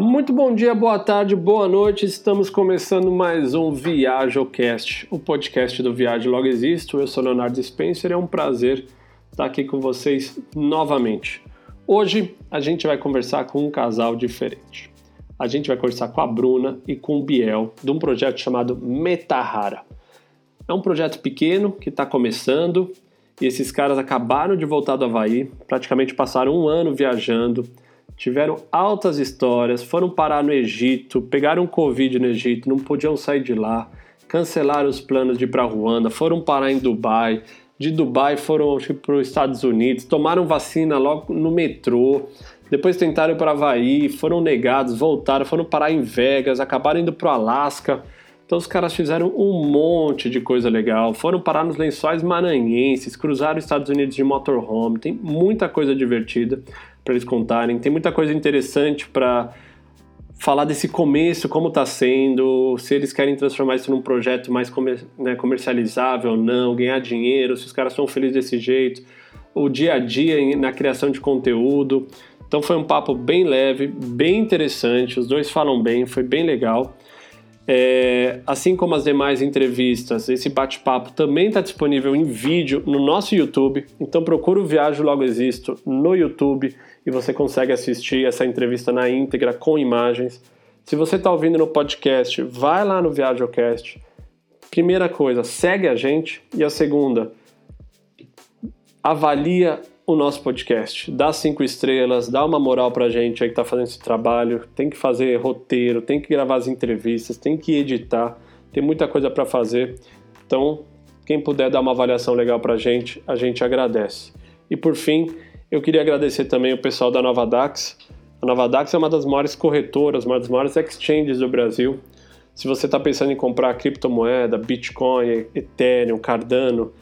Muito bom dia, boa tarde, boa noite. Estamos começando mais um ViajoCast, o podcast do Viagem Logo Existo. Eu sou Leonardo Spencer e é um prazer estar aqui com vocês novamente. Hoje a gente vai conversar com um casal diferente. A gente vai conversar com a Bruna e com o Biel de um projeto chamado Metahara. É um projeto pequeno que está começando e esses caras acabaram de voltar do Havaí, praticamente passaram um ano viajando tiveram altas histórias, foram parar no Egito, pegaram Covid no Egito, não podiam sair de lá, cancelaram os planos de ir para Ruanda, foram parar em Dubai, de Dubai foram para os Estados Unidos, tomaram vacina logo no metrô, depois tentaram para Havaí, foram negados, voltaram, foram parar em Vegas, acabaram indo para o Alasca. Então os caras fizeram um monte de coisa legal, foram parar nos lençóis maranhenses, cruzaram os Estados Unidos de motorhome, tem muita coisa divertida para eles contarem. Tem muita coisa interessante para falar desse começo, como está sendo, se eles querem transformar isso num projeto mais comer, né, comercializável ou não, ganhar dinheiro, se os caras são felizes desse jeito, o dia a dia na criação de conteúdo. Então foi um papo bem leve, bem interessante, os dois falam bem, foi bem legal. É, assim como as demais entrevistas, esse bate-papo também está disponível em vídeo no nosso YouTube. Então procura o Viajo Logo Existo no YouTube e você consegue assistir essa entrevista na íntegra com imagens. Se você está ouvindo no podcast, vai lá no ViajoCast. Primeira coisa, segue a gente. E a segunda, avalia o nosso podcast. Dá cinco estrelas, dá uma moral pra gente aí que tá fazendo esse trabalho. Tem que fazer roteiro, tem que gravar as entrevistas, tem que editar, tem muita coisa para fazer. Então, quem puder dar uma avaliação legal pra gente, a gente agradece. E por fim, eu queria agradecer também o pessoal da Nova Dax. A Nova Dax é uma das maiores corretoras, uma das maiores exchanges do Brasil. Se você está pensando em comprar criptomoeda, Bitcoin, Ethereum, Cardano,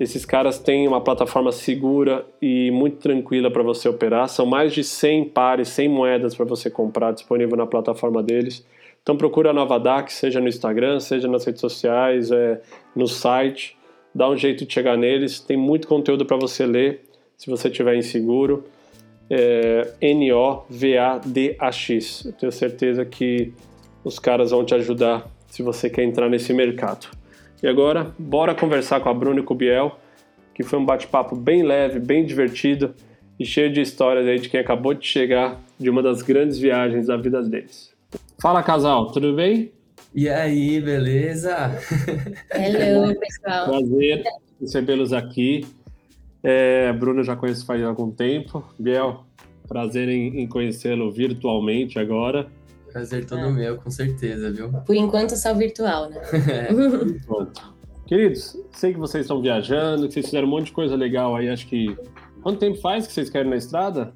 esses caras têm uma plataforma segura e muito tranquila para você operar. São mais de 100 pares, 100 moedas para você comprar disponível na plataforma deles. Então procura a Nova Dax, seja no Instagram, seja nas redes sociais, é, no site. Dá um jeito de chegar neles. Tem muito conteúdo para você ler se você tiver inseguro. É, N-O-V-A-D-A-X. Eu tenho certeza que os caras vão te ajudar se você quer entrar nesse mercado. E agora, bora conversar com a Bruna e com o Biel, que foi um bate-papo bem leve, bem divertido e cheio de histórias aí de quem acabou de chegar de uma das grandes viagens da vida deles. Fala, casal, tudo bem? E aí, beleza? Hello, pessoal. Prazer recebê-los aqui. É, Bruno já conheço faz algum tempo. Biel, prazer em, em conhecê-lo virtualmente agora. Prazer todo é. meu, com certeza, viu? Por enquanto só virtual, né? é. Pronto. Queridos, sei que vocês estão viajando, que vocês fizeram um monte de coisa legal aí, acho que. Quanto tempo faz que vocês querem na estrada?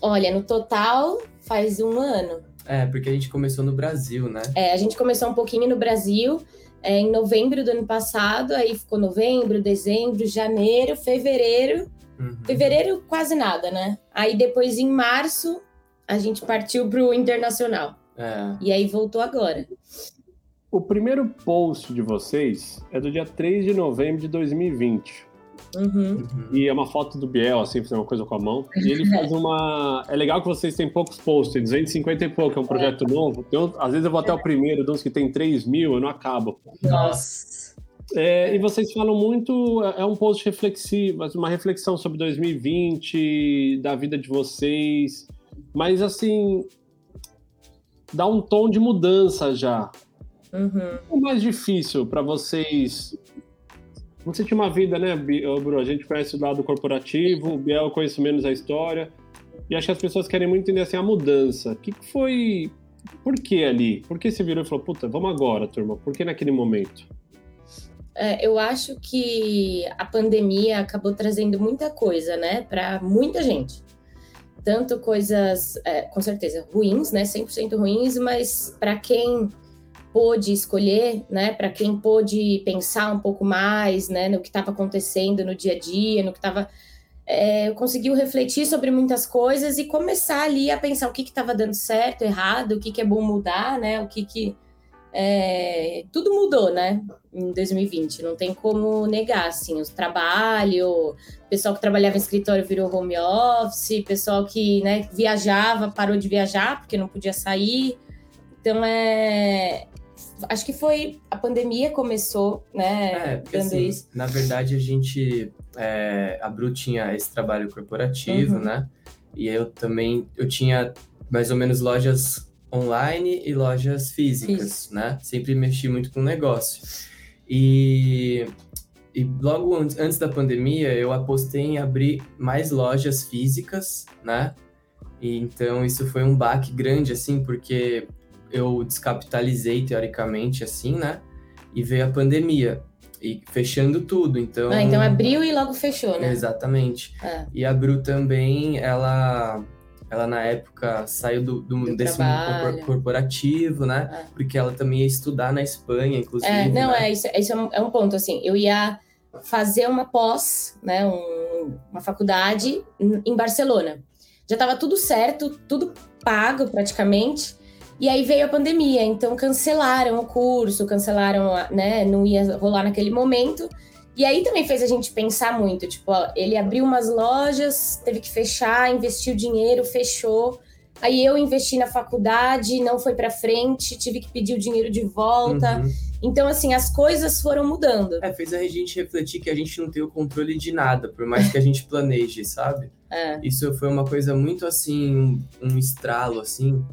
Olha, no total faz um ano. É, porque a gente começou no Brasil, né? É, a gente começou um pouquinho no Brasil, é, em novembro do ano passado, aí ficou novembro, dezembro, janeiro, fevereiro. Uhum. Fevereiro, quase nada, né? Aí depois, em março, a gente partiu para o internacional. É. E aí voltou agora. O primeiro post de vocês é do dia 3 de novembro de 2020. Uhum. E é uma foto do Biel, assim, fazendo uma coisa com a mão. E ele faz uma. É legal que vocês têm poucos posts, 250 e pouco, é um projeto é. novo. Às vezes eu vou até o primeiro, de uns que tem 3 mil, eu não acabo. Nossa. É, e vocês falam muito, é, é um post reflexivo, uma reflexão sobre 2020, da vida de vocês, mas assim, dá um tom de mudança já. Uhum. O mais difícil para vocês você tinha uma vida, né, Bruno? A gente conhece o lado corporativo, o Biel conhece menos a história. E acho que as pessoas querem muito entender assim, a mudança. O que foi. Por que ali? Por que você virou e falou, puta, vamos agora, turma? Por que naquele momento? É, eu acho que a pandemia acabou trazendo muita coisa, né, para muita gente. Tanto coisas, é, com certeza, ruins, né, 100% ruins, mas para quem pôde escolher, né, para quem pôde pensar um pouco mais, né, no que estava acontecendo no dia a dia, no que estava é, conseguiu refletir sobre muitas coisas e começar ali a pensar o que estava dando certo, errado, o que, que é bom mudar, né, o que, que é, tudo mudou, né? Em 2020, não tem como negar, assim, o trabalho, pessoal que trabalhava em escritório virou home office, pessoal que né, viajava parou de viajar porque não podia sair. Então é, acho que foi a pandemia começou, né? É, porque, assim, isso. Na verdade, a gente é, a Bru tinha esse trabalho corporativo, uhum. né? E eu também eu tinha mais ou menos lojas online e lojas físicas, né? Sempre mexi muito com negócio. E, e logo antes, antes da pandemia, eu apostei em abrir mais lojas físicas, né? E, então isso foi um baque grande, assim, porque eu descapitalizei teoricamente, assim, né? E veio a pandemia e fechando tudo, então... Ah, então abriu e logo fechou, né? Exatamente. É. E a Bru também, ela ela na época saiu do, do, do desse mundo corporativo, né? É. Porque ela também ia estudar na Espanha, inclusive. É, não, né? é, isso, isso é, um, é um ponto, assim. Eu ia fazer uma pós, né? Um, uma faculdade em Barcelona. Já estava tudo certo, tudo pago praticamente. E aí veio a pandemia, então cancelaram o curso, cancelaram, né? Não ia rolar naquele momento. E aí também fez a gente pensar muito, tipo, ó, ele abriu umas lojas, teve que fechar, investiu dinheiro, fechou. Aí eu investi na faculdade, não foi para frente, tive que pedir o dinheiro de volta. Uhum. Então, assim, as coisas foram mudando. É, fez a gente refletir que a gente não tem o controle de nada, por mais que a gente planeje, sabe? É. Isso foi uma coisa muito assim, um estralo, assim,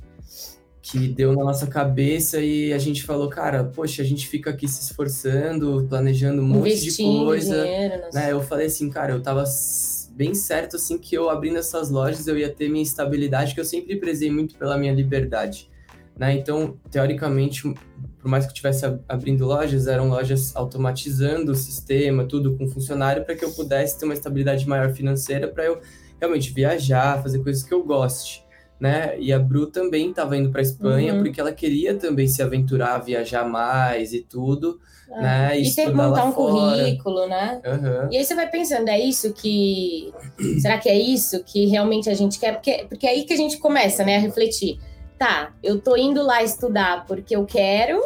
que deu na nossa cabeça e a gente falou, cara, poxa, a gente fica aqui se esforçando, planejando um monte de coisa. Dinheiro, né? Eu falei assim, cara, eu tava bem certo assim que eu abrindo essas lojas eu ia ter minha estabilidade, que eu sempre prezei muito pela minha liberdade. Né? Então, teoricamente, por mais que eu estivesse abrindo lojas, eram lojas automatizando o sistema, tudo com funcionário, para que eu pudesse ter uma estabilidade maior financeira, para eu realmente viajar, fazer coisas que eu goste né? E a Bru também estava indo para Espanha uhum. porque ela queria também se aventurar, viajar mais e tudo, é. né? E, e ter que montar um fora. currículo, né? Uhum. E aí você vai pensando, é isso que. Será que é isso que realmente a gente quer? Porque, porque é aí que a gente começa, né, a refletir. Tá, eu tô indo lá estudar porque eu quero,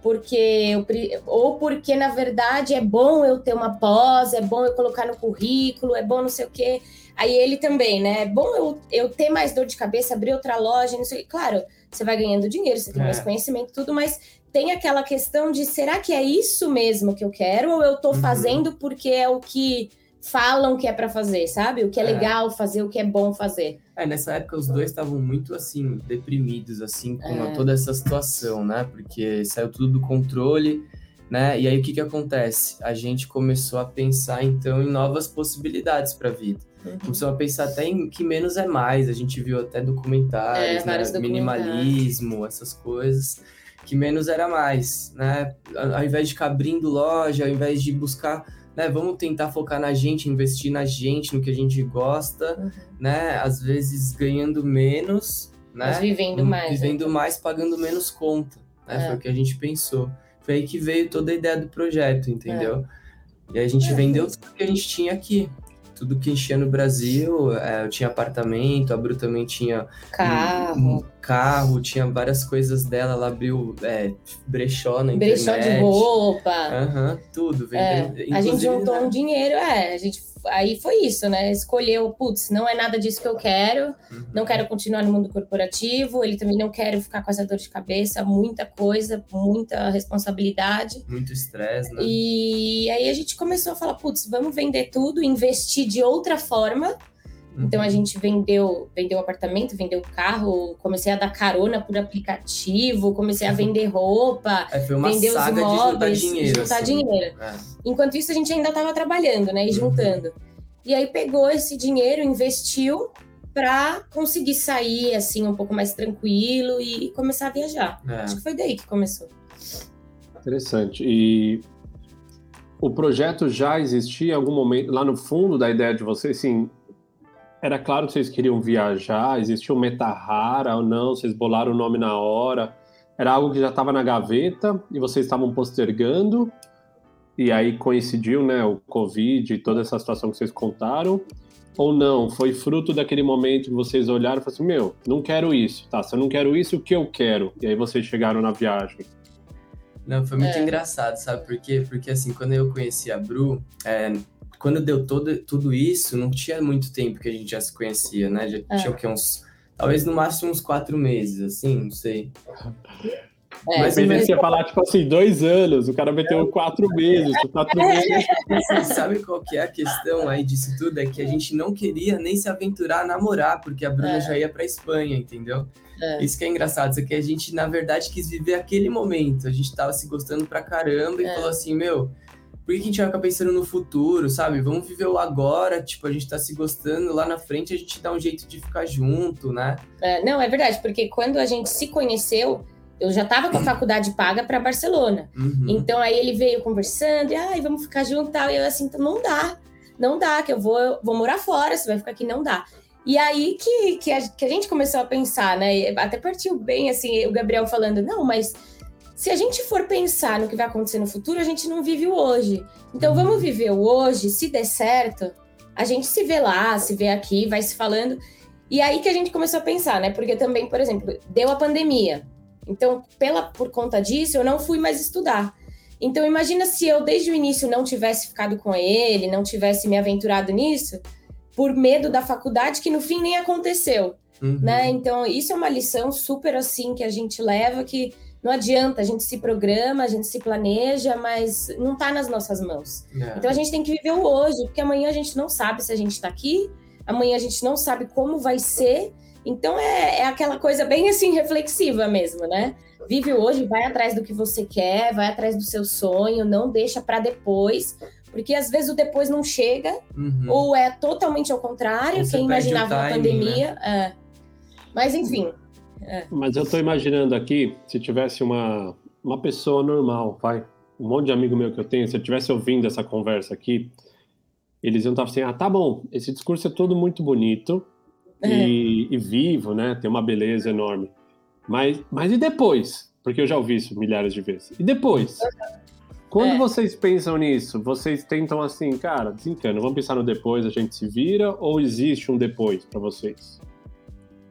porque eu, ou porque na verdade é bom eu ter uma pós, é bom eu colocar no currículo, é bom não sei o quê. Aí ele também, né? É bom eu, eu ter mais dor de cabeça, abrir outra loja, não sei. Claro, você vai ganhando dinheiro, você tem é. mais conhecimento, tudo, mas tem aquela questão de será que é isso mesmo que eu quero? Ou eu tô uhum. fazendo porque é o que falam que é para fazer, sabe? O que é, é, legal fazer, o que é bom fazer. É, nessa época os dois estavam muito assim, deprimidos, assim, com é. toda essa situação, né? Porque saiu tudo do controle né? E aí o que que acontece? A gente começou a pensar então em novas possibilidades para a vida. Uhum. Começou a pensar até em que menos é mais. A gente viu até documentários, é, né? minimalismo, essas coisas. Que menos era mais, né? Ao invés de ficar abrindo loja, ao invés de buscar, né? Vamos tentar focar na gente, investir na gente, no que a gente gosta, uhum. né? Às vezes ganhando menos, né? Mas vivendo mais. Vivendo então. mais, pagando menos conta, né? É. Foi o que a gente pensou. Foi aí que veio toda a ideia do projeto, entendeu? É. E a gente é. vendeu tudo que a gente tinha aqui. Tudo que enchia no Brasil, é, eu tinha apartamento, a Bru também tinha carro, um, um carro, tinha várias coisas dela, ela abriu é, brechó na internet. Brechó de roupa. Aham, uhum, tudo. Vendendo, é, a gente juntou um dinheiro, é, a gente aí foi isso, né? Escolheu, putz, não é nada disso que eu quero, uhum. não quero continuar no mundo corporativo, ele também não quer ficar com essa dor de cabeça, muita coisa, muita responsabilidade. Muito estresse, né? E aí a gente começou a falar, putz, vamos vender tudo, investir de outra forma. Então a uhum. gente vendeu, vendeu apartamento, vendeu carro, comecei a dar carona por aplicativo, comecei a vender roupa, é, foi uma vender os imóveis, juntar dinheiro. Juntar assim. dinheiro. É. Enquanto isso a gente ainda estava trabalhando, né, e uhum. juntando. Uhum. E aí pegou esse dinheiro, investiu para conseguir sair assim um pouco mais tranquilo e começar a viajar. É. Acho que foi daí que começou. Interessante. E o projeto já existia em algum momento lá no fundo da ideia de vocês, assim, era claro que vocês queriam viajar, existia um meta rara ou não, vocês bolaram o nome na hora. Era algo que já estava na gaveta e vocês estavam postergando. E aí coincidiu, né, o Covid e toda essa situação que vocês contaram. Ou não, foi fruto daquele momento que vocês olharam e falaram assim: Meu, não quero isso, tá? Se eu não quero isso, o que eu quero? E aí vocês chegaram na viagem. Não, foi muito é. engraçado, sabe por quê? Porque assim, quando eu conheci a Bru, é, quando deu todo, tudo isso, não tinha muito tempo que a gente já se conhecia, né? Já é. tinha o quê? Uns. Talvez no máximo uns quatro meses, assim, não sei. É, mas ele ia falar, tipo assim, dois anos, o cara meteu quatro meses, quatro meses. Assim, sabe qual que é a questão aí disso tudo? É que a gente não queria nem se aventurar a namorar, porque a Bruna é. já ia pra Espanha, entendeu? É. Isso que é engraçado, isso que a gente, na verdade, quis viver aquele momento. A gente tava se gostando pra caramba e é. falou assim, meu, por que a gente vai ficar pensando no futuro, sabe? Vamos viver o agora, tipo, a gente tá se gostando, lá na frente a gente dá um jeito de ficar junto, né? É, não, é verdade, porque quando a gente se conheceu, eu já estava com a faculdade paga para Barcelona. Uhum. Então aí ele veio conversando, e ai, vamos ficar junto e tal. E eu assim, então não dá, não dá, que eu vou, vou morar fora, você vai ficar aqui, não dá. E aí que, que, a, que a gente começou a pensar, né? Até partiu bem assim, o Gabriel falando, não, mas se a gente for pensar no que vai acontecer no futuro, a gente não vive o hoje. Então uhum. vamos viver o hoje, se der certo, a gente se vê lá, se vê aqui, vai se falando. E aí que a gente começou a pensar, né? Porque também, por exemplo, deu a pandemia. Então, pela, por conta disso, eu não fui mais estudar. Então, imagina se eu, desde o início, não tivesse ficado com ele, não tivesse me aventurado nisso, por medo da faculdade, que no fim nem aconteceu. Uhum. Né? Então, isso é uma lição super assim que a gente leva, que não adianta, a gente se programa, a gente se planeja, mas não está nas nossas mãos. É. Então, a gente tem que viver o hoje, porque amanhã a gente não sabe se a gente está aqui, amanhã a gente não sabe como vai ser. Então é, é aquela coisa bem assim reflexiva mesmo, né? Vive hoje, vai atrás do que você quer, vai atrás do seu sonho, não deixa para depois, porque às vezes o depois não chega, uhum. ou é totalmente ao contrário, quem imaginava a pandemia. Né? É. Mas enfim. É. Mas eu estou imaginando aqui, se tivesse uma, uma pessoa normal, vai, um monte de amigo meu que eu tenho, se eu tivesse ouvindo essa conversa aqui, eles iam estar assim, ah, tá bom, esse discurso é todo muito bonito, é. e, e, vivo, né? Tem uma beleza enorme. Mas, mas e depois? Porque eu já ouvi isso milhares de vezes. E depois? Quando é. vocês pensam nisso, vocês tentam assim, cara, desencana, vamos pensar no depois, a gente se vira, ou existe um depois para vocês?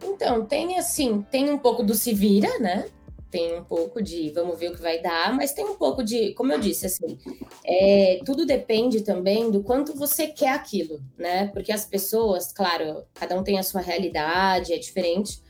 Então, tem assim, tem um pouco do se vira, né? tem um pouco de vamos ver o que vai dar, mas tem um pouco de, como eu disse, assim, é, tudo depende também do quanto você quer aquilo, né? Porque as pessoas, claro, cada um tem a sua realidade, é diferente,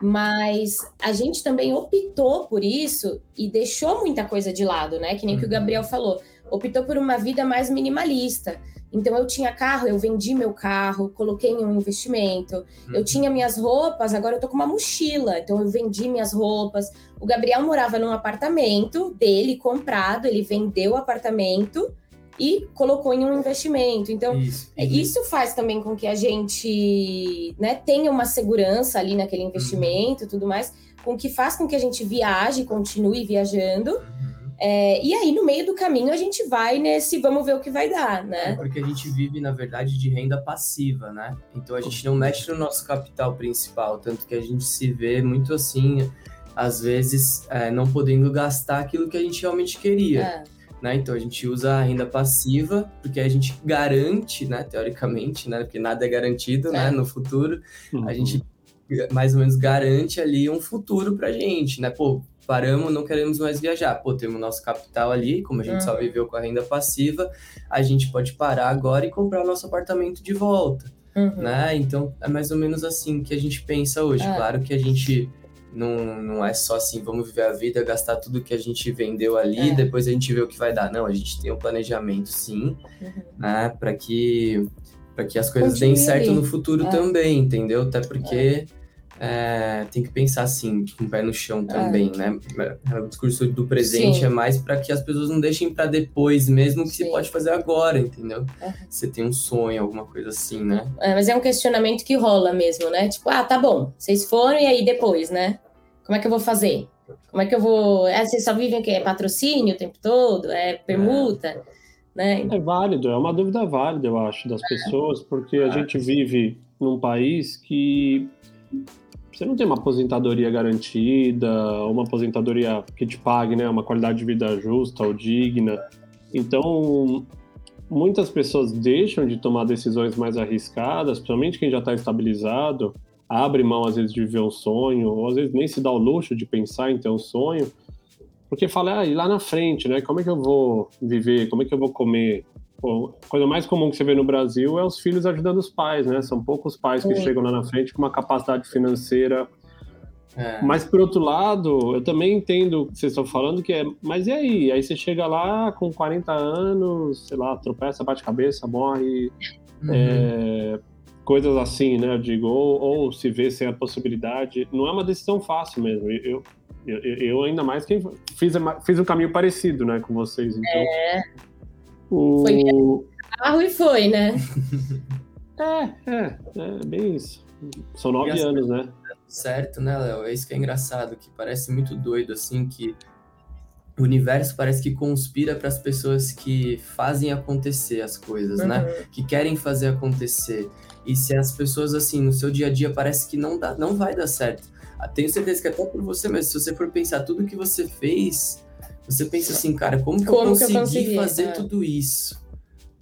mas a gente também optou por isso e deixou muita coisa de lado, né? Que nem uhum. que o uhum. Gabriel falou, optou por uma vida mais minimalista. Então eu tinha carro, eu vendi meu carro, coloquei em um investimento. Uhum. Eu tinha minhas roupas, agora eu tô com uma mochila, então eu vendi minhas roupas. O Gabriel morava num apartamento dele comprado, ele vendeu o apartamento e colocou em um investimento. Então, isso, é, isso faz também com que a gente né, tenha uma segurança ali naquele uhum. investimento e tudo mais, com que faz com que a gente viaje, continue viajando. Uhum é, e aí, no meio do caminho, a gente vai nesse vamos ver o que vai dar, né? É porque a gente vive, na verdade, de renda passiva, né? Então a gente não mexe no nosso capital principal, tanto que a gente se vê muito assim, às vezes, é, não podendo gastar aquilo que a gente realmente queria. É. Né? Então a gente usa a renda passiva, porque a gente garante, né, teoricamente, né, porque nada é garantido, né, é. no futuro, uhum. a gente mais ou menos garante ali um futuro pra gente, né? Pô, paramos, não queremos mais viajar. Pô, temos nosso capital ali, como a gente uhum. só viveu com a renda passiva, a gente pode parar agora e comprar o nosso apartamento de volta, uhum. né? Então, é mais ou menos assim que a gente pensa hoje. É. Claro que a gente não, não é só assim, vamos viver a vida, gastar tudo que a gente vendeu ali, é. depois a gente vê o que vai dar. Não, a gente tem um planejamento, sim, uhum. né? Para que para que as coisas Continue deem certo no futuro é. também, entendeu? Até porque é, tem que pensar assim, com o pé no chão é. também, é. né? O discurso do presente Sim. é mais para que as pessoas não deixem para depois, mesmo que Sim. você pode fazer agora, entendeu? É. Você tem um sonho, alguma coisa assim, né? É, mas é um questionamento que rola mesmo, né? Tipo, ah, tá bom, vocês foram e aí depois, né? Como é que eu vou fazer? Como é que eu vou. É, vocês só vivem o quê? É patrocínio o tempo todo? É permuta? Né? É válido, é uma dúvida válida, eu acho, das pessoas, porque a gente vive num país que você não tem uma aposentadoria garantida, uma aposentadoria que te pague né, uma qualidade de vida justa ou digna. Então, muitas pessoas deixam de tomar decisões mais arriscadas, principalmente quem já está estabilizado, abre mão às vezes de viver um sonho, ou às vezes nem se dá o luxo de pensar em ter um sonho, porque fala, ah, e lá na frente, né? Como é que eu vou viver? Como é que eu vou comer? Pô, a coisa mais comum que você vê no Brasil é os filhos ajudando os pais, né? São poucos pais que chegam lá na frente com uma capacidade financeira. É. Mas, por outro lado, eu também entendo o que vocês estão falando, que é, mas e aí? Aí você chega lá com 40 anos, sei lá, tropeça, bate cabeça, morre. Uhum. É, coisas assim, né? Eu digo, ou, ou, se vê sem a possibilidade. Não é uma decisão fácil mesmo. Eu, eu, eu ainda mais que fiz, fiz um caminho parecido, né, com vocês. Então, é. O... Foi carro e foi, né? é, é, é bem isso. São nove anos, né? Certo, né, Léo? É isso que é engraçado, que parece muito doido, assim, que o universo parece que conspira para as pessoas que fazem acontecer as coisas, né? uhum. né? Que querem fazer acontecer. E se as pessoas, assim, no seu dia a dia parece que não, dá, não vai dar certo. Ah, tenho certeza que até por você mesmo, se você for pensar tudo que você fez, você pensa assim, cara, como que como eu consegui, que eu consegui fazer é. tudo isso?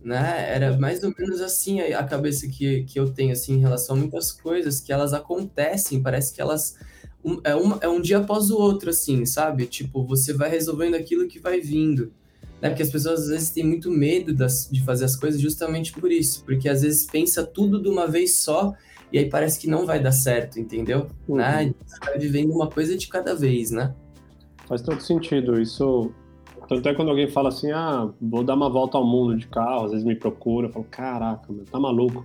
Né? Era mais ou menos assim a cabeça que, que eu tenho assim, em relação a muitas coisas que elas acontecem, parece que elas um, é, um, é um dia após o outro, assim, sabe? Tipo, você vai resolvendo aquilo que vai vindo. Né? Porque as pessoas às vezes têm muito medo das, de fazer as coisas justamente por isso, porque às vezes pensa tudo de uma vez só e aí parece que não vai dar certo, entendeu? Uhum. Né? Você vai vivendo uma coisa de cada vez, né? Faz todo sentido. Isso. Tanto é quando alguém fala assim, ah, vou dar uma volta ao mundo de carro, às vezes me procura, eu falo, caraca, meu, tá maluco.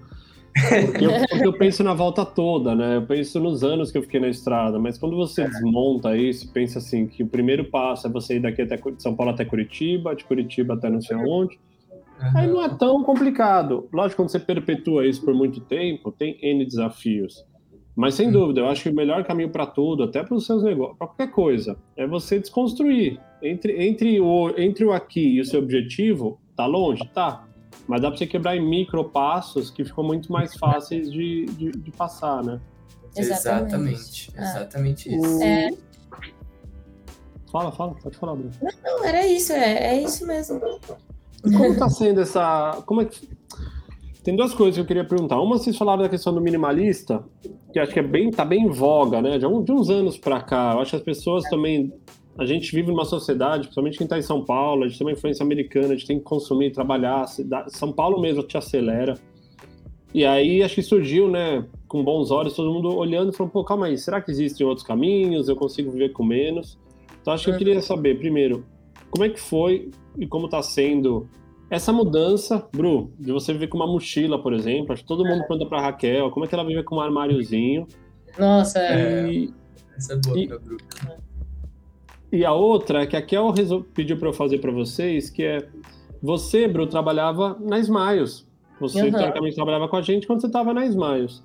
Porque eu, porque eu, penso na volta toda, né? Eu penso nos anos que eu fiquei na estrada, mas quando você é. desmonta isso, pensa assim, que o primeiro passo é você ir daqui até São Paulo até Curitiba, de Curitiba até não sei aonde. Uhum. Aí não é tão complicado. Lógico, quando você perpetua isso por muito tempo, tem N desafios. Mas sem dúvida, eu acho que o melhor caminho para tudo, até para os seus negócios, para qualquer coisa, é você desconstruir. Entre, entre, o, entre o aqui e o seu objetivo, tá longe? Tá. Mas dá para você quebrar em micro passos que ficam muito mais fáceis de, de, de passar, né? Exatamente. Exatamente, é. isso. É... Fala, fala, pode falar, Bruno. Não, não, era isso, é, é isso mesmo. Como tá sendo essa. Como é que tem duas coisas que eu queria perguntar. Uma, vocês falaram da questão do minimalista, que acho que é bem, tá bem em voga, né? De, um, de uns anos para cá. Eu acho que as pessoas também. A gente vive numa sociedade, principalmente quem está em São Paulo, a gente tem uma influência americana, a gente tem que consumir, trabalhar. São Paulo mesmo te acelera. E aí acho que surgiu, né, com bons olhos, todo mundo olhando e falando, pô, calma aí, será que existem outros caminhos? Eu consigo viver com menos? Então acho que eu queria saber, primeiro, como é que foi e como está sendo essa mudança, Bru, de você viver com uma mochila, por exemplo, acho que todo mundo é. pergunta para Raquel, como é que ela vive com um armáriozinho? Nossa, é. E, essa é boa e, pra Bru. E a outra é que a Kel pediu para eu fazer para vocês, que é você, Bru, trabalhava na Smiles. Você, uhum. teoricamente, trabalhava com a gente quando você estava na Smiles.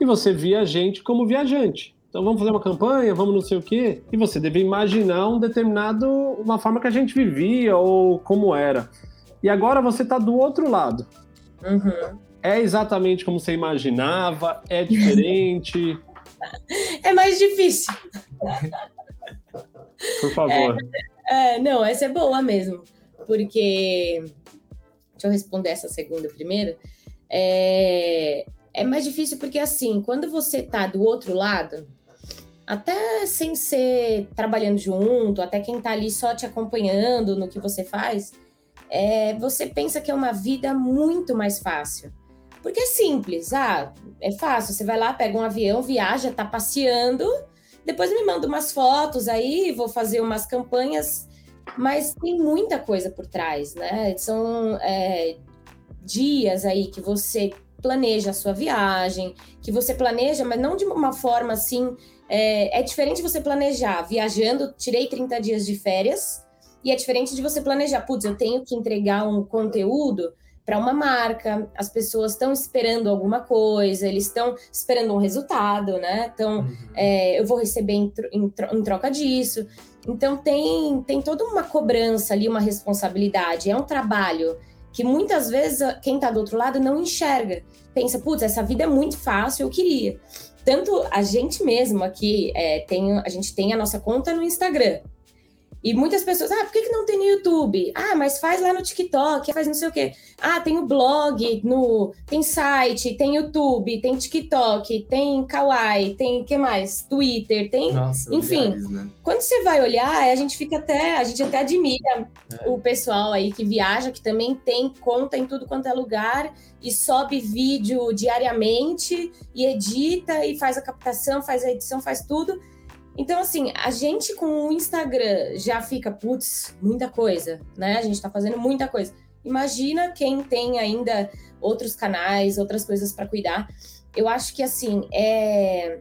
E você via a gente como viajante. Então vamos fazer uma campanha, vamos não sei o quê. E você deve imaginar um determinado, uma forma que a gente vivia ou como era. E agora você está do outro lado. Uhum. É exatamente como você imaginava? É diferente? é mais difícil. Por favor. É, é, não, essa é boa mesmo. Porque. Deixa eu responder essa segunda primeiro. É, é mais difícil porque, assim, quando você está do outro lado, até sem ser trabalhando junto, até quem está ali só te acompanhando no que você faz, é, você pensa que é uma vida muito mais fácil. Porque é simples, ah, é fácil. Você vai lá, pega um avião, viaja, tá passeando, depois me manda umas fotos aí, vou fazer umas campanhas, mas tem muita coisa por trás, né? São é, dias aí que você planeja a sua viagem, que você planeja, mas não de uma forma assim. É, é diferente você planejar viajando, tirei 30 dias de férias e é diferente de você planejar, putz, eu tenho que entregar um conteúdo para uma marca, as pessoas estão esperando alguma coisa, eles estão esperando um resultado, né? Então, uhum. é, eu vou receber em, em, em, troca disso. Então, tem, tem toda uma cobrança ali, uma responsabilidade. É um trabalho que muitas vezes quem está do outro lado não enxerga. Pensa, putz, essa vida é muito fácil, eu queria. Tanto a gente mesmo aqui, é, tem, a gente tem a nossa conta no Instagram. E muitas pessoas, ah, por que, que não tem no YouTube? Ah, mas faz lá no TikTok, faz não sei o quê. Ah, tem o blog, no, tem site, tem YouTube, tem TikTok, tem Kawaii, tem que mais? Twitter, tem. Nossa, Enfim, milhares, né? quando você vai olhar, a gente fica até, a gente até admira é. o pessoal aí que viaja, que também tem conta em tudo quanto é lugar e sobe vídeo diariamente e edita e faz a captação, faz a edição, faz tudo. Então, assim, a gente com o Instagram já fica, putz, muita coisa, né? A gente tá fazendo muita coisa. Imagina quem tem ainda outros canais, outras coisas para cuidar. Eu acho que, assim, é,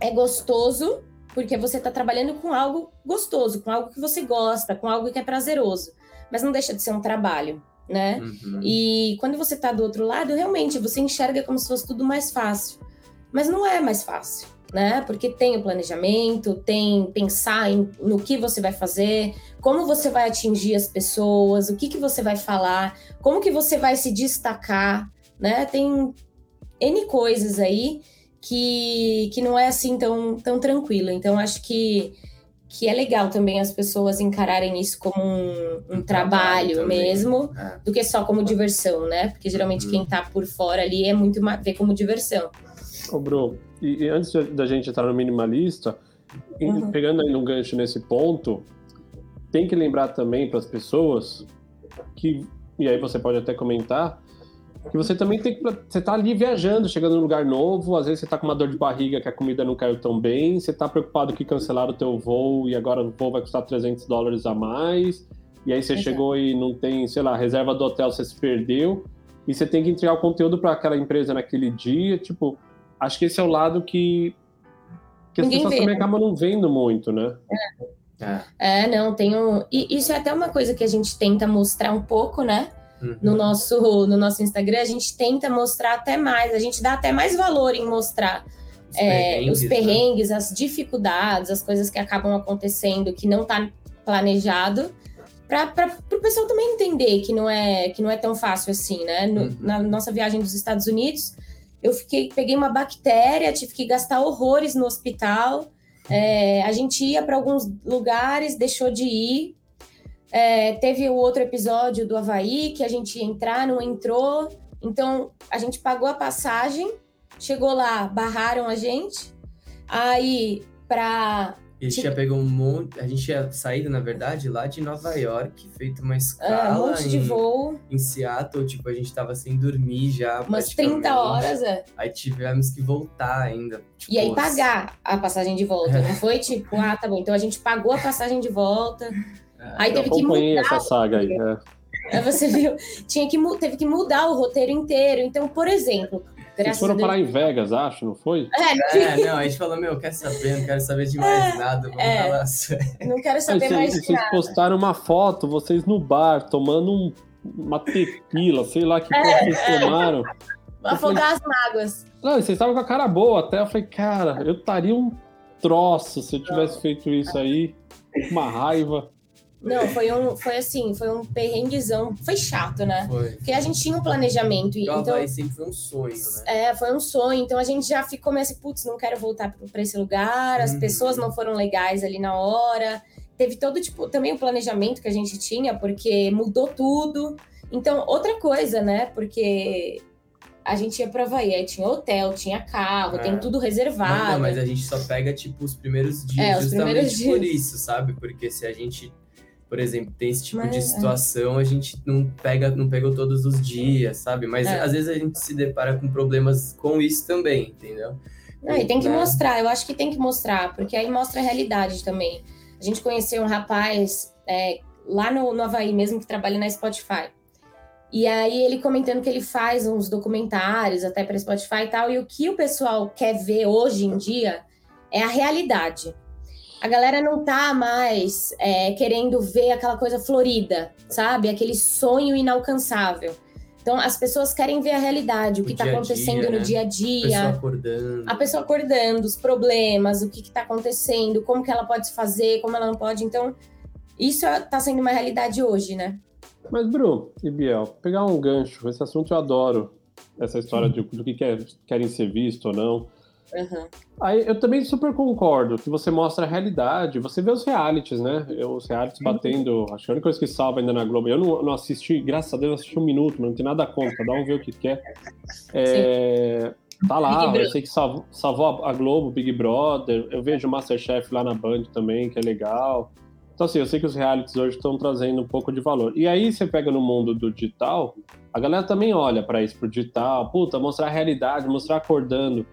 é gostoso, porque você tá trabalhando com algo gostoso, com algo que você gosta, com algo que é prazeroso. Mas não deixa de ser um trabalho, né? Uhum. E quando você tá do outro lado, realmente, você enxerga como se fosse tudo mais fácil. Mas não é mais fácil né? Porque tem o planejamento, tem pensar em, no que você vai fazer, como você vai atingir as pessoas, o que, que você vai falar, como que você vai se destacar, né? Tem N coisas aí que, que não é assim tão, tão tranquilo. Então, acho que, que é legal também as pessoas encararem isso como um, um, um trabalho, trabalho mesmo, é. do que só como diversão, né? Porque geralmente uhum. quem tá por fora ali é muito vê como diversão. Ô, Bru, e, e antes da gente entrar no minimalista, uhum. pegando aí no gancho nesse ponto, tem que lembrar também para as pessoas que, e aí você pode até comentar, que você também tem que. Você tá ali viajando, chegando num lugar novo, às vezes você tá com uma dor de barriga que a comida não caiu tão bem, você tá preocupado que cancelaram o teu voo e agora o voo vai custar 300 dólares a mais, e aí você Exato. chegou e não tem, sei lá, reserva do hotel, você se perdeu, e você tem que entregar o conteúdo para aquela empresa naquele dia, tipo, acho que esse é o lado que, que as pessoas vê. também acabam não vendo muito, né? É. é, não, tem um. E isso é até uma coisa que a gente tenta mostrar um pouco, né? Uhum. No, nosso, no nosso Instagram, a gente tenta mostrar até mais, a gente dá até mais valor em mostrar os, é, perrengues, os perrengues né? as dificuldades, as coisas que acabam acontecendo que não está planejado, para o pessoal também entender que não é que não é tão fácil assim, né? No, uhum. Na nossa viagem dos Estados Unidos, eu fiquei, peguei uma bactéria, tive que gastar horrores no hospital. É, a gente ia para alguns lugares, deixou de ir. É, teve o outro episódio do Havaí, que a gente ia entrar, não entrou. Então, a gente pagou a passagem, chegou lá, barraram a gente. Aí, para a gente tinha pegado um monte. A gente tinha saído, na verdade, lá de Nova York, feito uma escala. É, um monte em, de voo. Em Seattle, tipo, a gente tava sem dormir já. Umas 30 horas, é. Aí tivemos que voltar ainda. Tipo, e aí pagar a passagem de volta. Não foi tipo, ah, tá bom. Então a gente pagou a passagem de volta. É, aí teve que mudar. essa saga aí. É. Aí você viu, tinha que, teve que mudar o roteiro inteiro. Então, por exemplo, Graças Vocês foram parar em Vegas, acho, não foi? É, é, não, a gente falou, meu, quer saber, não quero saber de mais é, nada, vamos é, falar Não quero saber Aí, mais vocês, de nada. Vocês postaram uma foto, vocês no bar, tomando um, uma tequila, sei lá que é, vocês é. tomaram. Afogar as mágoas. Não, vocês estavam com a cara boa até, eu falei, cara, eu estaria um troço se eu tivesse feito isso aí, uma raiva. Não, foi um, foi assim, foi um perrenguezão. Foi chato, né? Foi. Porque a gente tinha um planejamento. E, então, sempre foi um sonho, né? É, foi um sonho. Então a gente já ficou meio assim, putz, não quero voltar para esse lugar. As uhum. pessoas não foram legais ali na hora. Teve todo, tipo, também o planejamento que a gente tinha, porque mudou tudo. Então, outra coisa, né? Porque a gente ia pra Havaí, aí tinha hotel, tinha carro, é. tem tudo reservado. Não, mas a gente só pega, tipo, os primeiros dias é, justamente primeiros dias. por isso, sabe? Porque se a gente por exemplo, tem esse tipo Mas, de é. situação, é. a gente não pega, não pegou todos os dias, sabe? Mas é. às vezes a gente se depara com problemas com isso também, entendeu? Não, e tem que né? mostrar, eu acho que tem que mostrar, porque aí mostra a realidade também. A gente conheceu um rapaz é, lá no, no Havaí mesmo que trabalha na Spotify. E aí ele comentando que ele faz uns documentários até para Spotify e tal, e o que o pessoal quer ver hoje em dia é a realidade a galera não tá mais é, querendo ver aquela coisa florida, sabe? Aquele sonho inalcançável. Então, as pessoas querem ver a realidade, o, o que está acontecendo dia, no né? dia a dia. A pessoa acordando. A pessoa acordando, os problemas, o que está acontecendo, como que ela pode se fazer, como ela não pode. Então, isso está sendo uma realidade hoje, né? Mas, Bruno e Biel, pegar um gancho, esse assunto eu adoro, essa história de, do que quer, querem ser visto ou não. Uhum. Aí eu também super concordo que você mostra a realidade, você vê os realities, né? Os realities uhum. batendo. Acho que a única coisa que salva ainda na Globo. Eu não, não assisti, graças a Deus, assisti um minuto, mas não tem nada contra, cada um vê o que quer. É, tá lá, eu sei que salvou, salvou a Globo, Big Brother. Eu vejo Masterchef lá na Band também, que é legal. Então, assim, eu sei que os realities hoje estão trazendo um pouco de valor. E aí você pega no mundo do digital, a galera também olha para isso, pro digital, puta, mostrar a realidade, mostrar acordando.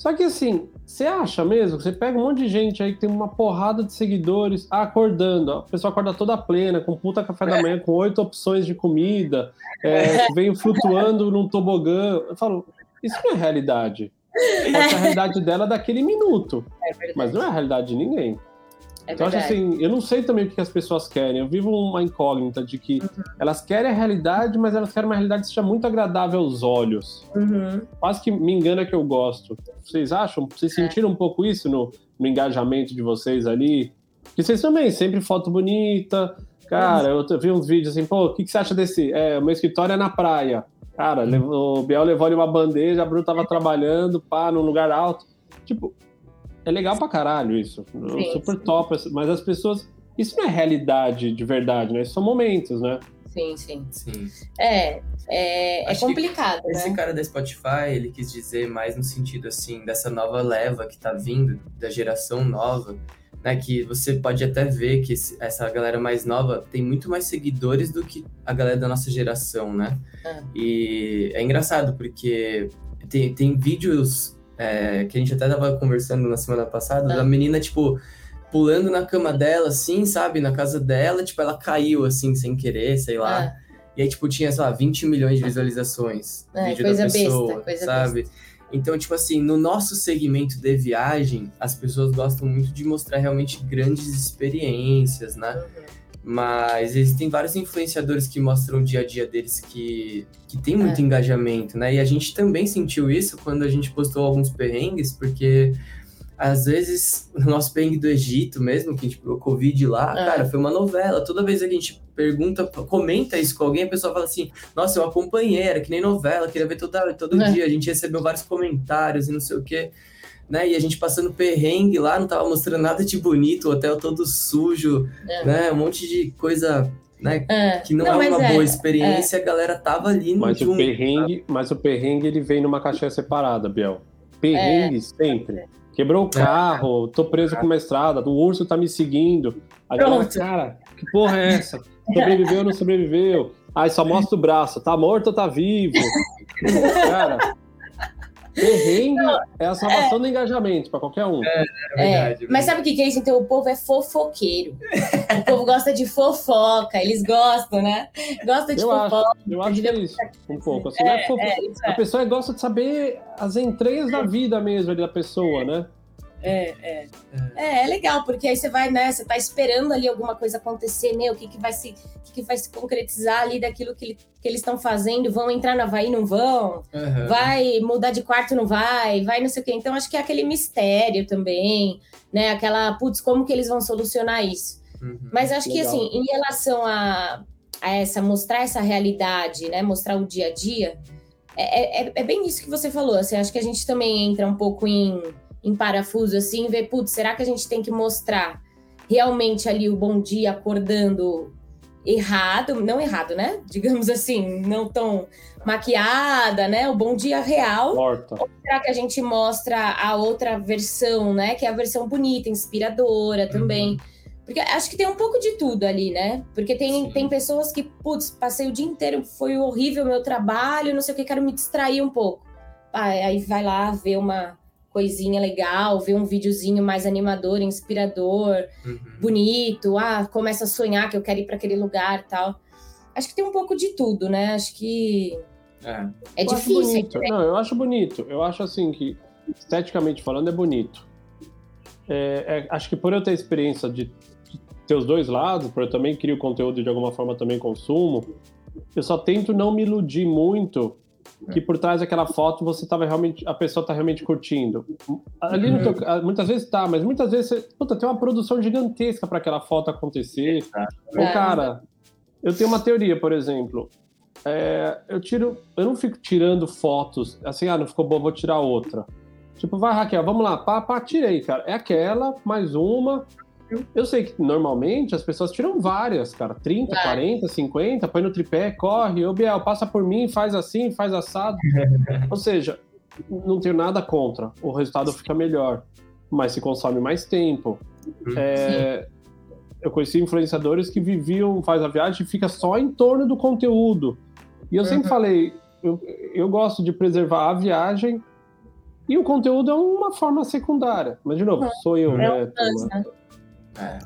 Só que assim, você acha mesmo? Você pega um monte de gente aí que tem uma porrada de seguidores acordando. A pessoa acorda toda plena, com puta café da manhã, com oito opções de comida, é, vem flutuando num tobogã. Eu falo, isso não é realidade. Pode ser a realidade dela daquele minuto. É mas não é a realidade de ninguém. É então, acho assim, eu não sei também o que as pessoas querem. Eu vivo uma incógnita de que uhum. elas querem a realidade, mas elas querem uma realidade que seja muito agradável aos olhos. Uhum. Quase que me engana que eu gosto. Vocês acham? Vocês é. sentiram um pouco isso no, no engajamento de vocês ali? Porque vocês também, sempre foto bonita. Cara, uhum. eu vi uns vídeos assim, pô, o que, que você acha desse? É, o meu escritório é na praia. Cara, uhum. o Biel levou ali uma bandeja, a Bruno tava trabalhando, pá, num lugar alto. Tipo, é legal pra caralho isso. Sim, super sim. top. Mas as pessoas. Isso não é realidade de verdade, né? Isso são momentos, né? Sim, sim. sim. É, é, é complicado. Né? Esse cara da Spotify, ele quis dizer mais no sentido assim, dessa nova leva que tá vindo, da geração nova, né? Que você pode até ver que essa galera mais nova tem muito mais seguidores do que a galera da nossa geração, né? É. E é engraçado, porque tem, tem vídeos é, que a gente até tava conversando na semana passada, é. da menina, tipo, pulando na cama dela, assim, sabe? Na casa dela, tipo, ela caiu, assim, sem querer, sei lá. É. E aí, tipo, tinha, sei lá, 20 milhões de visualizações. É, vídeo coisa da pessoa, besta, coisa sabe? Besta. Então, tipo assim, no nosso segmento de viagem, as pessoas gostam muito de mostrar realmente grandes experiências, né? Uhum. Mas existem vários influenciadores que mostram o dia a dia deles que, que tem muito é. engajamento, né? E a gente também sentiu isso quando a gente postou alguns perrengues, porque às vezes no nosso perrengue do Egito mesmo, que a gente pegou Covid lá, é. cara, foi uma novela. Toda vez que a gente pergunta, comenta isso com alguém, a pessoa fala assim: Nossa, eu acompanhei, era que nem novela, queria ver toda, todo é. dia. A gente recebeu vários comentários e não sei o quê né? E a gente passando perrengue lá, não tava mostrando nada de bonito, o hotel todo sujo, é. né? Um monte de coisa né? É. Que não, não é uma é. boa experiência, é. a galera tava ali no mas junto, o perrengue, Mas o perrengue ele vem numa caixinha separada, Biel. Perrengue é. sempre. Quebrou o é. carro, tô preso com uma estrada, o urso tá me seguindo. Galera, cara, que porra é essa? Sobreviveu ou não sobreviveu? Aí só mostra o braço, tá morto ou tá vivo? cara, Perrengue é a salvação é. do engajamento para qualquer um. É, é verdade, Mas sabe o que é isso? Então, o povo é fofoqueiro. o povo gosta de fofoca, eles gostam, né? Gosta de eu fofoca. Acho, eu acho que é isso, um pouco. Assim, é, é a pessoa gosta de saber as entranhas da vida mesmo da pessoa, né? É, é, é. É, legal, porque aí você vai, né? Você tá esperando ali alguma coisa acontecer, meu, o que, que vai se. O que, que vai se concretizar ali daquilo que, que eles estão fazendo? Vão entrar no Havaí, não vão? Uhum. Vai mudar de quarto, não vai? Vai não sei o quê. Então, acho que é aquele mistério também, né? Aquela, putz, como que eles vão solucionar isso? Uhum. Mas acho legal. que assim, em relação a, a essa, mostrar essa realidade, né? Mostrar o dia a dia, é, é, é bem isso que você falou. Assim, acho que a gente também entra um pouco em em parafuso assim, ver, putz, será que a gente tem que mostrar realmente ali o bom dia acordando errado, não errado, né? Digamos assim, não tão maquiada, né? O bom dia real. Morta. Ou será que a gente mostra a outra versão, né? Que é a versão bonita, inspiradora também. Uhum. Porque acho que tem um pouco de tudo ali, né? Porque tem, tem pessoas que, putz, passei o dia inteiro, foi horrível o meu trabalho, não sei o que, quero me distrair um pouco. Aí vai lá ver uma coisinha legal, ver um videozinho mais animador, inspirador, uhum. bonito, ah, começa a sonhar que eu quero ir para aquele lugar tal. Acho que tem um pouco de tudo, né? Acho que é, é difícil. Não, eu acho bonito. Eu acho assim que, esteticamente falando, é bonito. É, é, acho que por eu ter experiência de, de ter os dois lados, por eu também crio conteúdo e de alguma forma também consumo, eu só tento não me iludir muito que por trás daquela foto você tava realmente a pessoa tá realmente curtindo. Ali uhum. teu, muitas vezes tá, mas muitas vezes você, puta, tem uma produção gigantesca para aquela foto acontecer. É. Ou cara, eu tenho uma teoria, por exemplo, é, eu tiro, eu não fico tirando fotos assim, ah, não ficou bom, vou tirar outra. Tipo, vai, Raquel, vamos lá, pá, pá, tirei, cara. É aquela, mais uma. Eu sei que normalmente as pessoas tiram várias, cara. 30, é. 40, 50, põe no tripé, corre, ô Biel, passa por mim, faz assim, faz assado. Ou seja, não tenho nada contra. O resultado fica melhor, mas se consome mais tempo. Uhum. É, eu conheci influenciadores que viviam, faz a viagem e fica só em torno do conteúdo. E eu uhum. sempre falei, eu, eu gosto de preservar a viagem e o conteúdo é uma forma secundária. Mas, de novo, sou eu, é né? É.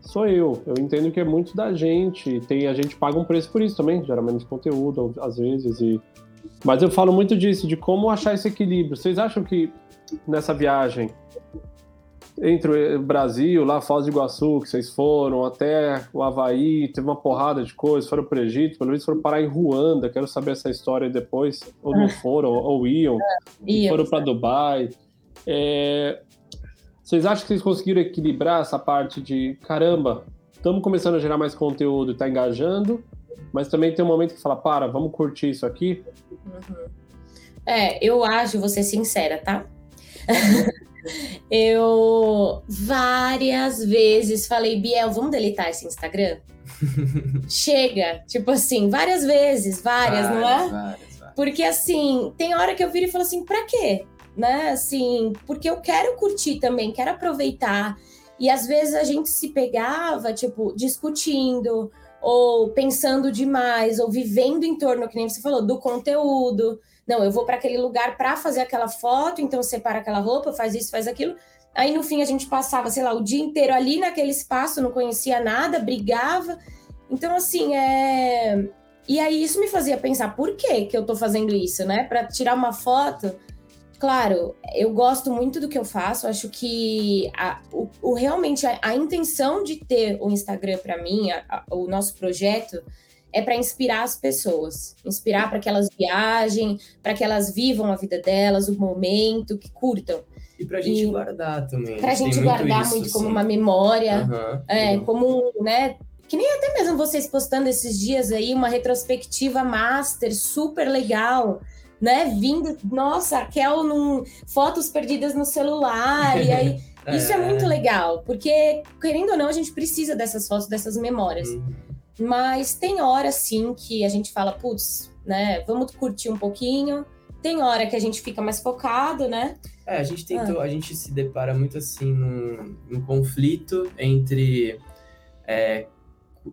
Sou eu. Eu entendo que é muito da gente. Tem, a gente paga um preço por isso também, gera menos conteúdo, às vezes. E... Mas eu falo muito disso, de como achar esse equilíbrio. Vocês acham que nessa viagem entre o Brasil, lá Foz do Iguaçu, que vocês foram, até o Havaí, teve uma porrada de coisas, foram para o Egito, pelo menos foram parar em Ruanda, quero saber essa história depois, ou não foram, ou iam, é, foram para Dubai. É, vocês acham que vocês conseguiram equilibrar essa parte de, caramba, estamos começando a gerar mais conteúdo e está engajando, mas também tem um momento que fala, para, vamos curtir isso aqui? Uhum. É, eu acho, vou ser sincera, tá? eu várias vezes falei, Biel, vamos deletar esse Instagram? Chega, tipo assim, várias vezes, várias, várias não é? Várias, várias. Porque assim, tem hora que eu viro e falo assim, pra quê? Né? Assim, porque eu quero curtir também, quero aproveitar. E às vezes a gente se pegava, tipo, discutindo, ou pensando demais, ou vivendo em torno, que nem você falou, do conteúdo. Não, eu vou para aquele lugar para fazer aquela foto, então separa aquela roupa, faz isso, faz aquilo. Aí no fim a gente passava, sei lá, o dia inteiro ali naquele espaço, não conhecia nada, brigava. Então, assim, é. E aí isso me fazia pensar, por que que eu tô fazendo isso, né? Para tirar uma foto. Claro, eu gosto muito do que eu faço, acho que a, o, o realmente a, a, intenção de ter o Instagram para mim, a, o nosso projeto, é para inspirar as pessoas, inspirar para que elas viajem, para que elas vivam a vida delas, o momento, que curtam. E para a gente e guardar também. Para a gente guardar muito, muito como uma memória, uhum, é, uhum. como, né, que nem até mesmo vocês postando esses dias aí uma retrospectiva master super legal, né? Vindo, nossa, Kel num fotos perdidas no celular e aí é. isso é muito legal, porque querendo ou não a gente precisa dessas fotos, dessas memórias. Uhum. Mas tem hora sim que a gente fala, putz, né, vamos curtir um pouquinho. Tem hora que a gente fica mais focado, né? É, a gente tentou, ah. a gente se depara muito assim num, num conflito entre. É,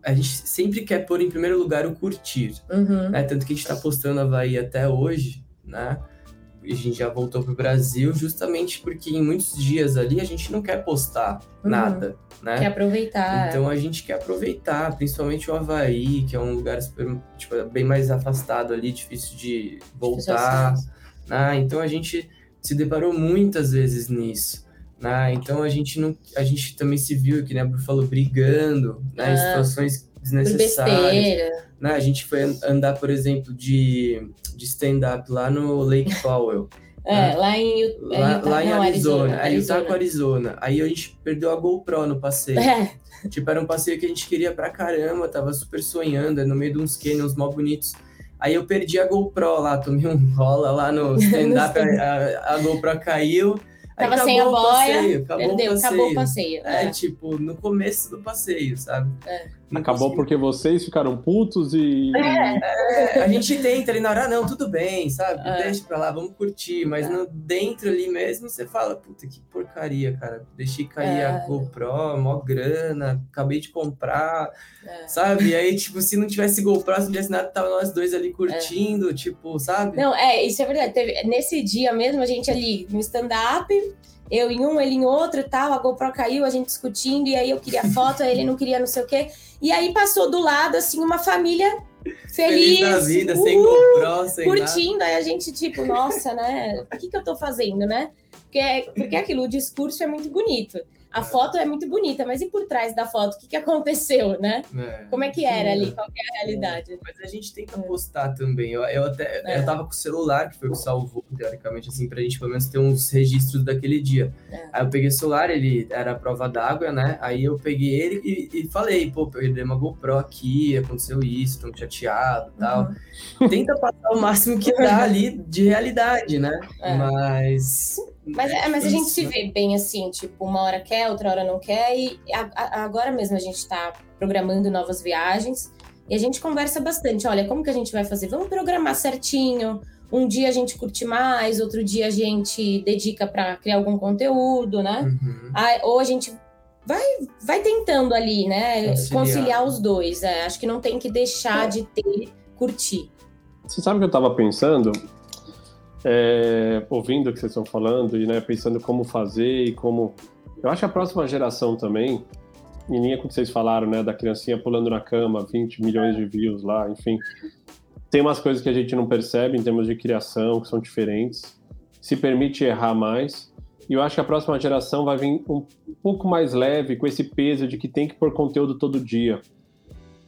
a gente sempre quer pôr em primeiro lugar o curtir, uhum. né? Tanto que a gente está postando Havaí até hoje, né? a gente já voltou pro Brasil justamente porque em muitos dias ali a gente não quer postar uhum. nada, né? Quer aproveitar. Então a gente quer aproveitar, principalmente o Havaí, que é um lugar super, tipo, bem mais afastado ali, difícil de voltar, né? Então a gente se deparou muitas vezes nisso. Né? Então a gente não, a gente também se viu, que né, falou, brigando, né? Ah. Em situações desnecessárias. Né? A gente foi andar, por exemplo, de, de stand-up lá no Lake Powell. É, né? lá em, lá, lá em não, Arizona, Arizona, Arizona. Arizona. Aí a gente perdeu a GoPro no passeio. É. Tipo, era um passeio que a gente queria pra caramba, tava super sonhando, no meio de uns canyons mó bonitos. Aí eu perdi a GoPro lá, tomei um rola lá no stand-up, a, a GoPro caiu. Tava sem a boia, passeio, acabou perdeu, o acabou o passeio. É, é, tipo, no começo do passeio, sabe? É. Acabou porque vocês ficaram putos e. É, é, a gente tenta ali na hora, não, tudo bem, sabe? É. Deixa pra lá, vamos curtir. Mas é. no, dentro ali mesmo você fala, puta, que porcaria, cara. Deixei cair a GoPro, mó grana, acabei de comprar, sabe? E aí, tipo, se não tivesse GoPro, se não tivesse nada, tava nós dois ali curtindo, tipo, sabe? Não, é, isso é verdade. Teve, nesse dia mesmo, a gente ali no stand-up eu em um, ele em outro e tal, a GoPro caiu, a gente discutindo, e aí eu queria foto, ele não queria não sei o quê. E aí passou do lado, assim, uma família feliz, feliz da vida, sem GoPro, sem curtindo, nada. aí a gente, tipo, nossa, né, o que que eu tô fazendo, né? Porque, porque aquilo, o discurso é muito bonito. A é. foto é muito bonita, mas e por trás da foto? O que, que aconteceu, né? É. Como é que era ali? Qual é a realidade? Mas a gente tenta postar também. Eu, eu até é. eu tava com o celular, que foi o que salvou, teoricamente, assim, pra gente pelo menos ter uns registros daquele dia. É. Aí eu peguei o celular, ele era a prova d'água, né? Aí eu peguei ele e, e falei, pô, eu dei uma GoPro aqui, aconteceu isso, tô chateado e tal. Uhum. Tenta passar o máximo que dá ali de realidade, né? É. Mas Mas, é, mas a gente se vê bem assim, tipo, uma hora quer, outra hora não quer, e a, a, agora mesmo a gente está programando novas viagens e a gente conversa bastante. Olha, como que a gente vai fazer? Vamos programar certinho. Um dia a gente curte mais, outro dia a gente dedica para criar algum conteúdo, né? Uhum. Ah, ou a gente vai, vai tentando ali, né? Conciliar, conciliar os dois. É, acho que não tem que deixar é. de ter, curtir. Você sabe o que eu estava pensando? É, ouvindo o que vocês estão falando e né, pensando como fazer e como. Eu acho que a próxima geração também, em linha com o que vocês falaram, né, da criancinha pulando na cama, 20 milhões de views lá, enfim. Tem umas coisas que a gente não percebe em termos de criação, que são diferentes. Se permite errar mais. E eu acho que a próxima geração vai vir um pouco mais leve com esse peso de que tem que pôr conteúdo todo dia.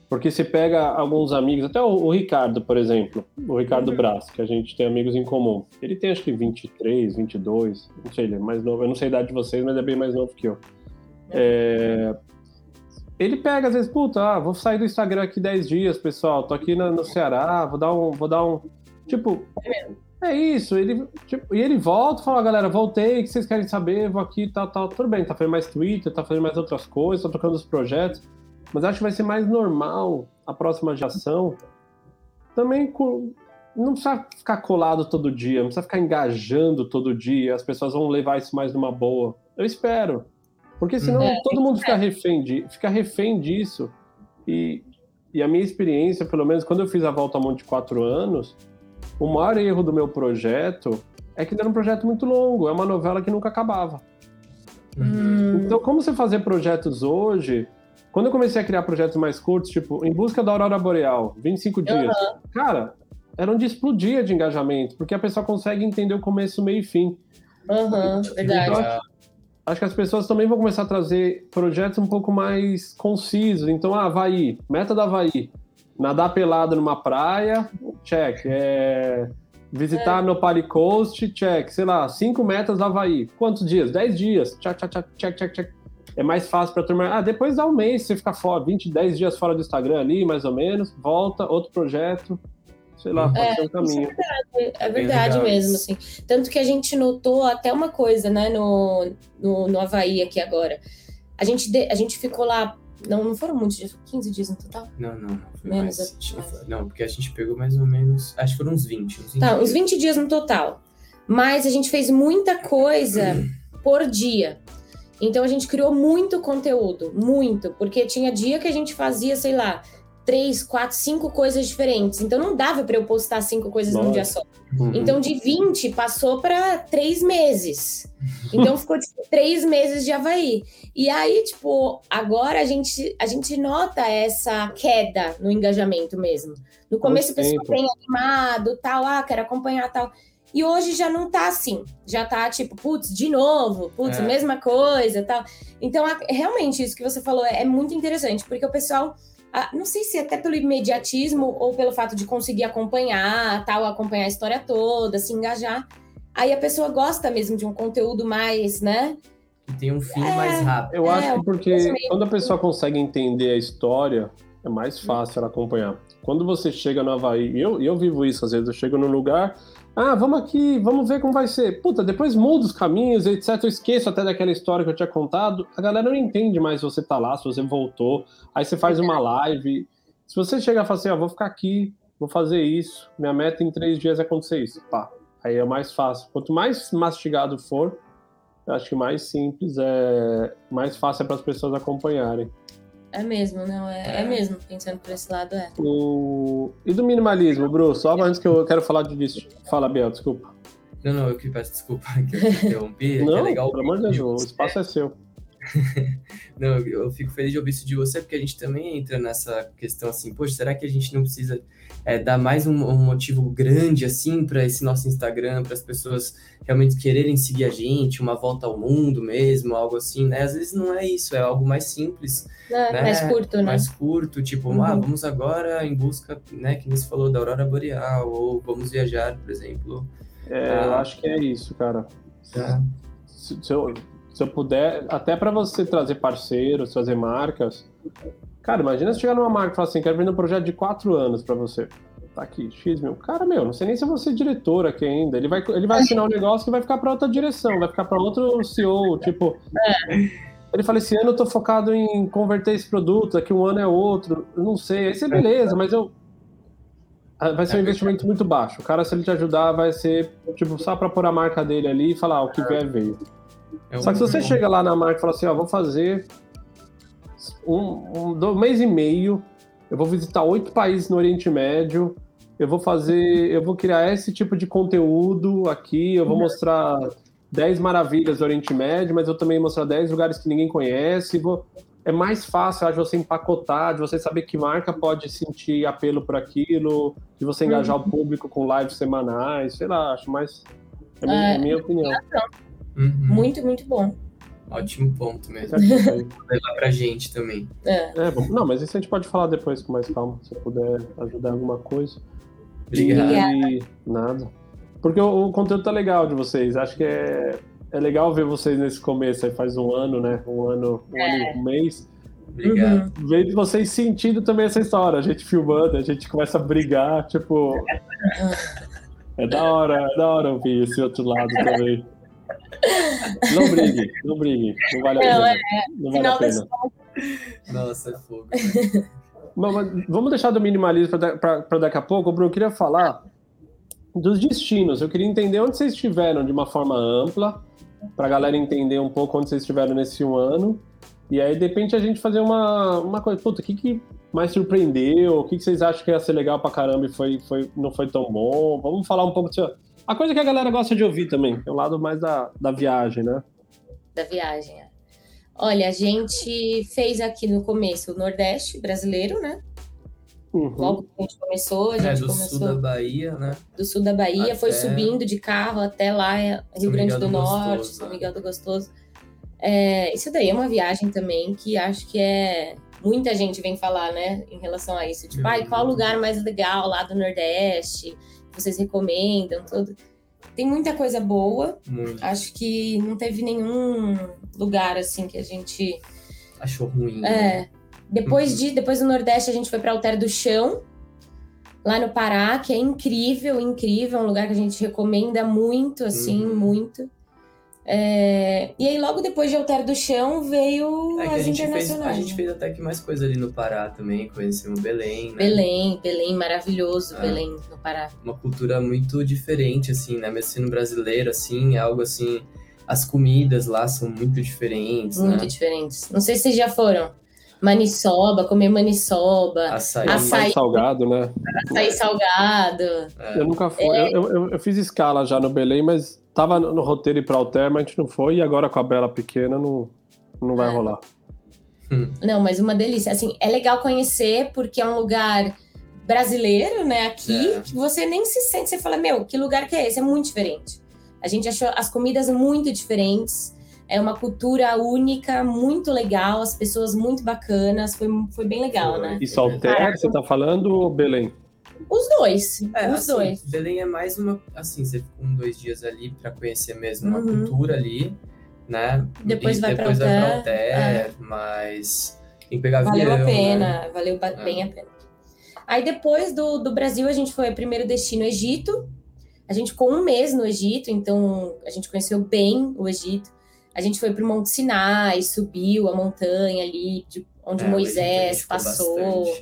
Porque você pega alguns amigos, até o, o Ricardo, por exemplo, o Ricardo uhum. Braz, que a gente tem amigos em comum. Ele tem acho que 23, 22, não sei, ele é mais novo. Eu não sei a idade de vocês, mas é bem mais novo que eu. É, ele pega, às vezes, puta, ah, vou sair do Instagram aqui 10 dias, pessoal, tô aqui no, no Ceará, vou dar um. Vou dar um. Tipo, é isso, ele, tipo, e ele volta e fala, galera, voltei, o que vocês querem saber? Vou aqui, tal, tal. Tudo bem, tá fazendo mais Twitter, tá fazendo mais outras coisas, tá tocando os projetos. Mas acho que vai ser mais normal a próxima geração também com, não precisa ficar colado todo dia, não precisa ficar engajando todo dia, as pessoas vão levar isso mais numa boa. Eu espero. Porque senão é, todo mundo fica refém, de, fica refém disso. E, e a minha experiência, pelo menos quando eu fiz a volta ao monte de quatro anos, o maior erro do meu projeto é que era um projeto muito longo, é uma novela que nunca acabava. Hum. Então, como você fazer projetos hoje? Quando eu comecei a criar projetos mais curtos, tipo, em busca da Aurora Boreal, 25 dias, uhum. cara, era onde explodia de engajamento, porque a pessoa consegue entender o começo, meio e fim. Uhum, verdade. Então, acho que as pessoas também vão começar a trazer projetos um pouco mais concisos. Então, ah, Havaí, meta da Havaí. Nadar pelado numa praia, check. É, visitar é. no Pali Coast, check. Sei lá, cinco metas da Havaí. Quantos dias? Dez dias. Check, check, check, check, check, check. É mais fácil para turma. Ah, depois dá um mês, você ficar fora, 20, 10 dias fora do Instagram ali, mais ou menos. Volta, outro projeto sei lá, pode é, ser um caminho. É verdade, é verdade mesmo, assim. Tanto que a gente notou até uma coisa, né, no, no, no Havaí aqui agora. A gente, de, a gente ficou lá, não, não foram muitos dias, 15 dias no total? Não, não, não. menos, mais, Não, porque a gente pegou mais ou menos, acho que foram uns 20. Uns 20 tá, dias. uns 20 dias no total. Mas a gente fez muita coisa por dia. Então a gente criou muito conteúdo, muito, porque tinha dia que a gente fazia, sei lá, três, quatro, cinco coisas diferentes. Então não dava para eu postar cinco coisas Nossa. num dia só. Uhum. Então de 20 passou para três meses. Então ficou tipo, três meses de Havaí. E aí, tipo, agora a gente, a gente nota essa queda no engajamento mesmo. No começo o pessoal tem animado, tal, ah, quero acompanhar tal. E hoje já não tá assim. Já tá tipo, putz, de novo, putz, é. mesma coisa, tal. Então, realmente, isso que você falou é, é muito interessante, porque o pessoal não sei se até pelo imediatismo ou pelo fato de conseguir acompanhar, tal, acompanhar a história toda, se engajar. Aí a pessoa gosta mesmo de um conteúdo mais, né? Que tem um fim é, mais rápido. Eu acho é, que porque quando a pessoa consegue entender a história, é mais fácil ela acompanhar. Quando você chega no Havaí, e eu, eu vivo isso às vezes, eu chego num lugar, ah, vamos aqui, vamos ver como vai ser. Puta, depois muda os caminhos, etc. Eu esqueço até daquela história que eu tinha contado. A galera não entende mais se você tá lá, se você voltou. Aí você faz uma live. Se você chegar e falar assim, ó, ah, vou ficar aqui, vou fazer isso, minha meta em três dias é acontecer isso. Pá, aí é mais fácil. Quanto mais mastigado for, acho que mais simples é mais fácil é para as pessoas acompanharem. É mesmo, não, é, é. é, mesmo, pensando por esse lado, é. O... E do minimalismo, Bruce? Só antes que eu quero falar disso. Fala, Biel, desculpa. Não, não, eu que peço desculpa que eu te interrompi. não, é legal pelo amor de Deus, o espaço é seu. não, eu fico feliz de ouvir isso de você, porque a gente também entra nessa questão assim, poxa, será que a gente não precisa é, dar mais um, um motivo grande assim para esse nosso Instagram, para as pessoas realmente quererem seguir a gente, uma volta ao mundo mesmo, algo assim, né? Às vezes não é isso, é algo mais simples. É, né? Mais curto, né? Mais curto, tipo, uhum. ah, vamos agora em busca, né, que você falou da aurora boreal, ou vamos viajar, por exemplo. É, ah, eu acho que é isso, cara. Tá. Se, se, eu, se eu puder, até para você trazer parceiros, trazer marcas, Cara, imagina se chegar numa marca e falar assim, quero vender um projeto de quatro anos para você. tá aqui, X mil. Cara, meu, não sei nem se vou ser diretor aqui ainda. Ele vai, ele vai assinar um negócio que vai ficar para outra direção, vai ficar para outro CEO, tipo. Ele fala, esse ano eu tô focado em converter esse produto, daqui um ano é outro, não sei. Aí você, beleza, mas eu. Ah, vai ser um investimento muito baixo. O cara, se ele te ajudar, vai ser, tipo, só para pôr a marca dele ali e falar, ah, o que vier, veio. É só que se você chega lá na marca e fala assim, ó, vou fazer um, um, um mês e meio, eu vou visitar oito países no Oriente Médio, eu vou fazer, eu vou criar esse tipo de conteúdo aqui, eu vou mostrar 10 maravilhas do Oriente Médio, mas eu também vou mostrar 10 lugares que ninguém conhece. Vou... É mais fácil acho, você empacotar, de você saber que marca pode sentir apelo por aquilo, de você engajar uhum. o público com lives semanais, sei lá, acho mais. É, é, minha opinião. Uhum. Muito, muito bom. Ótimo ponto mesmo. levar pra gente também. É. é bom, não, mas isso a gente pode falar depois com mais calma, se puder ajudar alguma coisa. Obrigado. E... Nada. Porque o, o, conteúdo tá legal de vocês. Acho que é, é legal ver vocês nesse começo, aí faz um ano, né? Um ano, um é. ano e um mês. Obrigado. Uhum. Ver vocês sentindo também essa história. A gente filmando, a gente começa a brigar, tipo. É da hora, é da hora ouvir esse outro lado também. Não brigue, não brigue. Não vale a pena. É, não vale a pena. Nossa, é fogo. Mas, vamos deixar do minimalismo para daqui a pouco. Bruno, eu queria falar dos destinos. Eu queria entender onde vocês estiveram de uma forma ampla, para a galera entender um pouco onde vocês estiveram nesse um ano. E aí, de repente, a gente fazer uma, uma coisa. Puta, o que, que mais surpreendeu? O que, que vocês acham que ia ser legal pra caramba e foi, foi, não foi tão bom? Vamos falar um pouco disso. A coisa que a galera gosta de ouvir também, é o lado mais da, da viagem, né? Da viagem, é. Olha, a gente fez aqui no começo o Nordeste brasileiro, né? Uhum. Logo que a gente começou, a é, gente é, do começou. sul da Bahia, né? Do sul da Bahia, até... foi subindo de carro até lá, Rio São Grande do, do Norte, Gostoso, São né? Miguel do Gostoso. É, isso daí é uma viagem também que acho que é. Muita gente vem falar, né, em relação a isso. Tipo, ai, qual lugar mais legal lá do Nordeste? Vocês recomendam, tudo. Tem muita coisa boa. Muito. Acho que não teve nenhum lugar assim que a gente achou ruim. É. Né? Depois uhum. de depois do Nordeste a gente foi para Alter do Chão, lá no Pará, que é incrível, incrível, um lugar que a gente recomenda muito, assim, uhum. muito. É... E aí, logo depois de Alter do Chão, veio é as internacionais. Fez, a gente fez até que mais coisa ali no Pará também, conhecemos Belém, né? Belém, Belém, maravilhoso, é. Belém, no Pará. Uma cultura muito diferente, assim, né? Mesmo sendo brasileiro, assim, é algo assim... As comidas lá são muito diferentes, Muito né? diferentes. Não sei se vocês já foram. Maniçoba, comer maniçoba. Açaí. açaí salgado, né? Açaí salgado. É. Eu nunca fui. É. Eu, eu, eu, fiz escala já no Belém, mas tava no, roteiro ir pra Alter, mas a gente não foi. E agora com a Bela pequena não, não vai é. rolar. Hum. Não, mas uma delícia. Assim, é legal conhecer porque é um lugar brasileiro, né? Aqui, é. que você nem se sente. Você fala, meu, que lugar que é esse? É muito diferente. A gente achou as comidas muito diferentes. É uma cultura única, muito legal, as pessoas muito bacanas, foi, foi bem legal, né? E Salter, você tá falando ou Belém? Os dois, é, os assim, dois. Belém é mais uma, assim, você fica um, dois dias ali para conhecer mesmo uma uhum. cultura ali, né? Depois e vai depois pra pra é. mas tem que pegar valeu avião, a pena, né? valeu é. bem a pena. Aí depois do, do Brasil, a gente foi primeiro destino Egito, a gente ficou um mês no Egito, então a gente conheceu bem o Egito. A gente foi para o Monte Sinai, subiu a montanha ali, de onde é, Moisés passou.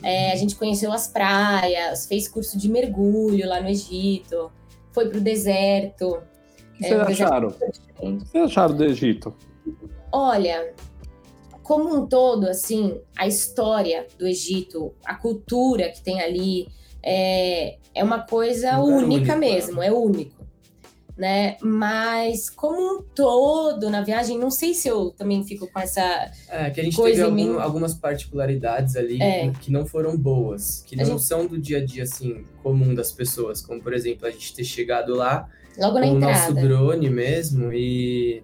É, a gente conheceu as praias, fez curso de mergulho lá no Egito, foi para o deserto. O que é, vocês acharam? O que vocês acharam do Egito? Olha, como um todo, assim, a história do Egito, a cultura que tem ali, é, é uma coisa única único, mesmo, é. é único né? Mas como um todo na viagem, não sei se eu também fico com essa é, que a gente teve algum, algumas particularidades ali é. que não foram boas, que não gente... são do dia a dia assim comum das pessoas, como por exemplo a gente ter chegado lá Logo com o nosso drone mesmo e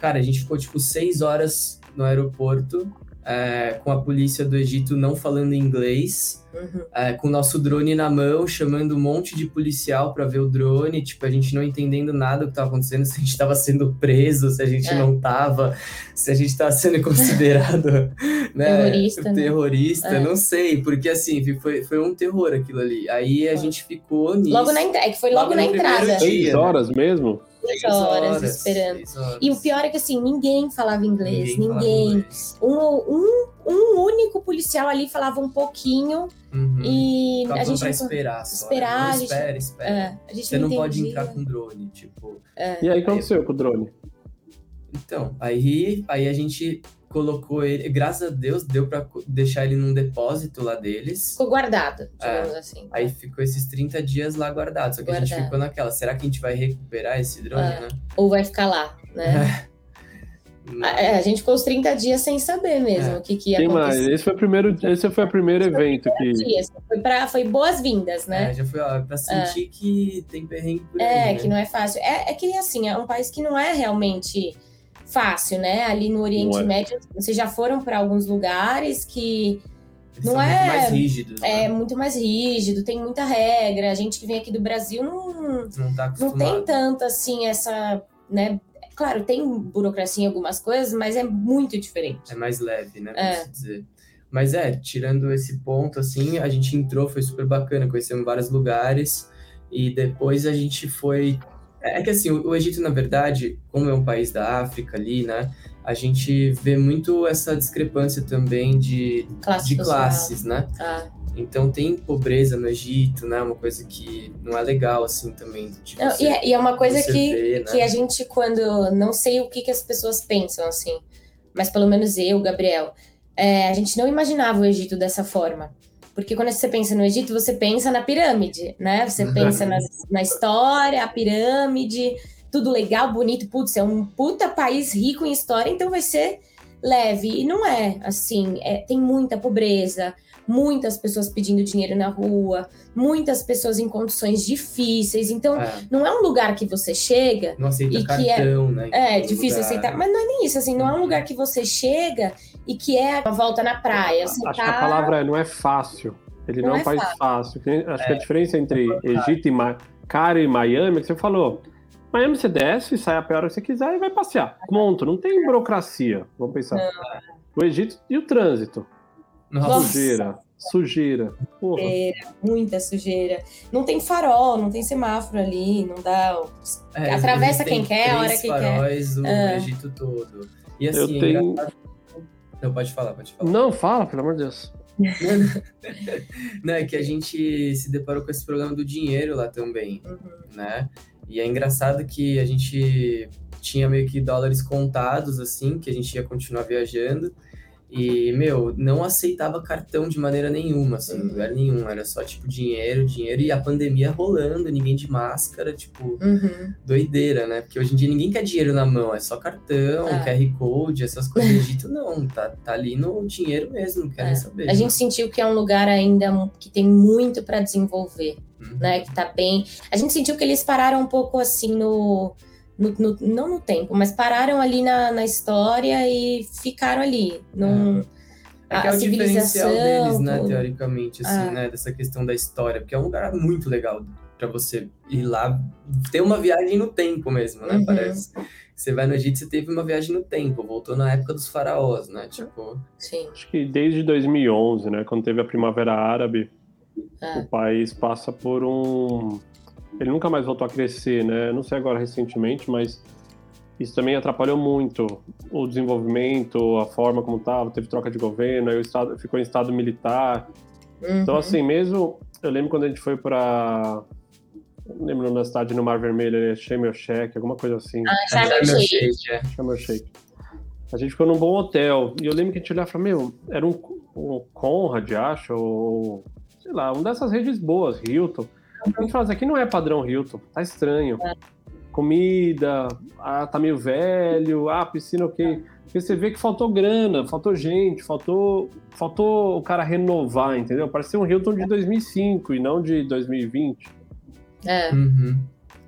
cara a gente ficou tipo seis horas no aeroporto é, com a polícia do Egito não falando inglês, uhum. é, com o nosso drone na mão, chamando um monte de policial para ver o drone, tipo, a gente não entendendo nada do que estava acontecendo, se a gente estava sendo preso, se a gente é. não estava, se a gente estava sendo considerado né, terrorista, né? terrorista né? não sei, porque assim, foi, foi um terror aquilo ali. Aí a gente ficou nisso. Logo na entrada, é que foi logo, logo na entrada. Seis horas mesmo? Seis horas, horas esperando. Horas. E o pior é que assim, ninguém falava inglês, ninguém. ninguém. Inglês. Um, um, um único policial ali falava um pouquinho uhum. e Tava a gente pra esperar, só. esperar, não, a gente, espera, espera. É, a gente Você não, não pode entrar com drone, tipo. É. E aí o que aconteceu com o drone? Então, aí, aí a gente colocou ele, graças a Deus, deu para deixar ele num depósito lá deles. Ficou guardado, digamos é, assim. Aí ficou esses 30 dias lá guardado. Só que guardado. a gente ficou naquela, será que a gente vai recuperar esse drone, é. né? Ou vai ficar lá, né? É. A, gente ficou os 30 dias sem saber mesmo é. o que, que ia Tem acontecer. Mais. Esse foi o primeiro, esse foi o primeiro esse evento que. Foi, pra, foi boas-vindas, né? É, já foi ó, pra sentir que tem perrengue por É, aí, né? que não é fácil. É, é que assim, é um país que não é realmente fácil, né? Ali no Oriente é. Médio, vocês já foram para alguns lugares que Eles não é muito mais rígidos, é né? muito mais rígido, tem muita regra. A gente que vem aqui do Brasil não não, tá não tem tanto assim essa, né? Claro, tem burocracia em algumas coisas, mas é muito diferente. É mais leve, né? É. dizer. Mas é, tirando esse ponto, assim, a gente entrou, foi super bacana, conhecemos vários lugares e depois a gente foi é, é que assim, o Egito, na verdade, como é um país da África ali, né? A gente vê muito essa discrepância também de, Classe de classes, né? Ah. Então tem pobreza no Egito, né? Uma coisa que não é legal, assim, também. Não, você, e, é, e, é, uma coisa que, vê, né? que a gente, quando. Não sei o que, que as pessoas pensam, assim, mas pelo menos eu, Gabriel, é, a gente não imaginava o Egito dessa forma. Porque quando você pensa no Egito, você pensa na pirâmide, né? Você uhum. pensa na, na história, a pirâmide, tudo legal, bonito, putz, é um puta país rico em história, então vai ser leve. E não é assim, é, tem muita pobreza, muitas pessoas pedindo dinheiro na rua, muitas pessoas em condições difíceis. Então, é. não é um lugar que você chega não aceita e cartão, que é, né? É, difícil lugar. aceitar, mas não é nem isso, assim, não é um lugar que você chega e que é uma volta na praia. Você Acho tá... que a palavra é, não é fácil. Ele não, não é país fácil. fácil. Acho é. que a diferença entre Egito e Ma... Cara e Miami é que você falou. Miami você desce, sai a pé hora que você quiser e vai passear. Ponto. Não tem burocracia. Vamos pensar. Não. O Egito e o trânsito. Nossa. Sujeira. Sujeira. Sujeira, muita sujeira. Não tem farol, não tem semáforo ali, não dá. É, Atravessa quem quer, a hora que quer. faróis o ah. Egito todo. E assim, eu tenho... Não, pode falar, pode falar. Não, fala, pelo amor de Deus. não, é que a gente se deparou com esse problema do dinheiro lá também, uhum. né? E é engraçado que a gente tinha meio que dólares contados, assim, que a gente ia continuar viajando. E, meu, não aceitava cartão de maneira nenhuma, assim, lugar nenhum. Era só, tipo, dinheiro, dinheiro e a pandemia rolando, ninguém de máscara, tipo, uhum. doideira, né? Porque hoje em dia ninguém quer dinheiro na mão, é só cartão, é. QR Code, essas coisas. Egito, não, tá, tá ali no dinheiro mesmo, não quer é. saber. A gente sentiu que é um lugar ainda que tem muito para desenvolver, uhum. né? Que tá bem. A gente sentiu que eles pararam um pouco assim no no, no, não no tempo, mas pararam ali na, na história e ficaram ali. Num, é. é que é o diferencial deles, né, tudo. teoricamente, assim, ah. né, dessa questão da história, porque é um lugar muito legal para você ir lá, ter uma viagem no tempo mesmo, né, uhum. parece. Você vai no Egito, você teve uma viagem no tempo, voltou na época dos faraós, né, tipo... Sim. Acho que desde 2011, né, quando teve a Primavera Árabe, ah. o país passa por um ele nunca mais voltou a crescer, né? Não sei agora recentemente, mas isso também atrapalhou muito o desenvolvimento, a forma como estava. Teve troca de governo, aí o estado ficou em estado militar. Uhum. Então, assim, mesmo. Eu lembro quando a gente foi para. Não lembro na cidade no Mar Vermelho, é Shem El alguma coisa assim. Ah, Shem El Sheikh. A gente ficou num bom hotel. E eu lembro que a gente olhava e falava, meu, era um, um Conrad, acho, ou sei lá, uma dessas redes boas, Hilton. A gente fala, isso aqui não é padrão Hilton, tá estranho. É. Comida, ah, tá meio velho, ah, piscina ok. Porque você vê que faltou grana, faltou gente, faltou, faltou o cara renovar, entendeu? Parece um Hilton de 2005 e não de 2020. É. Uhum.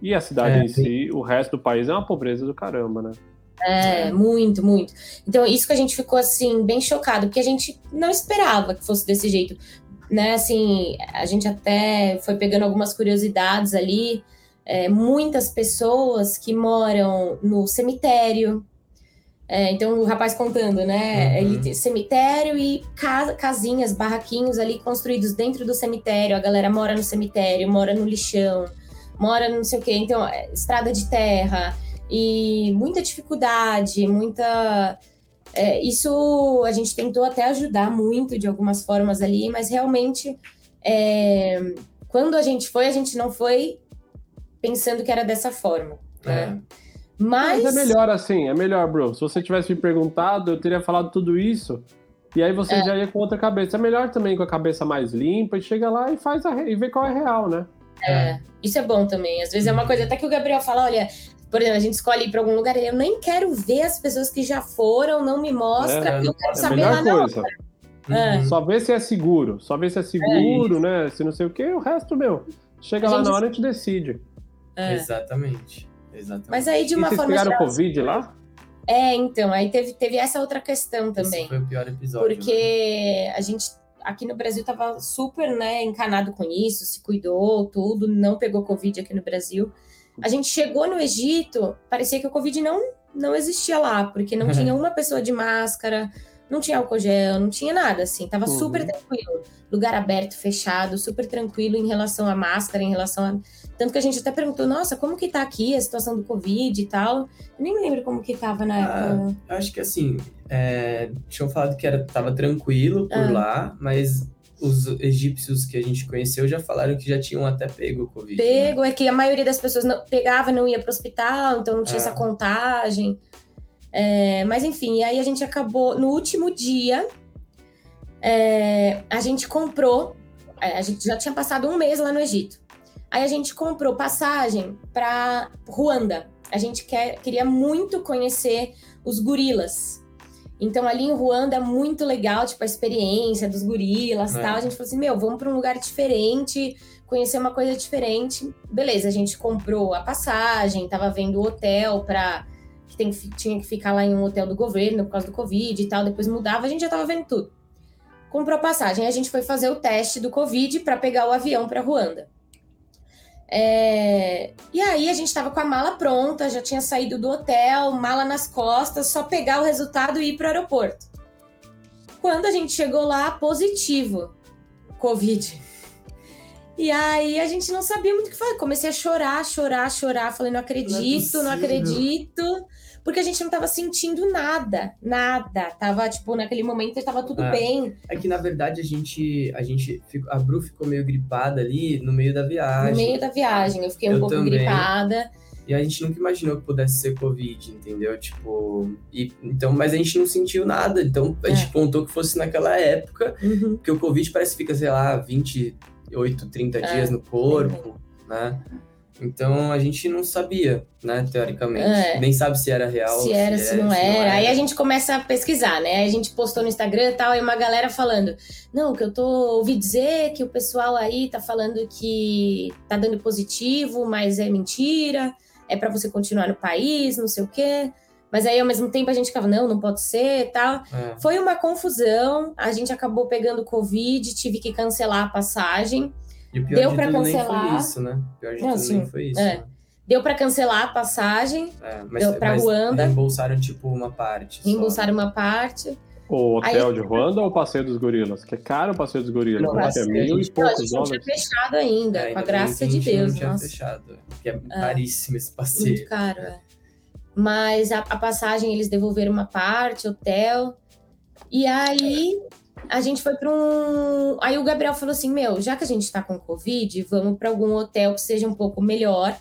E a cidade é, em si, o resto do país é uma pobreza do caramba, né? É, é, muito, muito. Então, isso que a gente ficou, assim, bem chocado, porque a gente não esperava que fosse desse jeito. Né, assim, a gente até foi pegando algumas curiosidades ali. É, muitas pessoas que moram no cemitério, é, então, o rapaz contando, né? Uhum. Ele, cemitério e casa, casinhas, barraquinhos ali construídos dentro do cemitério. A galera mora no cemitério, mora no lixão, mora no não sei o quê. Então, é, estrada de terra e muita dificuldade, muita. É, isso a gente tentou até ajudar muito de algumas formas ali, mas realmente, é, quando a gente foi, a gente não foi pensando que era dessa forma. Né? É. Mas... Mas é melhor assim, é melhor, bro. Se você tivesse me perguntado, eu teria falado tudo isso. E aí você é. já ia com outra cabeça. É melhor também com a cabeça mais limpa e chega lá e faz a, e vê qual é real, né? É, isso é bom também. Às vezes é uma coisa até que o Gabriel fala, olha, por exemplo, a gente escolhe ir para algum lugar, eu nem quero ver as pessoas que já foram, não me mostra, é, eu quero é saber lá coisa. Uhum. É. Só ver se é seguro, só ver se é seguro, né? Se não sei o que, o resto, meu, chega lá na hora e a gente decide. É. Exatamente. Exatamente. Mas aí, de uma e forma. Vocês pegaram Covid lá? É, então, aí teve, teve essa outra questão também. Esse foi o pior episódio. Porque né? a gente aqui no Brasil tava super, né, encanado com isso, se cuidou, tudo, não pegou Covid aqui no Brasil. A gente chegou no Egito, parecia que o Covid não, não existia lá, porque não tinha uma pessoa de máscara, não tinha álcool gel, não tinha nada, assim, tava uhum. super tranquilo. Lugar aberto, fechado, super tranquilo em relação à máscara, em relação a tanto que a gente até perguntou, nossa, como que tá aqui a situação do Covid e tal? Eu nem lembro como que tava na época. Ah, acho que assim, é, tinham falado que era, tava tranquilo por ah. lá, mas os egípcios que a gente conheceu já falaram que já tinham até pego o Covid. Né? Pego, né? é que a maioria das pessoas não, pegava não ia para o hospital, então não tinha essa ah. contagem. É, mas enfim, aí a gente acabou, no último dia, é, a gente comprou, é, a gente já tinha passado um mês lá no Egito. Aí a gente comprou passagem para Ruanda. A gente quer, queria muito conhecer os gorilas. Então ali em Ruanda é muito legal, tipo a experiência dos gorilas, é. tal. A gente falou assim, meu, vamos para um lugar diferente, conhecer uma coisa diferente. Beleza, a gente comprou a passagem, tava vendo o hotel para que tem, tinha que ficar lá em um hotel do governo por causa do Covid e tal, depois mudava, a gente já tava vendo tudo. Comprou a passagem, a gente foi fazer o teste do Covid para pegar o avião para Ruanda. É... E aí a gente estava com a mala pronta, já tinha saído do hotel, mala nas costas, só pegar o resultado e ir para o aeroporto. Quando a gente chegou lá, positivo, Covid. E aí a gente não sabia muito o que fazer. Comecei a chorar, chorar, chorar. Falei, não acredito, não, é não acredito porque a gente não tava sentindo nada, nada. Tava, tipo, naquele momento tava tudo é. bem. É que, na verdade, a gente, a gente, a Bru ficou meio gripada ali no meio da viagem. No meio da viagem, eu fiquei um eu pouco também. gripada. E a gente nunca imaginou que pudesse ser Covid, entendeu? Tipo, e, então, mas a gente não sentiu nada. Então, a gente é. contou que fosse naquela época, uhum. porque o Covid parece que fica, sei lá, 28, 30 é. dias no corpo, né? Então a gente não sabia, né, teoricamente. É. Nem sabe se era real. Se era, se, não, se era. não, era. Aí a gente começa a pesquisar, né? Aí a gente postou no Instagram e tal, e uma galera falando: não, que eu tô ouvi dizer que o pessoal aí tá falando que tá dando positivo, mas é mentira, é para você continuar no país, não sei o quê. Mas aí, ao mesmo tempo, a gente ficava, não, não pode ser tal. É. Foi uma confusão. A gente acabou pegando Covid, tive que cancelar a passagem. E o pior Deu de tudo cancelar. nem foi isso, né? O pior de não, tudo sim. nem foi isso. É. Né? Deu para cancelar a passagem é, mas, para Ruanda. Reembolsaram tipo uma parte. Reembolsaram uma parte. O hotel Aí, de Ruanda ou o Passeio dos Gorilas? Que é caro o Passeio dos Gorilas. Não, é mil e poucos dólares. não tinha fechado ainda, é, com a graça de Deus. Não tinha nossa. fechado. Que é, é caríssimo esse passeio. Muito caro, é. Mas a, a passagem eles devolveram uma parte, hotel. E aí a gente foi para um. Aí o Gabriel falou assim: Meu, já que a gente está com Covid, vamos para algum hotel que seja um pouco melhor,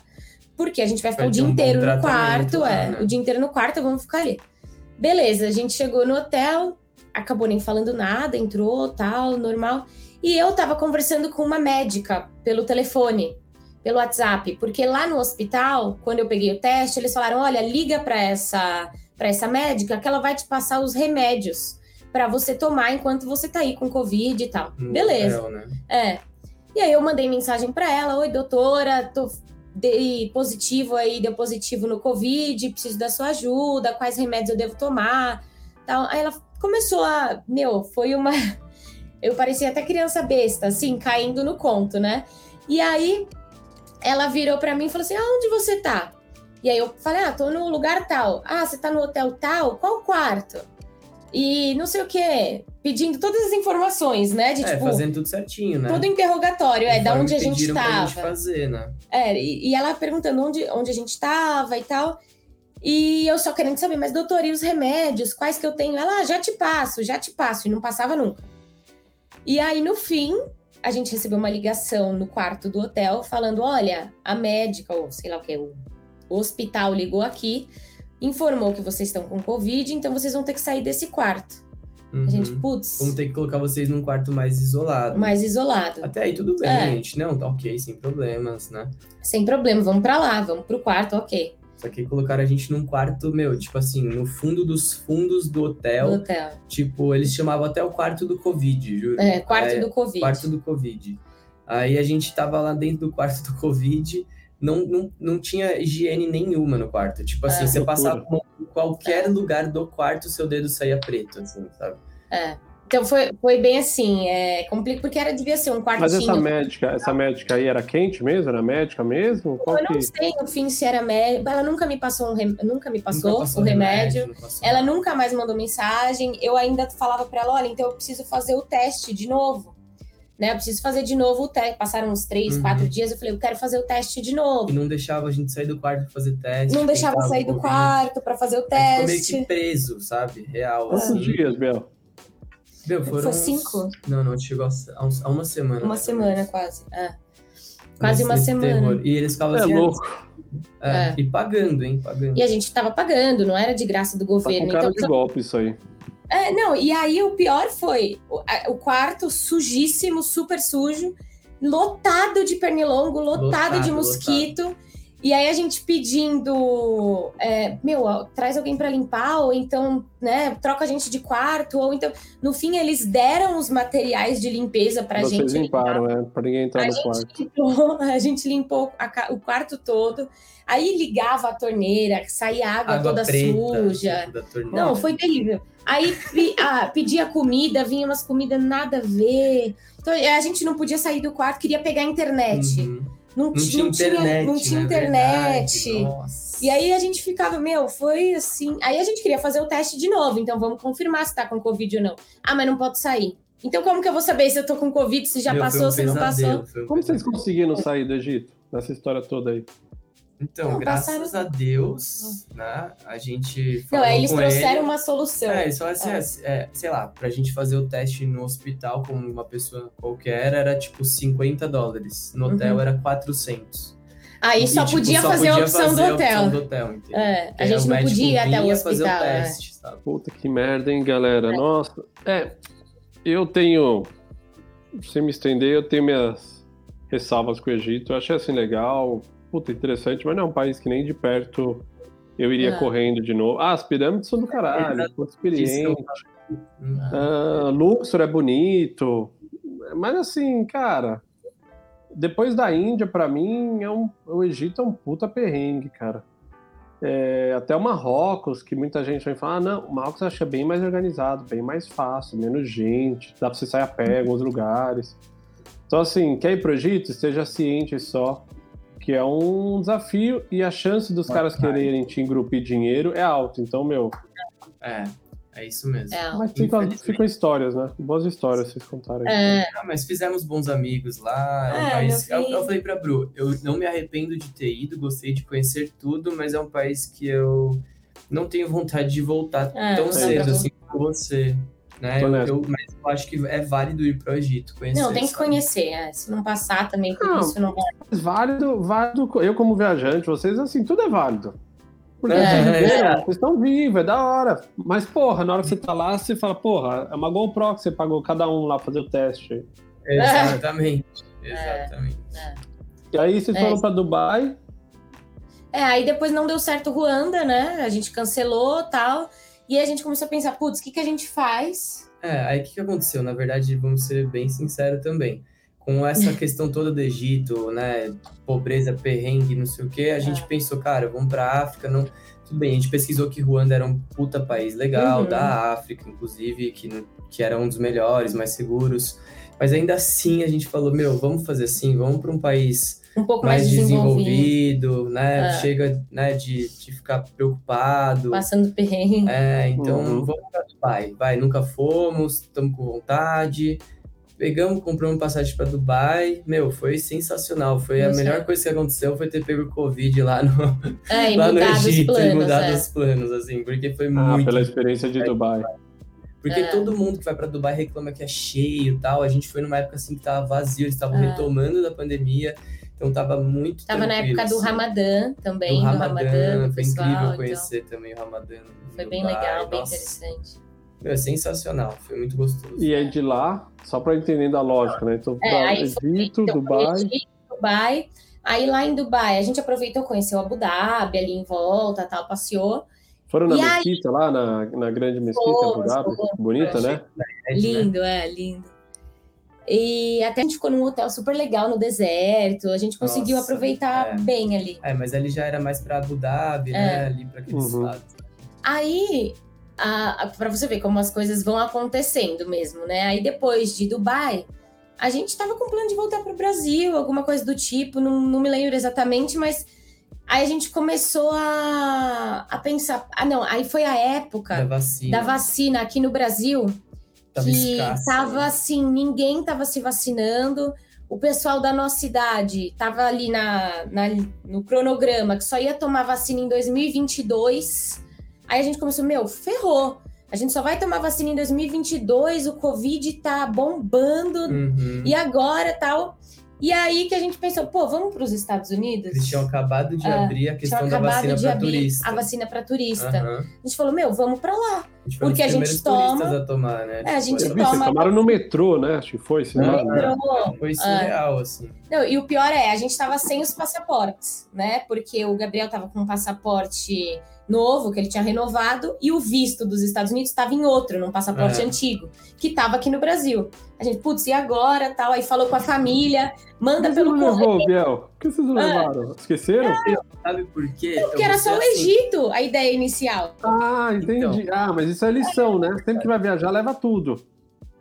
porque a gente vai ficar vai o dia um inteiro no quarto, lá, é. Né? O dia inteiro no quarto, vamos ficar ali. Beleza, a gente chegou no hotel, acabou nem falando nada, entrou, tal, normal. E eu tava conversando com uma médica pelo telefone, pelo WhatsApp, porque lá no hospital, quando eu peguei o teste, eles falaram: olha, liga para essa, para essa médica que ela vai te passar os remédios para você tomar enquanto você tá aí com Covid e tal. No Beleza. Hotel, né? É. E aí eu mandei mensagem para ela: Oi, doutora, tô dei positivo aí, deu positivo no Covid, preciso da sua ajuda, quais remédios eu devo tomar, tal. Aí ela começou a, meu, foi uma eu parecia até criança besta, assim, caindo no conto, né? E aí ela virou para mim e falou assim: "Aonde você tá?" E aí eu falei: "Ah, tô no lugar tal". "Ah, você tá no hotel tal? Qual quarto?" E não sei o que, pedindo todas as informações, né? De, é, tipo, fazendo tudo certinho, né? Todo interrogatório, é, da onde a gente tava. Gente fazer, né? É, e, e ela perguntando onde, onde a gente tava e tal. E eu só querendo saber, mas doutor, e os remédios? Quais que eu tenho? Ela, ah, já te passo, já te passo. E não passava nunca. E aí, no fim, a gente recebeu uma ligação no quarto do hotel falando: olha, a médica, ou sei lá o que, o hospital ligou aqui, informou que vocês estão com Covid, então vocês vão ter que sair desse quarto. Uhum. A gente, uhum. putz. Vamos ter que colocar vocês num quarto mais isolado. Mais isolado. Até aí tudo bem, é. gente. Não, tá ok, sem problemas, né? Sem problema, vamos para lá, vamos pro quarto, ok. Só que colocaram a gente num quarto, meu, tipo assim, no fundo dos fundos do hotel. Do hotel. Tipo, eles chamavam até o quarto do Covid, juro. É, quarto é, do Covid. Quarto do Covid. Aí a gente tava lá dentro do quarto do Covid, não, não, não tinha higiene nenhuma no quarto. Tipo assim, é, você passava por qualquer é. lugar do quarto, seu dedo saía preto, assim, sabe? É. Então foi, foi bem assim, é, porque era, devia ser um quartinho. Mas essa médica, essa médica aí era quente mesmo? Era médica mesmo? Qual eu que... não sei no fim se era médica. Ela nunca me passou um rem... nunca me passou, nunca passou o remédio. remédio ela nunca mais mandou mensagem. Eu ainda falava para ela, olha, então eu preciso fazer o teste de novo. Né, eu preciso fazer de novo o teste. Passaram uns três, uhum. quatro dias, eu falei, eu quero fazer o teste de novo. E não deixava a gente sair do quarto para fazer teste. Não deixava sair do quarto para fazer o teste. meio que preso, sabe? Real. Quantos assim. dias, Bel? Meu, foram Foi cinco? Não, não, chegou a, a uma semana. Uma semana, quase. É. Quase uma semana. Terror. E eles ficavam é assim. Louco. É, é. E pagando, hein? Pagando. E a gente tava pagando, não era de graça do governo. Tá com cara então, de golpe isso aí. É, não, e aí o pior foi o, o quarto sujíssimo, super sujo, lotado de pernilongo, lotado, lotado de mosquito. Lotado. E aí a gente pedindo, é, meu, traz alguém para limpar, ou então, né, troca a gente de quarto, ou então, no fim eles deram os materiais de limpeza pra Vocês gente. Vocês limparam, limpar. né? Pra ninguém entrar a no quarto. Limpou, a gente limpou a, o quarto todo, aí ligava a torneira, saía água, água toda preta, suja. Não, foi terrível. Aí ah, pedia comida, vinha umas comidas nada a ver. Então a gente não podia sair do quarto, queria pegar a internet. Uhum. Não, não, tinha, internet. Não tinha internet. E aí a gente ficava, meu, foi assim. Aí a gente queria fazer o teste de novo, então vamos confirmar se tá com Covid ou não. Ah, mas não pode sair. Então, como que eu vou saber se eu tô com Covid, se já meu, passou, um se não passou? Um como vocês conseguiram sair do Egito? Nessa história toda aí? Então, não, graças passaram... a Deus, né, a gente Não, eles trouxeram ele. uma solução. É, eles falaram assim, é. É, sei lá, pra gente fazer o teste no hospital com uma pessoa qualquer era tipo 50 dólares. No hotel uhum. era 400. Aí só, tipo, podia, só fazer podia a opção fazer do hotel. A opção do hotel é, a gente não podia ir até o hospital. Fazer o é. teste, é. Puta que merda, hein, galera? É. Nossa. É, eu tenho. Sem me estender, eu tenho minhas ressalvas com o Egito. Eu achei assim legal puta, interessante, mas não é um país que nem de perto eu iria é. correndo de novo. Ah, as pirâmides são do caralho, é, experiente. Ah, Luxor é bonito. Mas assim, cara, depois da Índia, para mim, é um, o Egito é um puta perrengue, cara. É, até o Marrocos, que muita gente vai falar, ah, não, o Marrocos acha bem mais organizado, bem mais fácil, menos gente, dá pra você sair a pé em alguns lugares. Então, assim, quer ir pro Egito? Esteja ciente só que é um desafio e a chance dos caras quererem te engrupir dinheiro é alta. Então, meu. É, é isso mesmo. É, mas ficam, ficam histórias, né? Boas histórias vocês contaram. É. Ah, mas fizemos bons amigos lá. É, um país... eu, eu, falei pra Bru, eu não me arrependo de ter ido, gostei de conhecer tudo, mas é um país que eu não tenho vontade de voltar é, tão cedo assim como você né? Eu, eu, mas eu acho que é válido ir para o Egito, conhecer. Não, tem que sabe? conhecer, é. se não passar também por não, isso não vai. Válido, válido, eu como viajante, vocês assim, tudo é válido. Porque é, é, vocês estão vivos, é da hora. Mas, porra, na hora que você tá lá, você fala, porra, é uma GoPro que você pagou cada um lá fazer o teste. Exatamente, exatamente. É. E aí vocês foram para Dubai. É, aí depois não deu certo Ruanda, né? A gente cancelou tal. E a gente começou a pensar, putz, o que, que a gente faz? É, aí o que, que aconteceu? Na verdade, vamos ser bem sinceros também. com essa questão toda do Egito, né, pobreza, perrengue, não sei o que, a gente é. pensou, cara, vamos para África, não tudo bem, a gente pesquisou que Ruanda era um puta país legal, uhum. da África, inclusive, que, que era um dos melhores, mais seguros. Mas ainda assim a gente falou, meu, vamos fazer assim, vamos para um país um pouco mais, mais desenvolvido, desenvolvido né? É. Chega né, de, de ficar preocupado. Passando perrengue. É, então uhum. vamos para Dubai. Vai, nunca fomos, estamos com vontade pegamos, compramos passagem para Dubai. Meu, foi sensacional. Foi a melhor coisa que aconteceu foi ter pego o Covid lá no, é, lá no Egito planos, e mudado é. os planos, assim, porque foi ah, muito. pela experiência de Dubai. Porque é. todo mundo que vai para Dubai reclama que é cheio e tal. A gente foi numa época assim que tava vazio, eles estavam é. retomando da pandemia. Então tava muito Tava na época do assim. Ramadã também, do Ramadã, do Ramadã do foi pessoal, incrível conhecer então... também o Ramadã. Foi bem legal, bem interessante. Meu, é sensacional, foi muito gostoso. E aí de lá, só para entender a lógica, né? Então, é, Egito, então, Dubai. Egito, Dubai. Aí lá em Dubai, a gente aproveitou, conheceu Abu Dhabi ali em volta, tal, passeou. Foram na e mesquita aí... lá, na, na grande mesquita Abu Dhabi? Bonita, né? Lindo, é, lindo. E até a gente ficou num hotel super legal no deserto, a gente conseguiu Nossa, aproveitar é. bem ali. É, mas ali já era mais para Abu Dhabi, é. né? Ali para aqueles uhum. lados. Aí para você ver como as coisas vão acontecendo mesmo, né? Aí depois de Dubai, a gente estava com plano de voltar para o Brasil, alguma coisa do tipo, não, não me lembro exatamente, mas aí a gente começou a, a pensar. Ah, não, aí foi a época da vacina, da vacina aqui no Brasil. Tava que escasso, tava né? assim, ninguém tava se vacinando. O pessoal da nossa idade tava ali na, na, no cronograma que só ia tomar vacina em 2022. Aí a gente começou, meu, ferrou. A gente só vai tomar vacina em 2022, o Covid tá bombando, uhum. e agora tal. E aí que a gente pensou, pô, vamos para os Estados Unidos? Eles tinham acabado de ah, abrir a questão da vacina para turista. A vacina para turista. Uhum. A gente falou, meu, vamos para lá. A porque a gente toma. A tomar, né? É, a gente toma. Vocês tomaram no metrô, né? Acho que foi. No metrô. Né? Foi surreal, ah. assim. Não, e o pior é, a gente estava sem os passaportes, né? Porque o Gabriel estava com um passaporte novo que ele tinha renovado e o visto dos Estados Unidos estava em outro, num passaporte é. antigo, que estava aqui no Brasil. A gente, putz, e agora? Tal, aí falou com a família, manda Mas pelo correio. levou, Biel? Por que vocês não ah. levaram? Esqueceram? É. Sabe por quê? Porque era só o assim. Egito, a ideia inicial. Ah, entendi. Então. Ah, mas isso é lição, né? Sempre que vai viajar, leva tudo.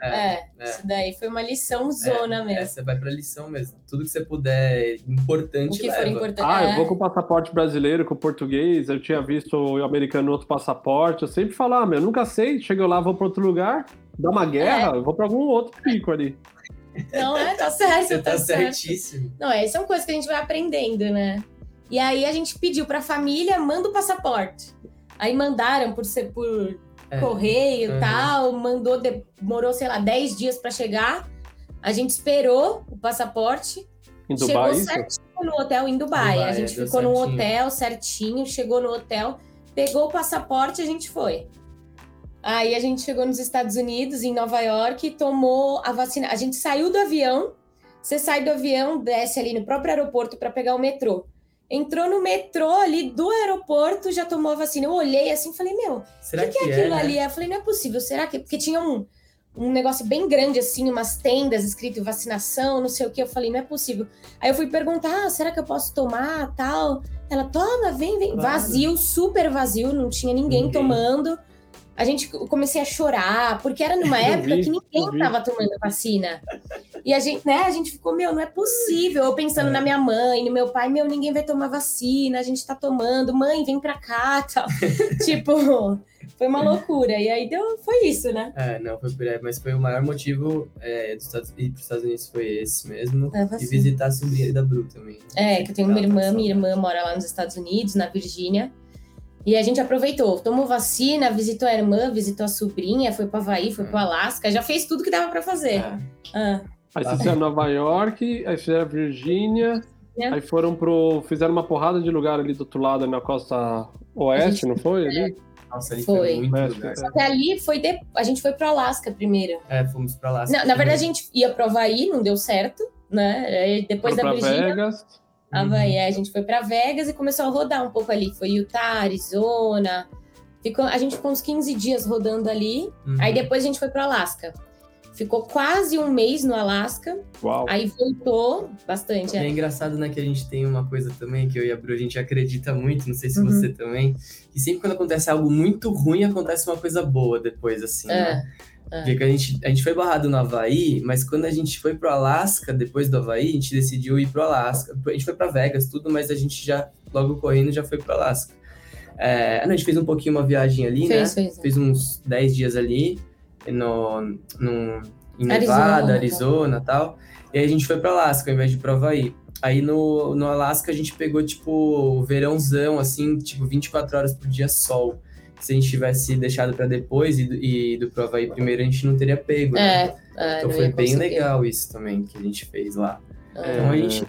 É, é, é, isso daí foi uma lição zona é, mesmo. É, você vai pra lição mesmo. Tudo que você puder importante, o que leva. for importante. Ah, eu é. vou com o passaporte brasileiro, com o português, eu tinha visto o americano outro passaporte, eu sempre falo, ah, meu, nunca sei, chego lá, vou pra outro lugar, dá uma guerra, é. eu vou pra algum outro pico ali. Não, é, tá certo, Você tá, tá certíssimo. Não, é, são coisas que a gente vai aprendendo, né? E aí a gente pediu pra família, manda o passaporte. Aí mandaram por ser por é. correio e uhum. tal, mandou, demorou, sei lá, 10 dias para chegar. A gente esperou o passaporte. Em Dubai, chegou certinho no hotel em Dubai. Dubai a gente ficou certinho. no hotel certinho, chegou no hotel, pegou o passaporte e a gente foi. Aí a gente chegou nos Estados Unidos, em Nova York, e tomou a vacina. A gente saiu do avião. Você sai do avião, desce ali no próprio aeroporto para pegar o metrô entrou no metrô ali do aeroporto, já tomou a vacina. Eu olhei assim e falei, meu, será que, que, é aquilo é, ali? Né? Eu falei, não é possível, será que. Porque tinha um, um negócio bem grande, assim, umas tendas escrito vacinação, não sei o que. Eu falei, não é possível. Aí eu fui perguntar, ah, será que eu posso tomar tal? Ela, toma, vem, vem. Claro. Vazio, super vazio, não tinha ninguém uhum. tomando a gente comecei a chorar, porque era numa época vi, que ninguém estava tomando vacina. E a gente, né, a gente ficou, meu, não é possível. Eu pensando é. na minha mãe, no meu pai, meu, ninguém vai tomar vacina, a gente tá tomando, mãe, vem pra cá, tal. tipo, foi uma loucura. E aí deu, foi isso, né? É, não, foi por aí, mas foi o maior motivo é, dos Estados, ir pros Estados Unidos foi esse mesmo. É, e visitar a sobrinha da Bru também. Né? É, que eu tenho uma irmã, minha irmã mora lá nos Estados Unidos, na Virgínia. E a gente aproveitou, tomou vacina, visitou a irmã, visitou a sobrinha, foi para Havaí, foi para é. Alasca, já fez tudo que dava para fazer. É. Ah. Aí vocês fizeram Nova York, aí fizeram Virgínia, é. aí foram pro. fizeram uma porrada de lugar ali do outro lado, na costa oeste, gente... não foi? Ali? Nossa, ali foi, foi. Só que ali foi de... a gente foi pro Alasca primeiro. É, fomos pro Alasca. Não, na verdade, a gente ia pro Havaí, não deu certo, né? Aí depois Foi da Virgínia. Vegas. Havaí. Uhum. A gente foi para Vegas e começou a rodar um pouco ali. Foi Utah, Arizona. Ficou, a gente ficou uns 15 dias rodando ali. Uhum. Aí depois a gente foi para Alasca. ficou quase um mês no Alasca. Uau. Aí voltou bastante. É. é. engraçado, né, que a gente tem uma coisa também que eu e a Bru, a gente acredita muito, não sei se uhum. você também, que sempre quando acontece algo muito ruim, acontece uma coisa boa depois, assim, é. né? É. Porque a gente, a gente foi barrado no Havaí, mas quando a gente foi pro Alasca, depois do Havaí, a gente decidiu ir pro Alasca. A gente foi para Vegas, tudo, mas a gente já, logo correndo, já foi pro Alasca. É, a gente fez um pouquinho uma viagem ali, fez, né? Fez, fez uns 10 dias ali, no, no, em Nevada, Arizona e tal. E aí a gente foi para Alasca ao invés de ir pro Havaí. Aí no, no Alasca a gente pegou, tipo, verãozão, assim, tipo, 24 horas por dia sol se a gente tivesse deixado para depois e, e do Prova aí primeiro, a gente não teria pego. Né? É, é, então foi bem legal isso também que a gente fez lá. É. Então a gente,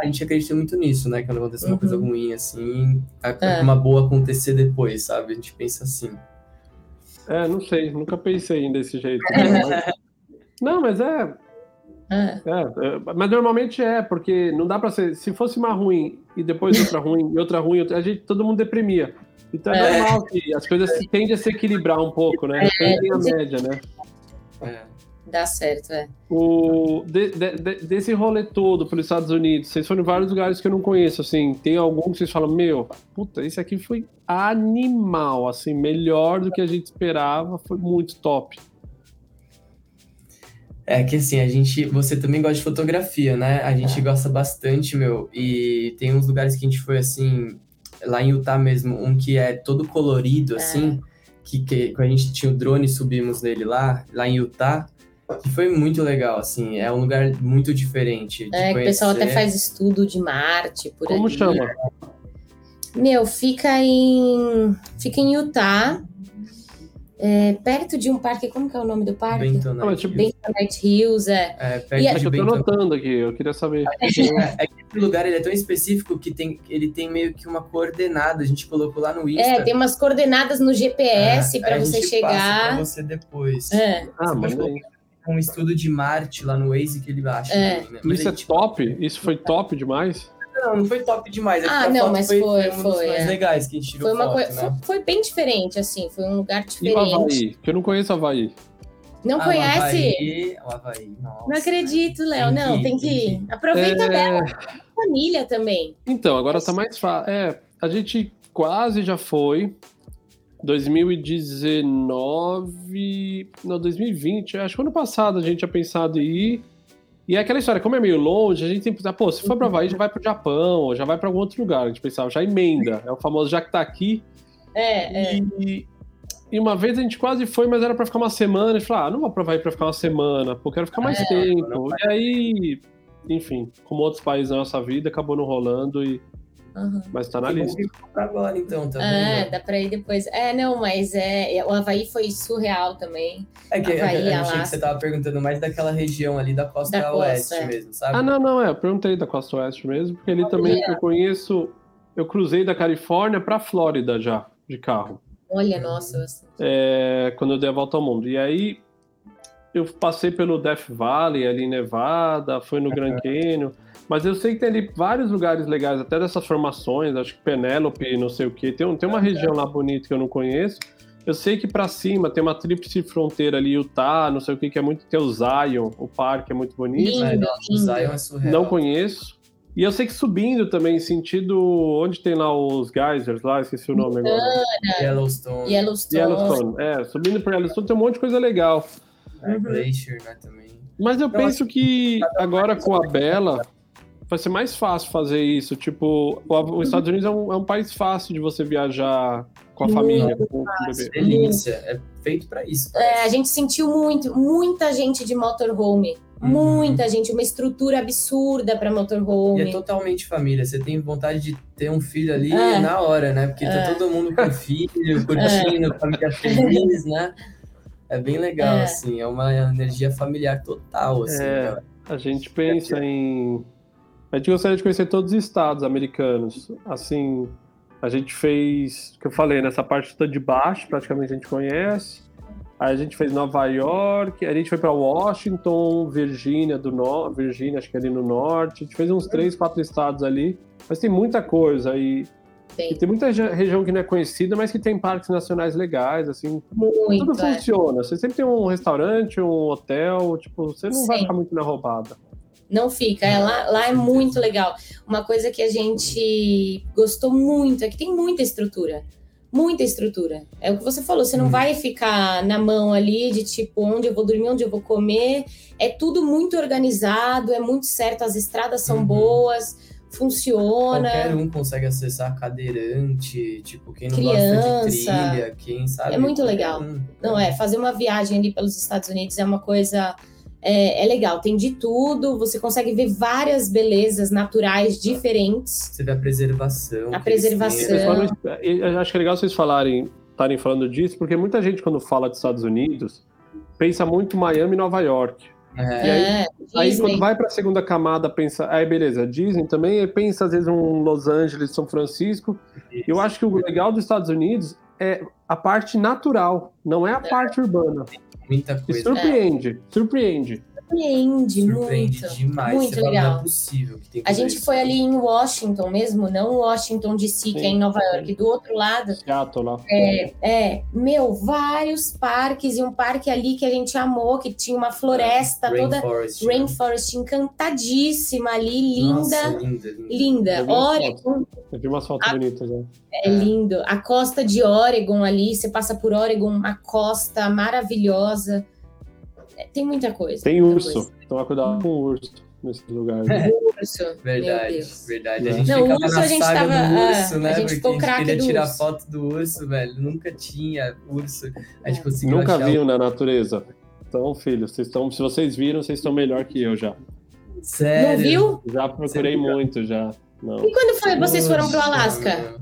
a gente acredita muito nisso, né? Quando acontece uma coisa uhum. ruim assim, é. uma boa acontecer depois, sabe? A gente pensa assim. É, não sei, nunca pensei desse jeito. Não, mas é, é. É, mas normalmente é, porque não dá para ser. Se fosse uma ruim e depois outra ruim e outra ruim, a gente, todo mundo deprimia. Então é, é, normal que as coisas tendem a se equilibrar um pouco, né? Tendem a média, né? É. Dá certo, é. O, de, de, de, desse rolê todo pelos Estados Unidos, vocês foram em vários lugares que eu não conheço, assim, tem algum que vocês falam, meu, puta, esse aqui foi animal, assim, melhor do que a gente esperava, foi muito top. É que assim, a gente. Você também gosta de fotografia, né? A gente gosta bastante, meu. E tem uns lugares que a gente foi assim lá em Utah mesmo, um que é todo colorido, é. assim, que, que a gente tinha o drone, subimos nele lá, lá em Utah, que foi muito legal, assim, é um lugar muito diferente. é, o pessoal até faz estudo de Marte, por Como ali. chama? Meu, fica em. Fica em Utah é, perto de um parque, como que é o nome do parque? Bentonite, ah, tipo, Bentonite Hills, é. É, perto e, de Eu tô anotando aqui, eu queria saber. É, é que esse lugar ele é tão específico que tem, ele tem meio que uma coordenada, a gente colocou lá no Insta. É, tem umas coordenadas no GPS é, para você chegar. Pra você depois. É. Ah, mas um estudo de Marte lá no Waze que ele acha. É. Também, né? Isso é top? Isso foi top demais? Não, não foi top demais. É ah, não, mas foi, foi, foi, foi é. legais que a gente tirou foi uma foto, né? foi, foi, bem diferente, assim, foi um lugar diferente. E o Havaí? Que eu não conheço Havaí. Não ah, conhece? O Havaí, o Havaí, nossa. Não acredito, Léo. Não, tem que ir. Aproveita é... dela. Família também. Então, agora tá mais fácil. É, a gente quase já foi. 2019. Não, 2020. Acho que ano passado a gente tinha pensado em ir. E é aquela história, como é meio longe, a gente tem que pensar, pô, se for pra Havaí, já vai pro Japão, ou já vai pra algum outro lugar. A gente pensava, já emenda. É o famoso já que tá aqui. É, e, é. E uma vez a gente quase foi, mas era pra ficar uma semana. E falou, ah, não vou pra Havaí pra ficar uma semana, pô, quero ficar mais é, tempo. E aí, enfim, como outros países da nossa vida, acabou não rolando e Uhum. Mas tá na lista. agora, então, também. É, né? dá pra ir depois. É, não, mas é, o Havaí foi surreal também. É que Havaí, eu achei que você tava perguntando mais daquela região ali da costa da oeste costa, é. mesmo, sabe? Ah, não, não, é. Eu perguntei da costa oeste mesmo, porque ele também eu conheço. Eu cruzei da Califórnia pra Flórida já, de carro. Olha, nossa. É, quando eu dei a volta ao mundo. E aí eu passei pelo Death Valley ali em Nevada, fui no Grand Canyon. Mas eu sei que tem ali vários lugares legais, até dessas formações, acho que Penélope, não sei o que. Tem, tem uma região lá bonita que eu não conheço. Eu sei que para cima tem uma tríplice fronteira ali, Utah, não sei o que, que é muito. Tem o Zion, o parque é muito bonito. Lindo, é, o Zion é surreal. Não conheço. E eu sei que subindo também, sentido. Onde tem lá os geysers lá, esqueci o nome agora. Yellowstone. Yellowstone. Yellowstone. É, subindo por Yellowstone tem um monte de coisa legal. É, Glacier, né, também. Mas eu penso que agora com a Bela vai ser mais fácil fazer isso. Tipo, os Estados Unidos é um, é um país fácil de você viajar com a muito família, com o bebê. Delícia, é feito para isso. É, a gente sentiu muito, muita gente de motorhome. Uhum. Muita gente, uma estrutura absurda para motorhome. E é totalmente família. Você tem vontade de ter um filho ali é. na hora, né? Porque tá é. tá todo mundo com filho, curtindo, é. família feliz, né? É bem legal, é. assim. É uma energia familiar total, assim. É, a gente pensa em a gente gostaria de conhecer todos os estados americanos. Assim, a gente fez, que eu falei, nessa parte toda de baixo, praticamente a gente conhece. Aí a gente fez Nova York, a gente foi para Washington, Virgínia do norte, Virgínia, acho que ali no norte. A gente fez uns três, quatro estados ali. Mas tem muita coisa. E Tem. tem muita região que não é conhecida, mas que tem parques nacionais legais, assim. Muito, tudo é. funciona. Você sempre tem um restaurante, um hotel, tipo, você não Sim. vai ficar muito na roubada. Não fica, é, lá, lá é muito legal. Uma coisa que a gente gostou muito é que tem muita estrutura muita estrutura. É o que você falou, você não hum. vai ficar na mão ali de tipo onde eu vou dormir, onde eu vou comer. É tudo muito organizado, é muito certo, as estradas são uhum. boas, funciona. Qualquer um consegue acessar cadeirante, tipo, quem não Criança. gosta de trilha, quem sabe. É muito legal. Um. Não é, fazer uma viagem ali pelos Estados Unidos é uma coisa é, é, legal, tem de tudo, você consegue ver várias belezas naturais diferentes. Você vê a preservação. A preservação. Eu acho que é legal vocês falarem, estarem falando disso, porque muita gente, quando fala dos Estados Unidos, pensa muito Miami e Nova York. É. E aí, é, aí quando vai para a segunda camada, pensa, aí beleza, Disney também, pensa às vezes um Los Angeles, São Francisco. Isso. Eu acho que o legal dos Estados Unidos é a parte natural, não é a é. parte urbana. Muita coisa. E surpreende, é. surpreende. Surpreende, surpreende muito. demais. Muito Você legal. Fala, é possível que tem A gente foi ali em Washington mesmo, não Washington DC, que é em Nova York, do outro lado. Seattle lá. É, é, meu, vários parques e um parque ali que a gente amou, que tinha uma floresta é, toda Rainforest, Rainforest encantadíssima ali, linda. Nossa, linda, linda. linda. Oregon. Eu vi umas fotos bonitas, né? É lindo. A costa de Oregon ali, você passa por Oregon, uma costa maravilhosa. É, tem muita coisa. Tem muita urso. Coisa. Toma cuidado com o urso nesse lugar. Né? Urso. Verdade, verdade. A gente Não, ficava urso, na a gente saga tava, do urso, ah, né? A gente Porque a gente queria tirar urso. foto do urso, velho. Nunca tinha urso. A gente conseguiu Nunca achar viu na natureza. Então, filho, vocês estão, se vocês viram, vocês estão melhor que eu já. Sério? Não viu? Já procurei muito, já. Não. E quando foi vocês foram pro Alasca?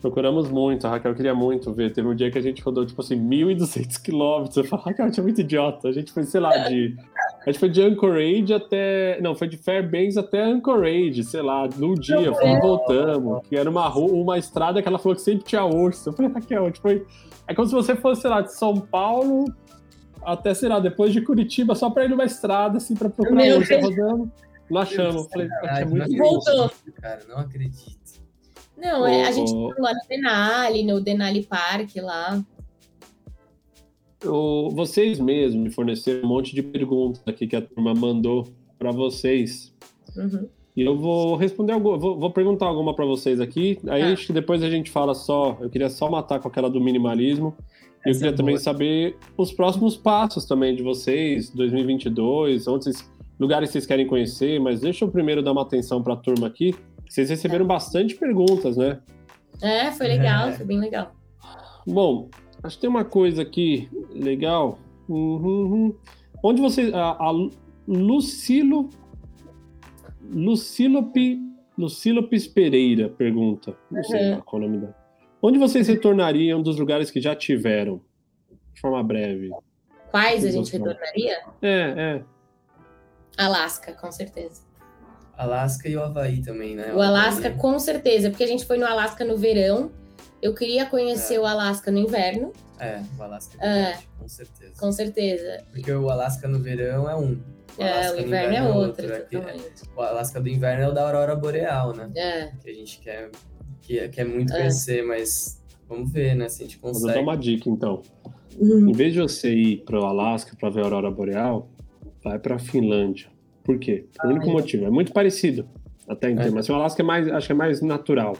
Procuramos muito, a Raquel queria muito ver. Teve um dia que a gente rodou, tipo assim, 1.200 quilômetros. Eu falei, Raquel, tinha muito idiota. A gente foi, sei lá, de. A gente foi de Anchorage até. Não, foi de Fairbanks até Anchorage, sei lá, num dia. Fomos voltamos. Que era uma rua, uma estrada que ela falou que sempre tinha urso. Eu falei, Raquel, tipo, é como se você fosse, sei lá, de São Paulo até, sei lá, depois de Curitiba, só pra ir numa estrada, assim, pra procurar Meu urso rodando. Lá achamos. Falei, é muito não Voltou. acredito, Cara, não acredito. Não, é, a gente O- foi lá no Denali, no Denali Park lá. O- vocês mesmos me forneceram um monte de perguntas aqui que a turma mandou para vocês. Uhum. E eu vou responder alguma, vou, vou perguntar alguma para vocês aqui. Aí Tá. acho que depois a gente fala só. Eu queria só matar com aquela do minimalismo. E eu Essa queria é também boa. saber os próximos passos também de vocês, 2022, onde vocês, lugares que vocês querem conhecer. Mas deixa eu primeiro dar uma atenção para a turma aqui. Vocês receberam bastante perguntas, né? É, foi legal, É. foi bem legal. Bom, acho que tem uma coisa aqui legal. Uhum, uhum. Onde você. A, a Lucilo. Lucilope. Lucilopes Pereira pergunta. Não sei Uhum. qual é o nome dela. Onde vocês retornariam dos lugares que já tiveram? De forma breve. Quais a gente retornaria? É, é. Alasca, com certeza. Alasca e o Havaí também, né? O Alasca, Havaí. com certeza, porque a gente foi no Alasca no verão. Eu queria conhecer É. o Alasca no inverno, É, o Alasca É. verdade, com certeza. com certeza. Porque o Alasca no verão é um. O É, o no inverno é outro, É que- totalmente. O Alasca do inverno é o da Aurora Boreal, né? É. Que a gente quer, que, quer muito É. conhecer, mas vamos ver, né? Se a gente Vou dar consegue. uma dica então. Hum, Em vez de você ir para o Alasca para ver a aurora boreal, vai para a Finlândia. Por quê? O único motivo é muito parecido até em É. termos. Assim, o Alasca é mais, acho que é mais natural.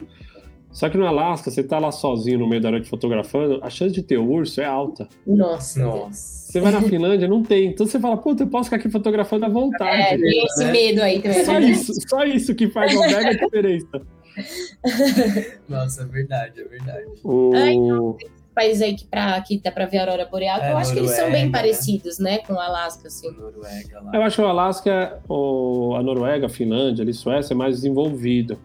Só que no Alasca, você tá lá sozinho no meio da noite fotografando, a chance de ter urso é alta. Nossa. Nossa. Você vai na Finlândia, não tem. Então você fala, puta, eu posso ficar aqui fotografando à É, vontade. tem esse né? medo aí também. Só isso, só isso que faz uma mega diferença. Nossa, é verdade, é verdade. O... Ai, Países aí que, pra, que dá pra ver a Aurora Boreal, que É, eu acho que eles são bem Noruega, né? parecidos, né, com o Alasca, assim. Noruega lá. Eu acho que o Alasca, o, a Noruega, a Finlândia, ali, Suécia é mais desenvolvido.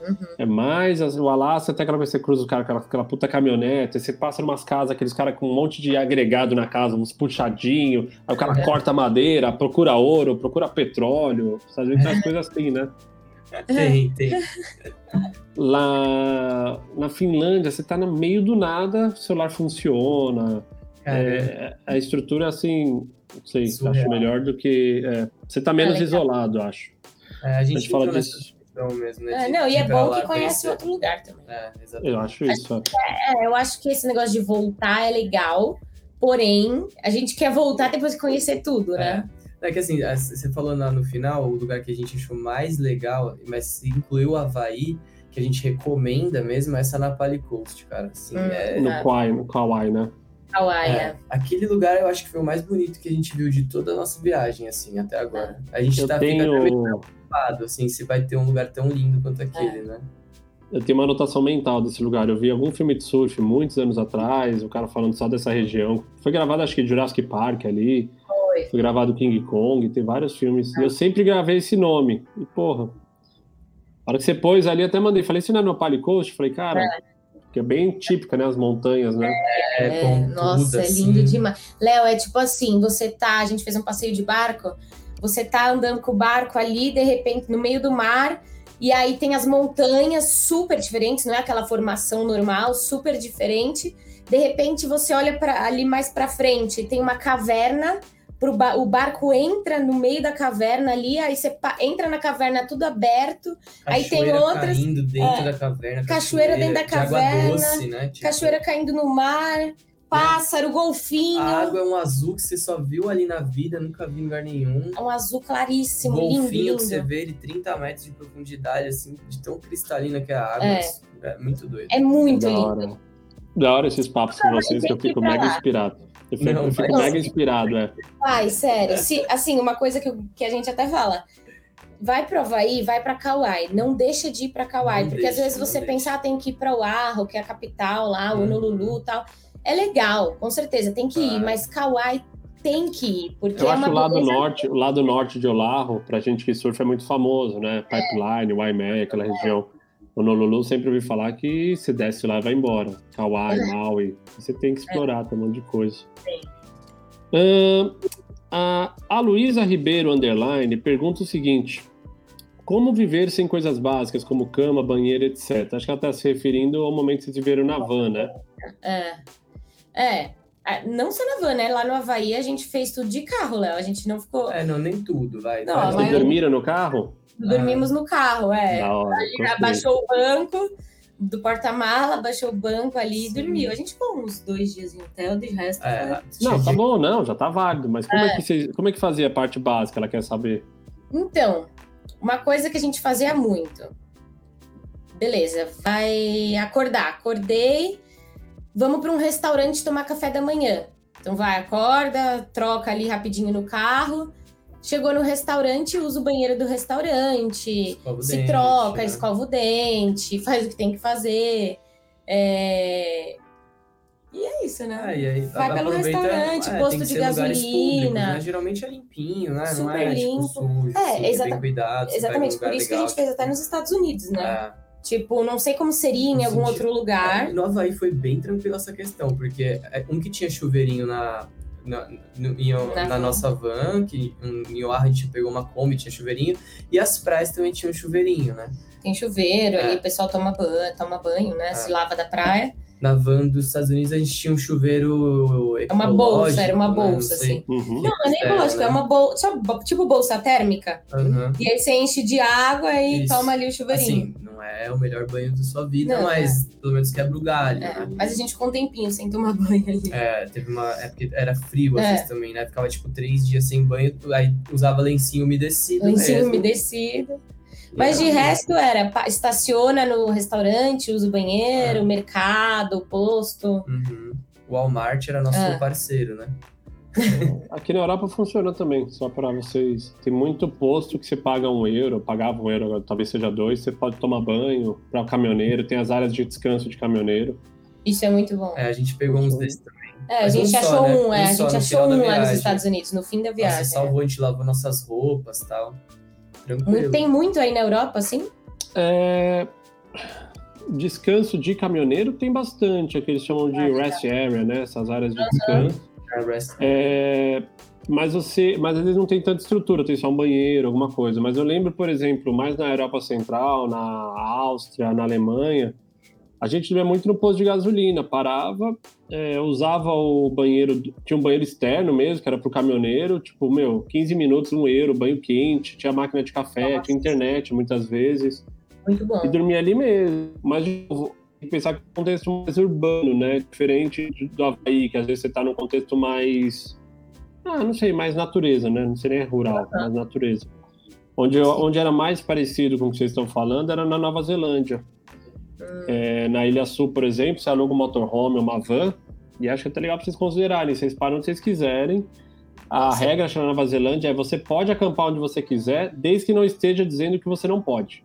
Uhum. É mais as- o Alasca, até aquela vez que você cruza o cara com aquela, aquela puta caminhonete, você passa umas casas, aqueles caras com um monte de agregado na casa, uns puxadinho, aí o cara É. corta madeira, procura ouro, procura petróleo, às vezes tem umas coisas assim, né? Tem, tem. Lá na Finlândia, você tá no meio do nada, o celular funciona, é, a estrutura assim, não sei, Surreal. acho melhor do que. é, você tá menos legal. isolado, acho. é, a A gente gente fala disso. mesmo, né? É, não, e é bom que conhece outro lugar também. É, eu acho isso. É, eu acho que esse negócio de voltar é legal, porém, a gente quer voltar depois de conhecer tudo, né? É. é que assim, você falou no final, o lugar que a gente achou mais legal, mas incluiu o Havaí, que a gente recomenda mesmo, é essa na Pali Coast, cara. Assim, hum, é... No Kauai, no Kauai, né? Kauai, é. é. Aquele lugar eu acho que foi o mais bonito que a gente viu de toda a nossa viagem, assim, até agora. A gente eu tá tenho... ficando preocupado, assim, se vai ter um lugar tão lindo quanto aquele, é. né? Eu tenho uma anotação mental desse lugar. Eu vi algum filme de surf muitos anos atrás, o cara falando só dessa região. Foi gravado, acho que Jurassic Park ali. Foi. Foi gravado King Kong, tem vários filmes. E eu sempre gravei esse nome. E, porra, a hora que você pôs ali, até mandei. Falei, isso não é no Pali Coast? Falei, cara, é. que é bem típica, né? As montanhas, né? É, é nossa, é lindo assim. demais. Léo, é tipo assim, você tá, a gente fez um passeio de barco, você tá andando com o barco ali, de repente, no meio do mar, e aí tem as montanhas super diferentes, não é aquela formação normal, super diferente. De repente, você olha para ali mais para frente, tem uma caverna pro ba o barco entra no meio da caverna ali, aí você entra na caverna tudo aberto, cachoeira aí tem outras caindo dentro é, da caverna, cachoeira, cachoeira dentro da caverna, doce, né? tipo... cachoeira caindo no mar, pássaro, é. golfinho. A água é um azul que você só viu ali na vida, nunca vi em lugar nenhum. É um azul claríssimo, golfinho lindo, lindo. que você vê de 30 metros de profundidade, assim, de tão cristalina que é a água. É, é muito doido. É muito lindo. Da hora esses papos com vocês, que eu fico mega inspirado. Eu fico, não, eu fico mega inspirado, é. Ai, sério. Se, assim, uma coisa que, que a gente até fala. Vai pro Havaí, vai para Kauai. Não deixa de ir para Kauai. Não porque deixa, às vezes você pensar, ah, tem que ir para Oahu, que é a capital lá, uhum. Honolulu e tal. É legal, com certeza, tem que ir. Mas Kauai tem que ir, porque eu é acho o lado norte, o lado norte de Oahu, pra gente que surfa é muito famoso, né? Pipeline, Waimea, aquela região. Honolulu sempre ouvi falar que se desce lá vai embora. Kauai, é. Maui. Você tem que explorar, é. tem um monte de coisa. Uh, a, a Luísa Ribeiro Underline pergunta o seguinte: Como viver sem coisas básicas como cama, banheiro, etc? Acho que ela está se referindo ao momento que vocês viveram na van, né? É. É. é não só na van, né? Lá no Havaí a gente fez tudo de carro, Léo. A gente não ficou. É, não, nem tudo, vai. Não, Vocês dormiram no carro? Dormimos no carro, é. Hora, abaixou o banco do porta-mala, baixou o banco ali e dormiu. A gente ficou uns dois dias em hotel, de resto. É, Não, tá bom, não, já tá válido. Mas como é, é que você, como é que fazia a parte básica? Ela quer saber. Então, uma coisa que a gente fazia muito. Beleza, vai acordar. Acordei, vamos para um restaurante tomar café da manhã. Então vai, acorda, troca ali rapidinho no carro Chegou no restaurante, usa o banheiro do restaurante, escova se dente, troca, né? escova o dente, faz o que tem que fazer. É... E é isso, né? Ah, aí, Vai pelo restaurante, é, posto de gasolina. né? Geralmente é limpinho, né? Super não é tipo, limpo. Tipo, sujo, é, exata cuidado, exatamente. Por isso legal, que a gente fez até nos Estados Unidos, né? É. Tipo, não sei como seria em algum outro lugar. É, no Havaí foi bem tranquilo essa questão, porque é, um que tinha chuveirinho na, na, no, em, na, na nossa van, que em Oahu a gente pegou uma Kombi, tinha chuveirinho, e as praias também tinham chuveirinho, né? Tem chuveiro, é. aí o pessoal toma banho, toma banho, né? É. Se lava da praia na van dos Estados Unidos a gente tinha um chuveiro É uma bolsa, era uma né? bolsa, né? assim. Uhum. Não, não é nem ecológico, né? é uma bolsa, tipo bolsa térmica. Uhum. E aí você enche de água e Isso. toma ali o chuveirinho. Assim, não é o melhor banho da sua vida, não, mas é. pelo menos quebra o galho. É. Né? Mas a gente ficou um tempinho sem tomar banho ali. É, teve uma. É porque era frio às é. vezes também, né? Ficava tipo três dias sem banho, aí usava lencinho umedecido. Lencinho mesmo. umedecido. Mas de resto era, estaciona no restaurante, usa o banheiro, é. mercado, posto. Uhum. O Walmart era nosso é. parceiro, né? Aqui na Europa funciona também, só para vocês. Tem muito posto que você paga um euro, pagava um euro, talvez seja dois, você pode tomar banho para o caminhoneiro, tem as áreas de descanso de caminhoneiro. Isso é muito bom. É, a gente pegou uns desses também. É, a gente, um achou só, né? um, é, um a gente achou um lá nos Estados Unidos, no fim da viagem. Você salvou, a gente lavou nossas roupas e tal. Tranquilo. Tem muito aí na Europa, assim? É... Descanso de caminhoneiro tem bastante, é que eles chamam de ah, rest area, né? Essas áreas de descanso. É, mas você, mas às vezes não tem tanta estrutura, tem só um banheiro, alguma coisa. Mas eu lembro, por exemplo, mais na Europa Central, na Áustria, na Alemanha, a gente dormia muito no posto de gasolina, parava, é, usava o banheiro, tinha um banheiro externo mesmo, que era pro caminhoneiro, tipo, meu, 15 minutos no euro, banho quente, tinha máquina de café, Nossa. tinha internet muitas vezes. Muito bom. E dormia ali mesmo. Mas, de novo, pensar que é um contexto mais urbano, né? Diferente do Havaí, que às vezes você tá num contexto mais. Ah, não sei, mais natureza, né? Não seria rural, uhum. mais natureza. Onde, onde era mais parecido com o que vocês estão falando era na Nova Zelândia. É, na Ilha Sul, por exemplo, você aluga um motorhome, uma van, e acho que é até legal para vocês considerarem. Vocês param onde vocês quiserem. A Sim. regra na Nova Zelândia é você pode acampar onde você quiser, desde que não esteja dizendo que você não pode.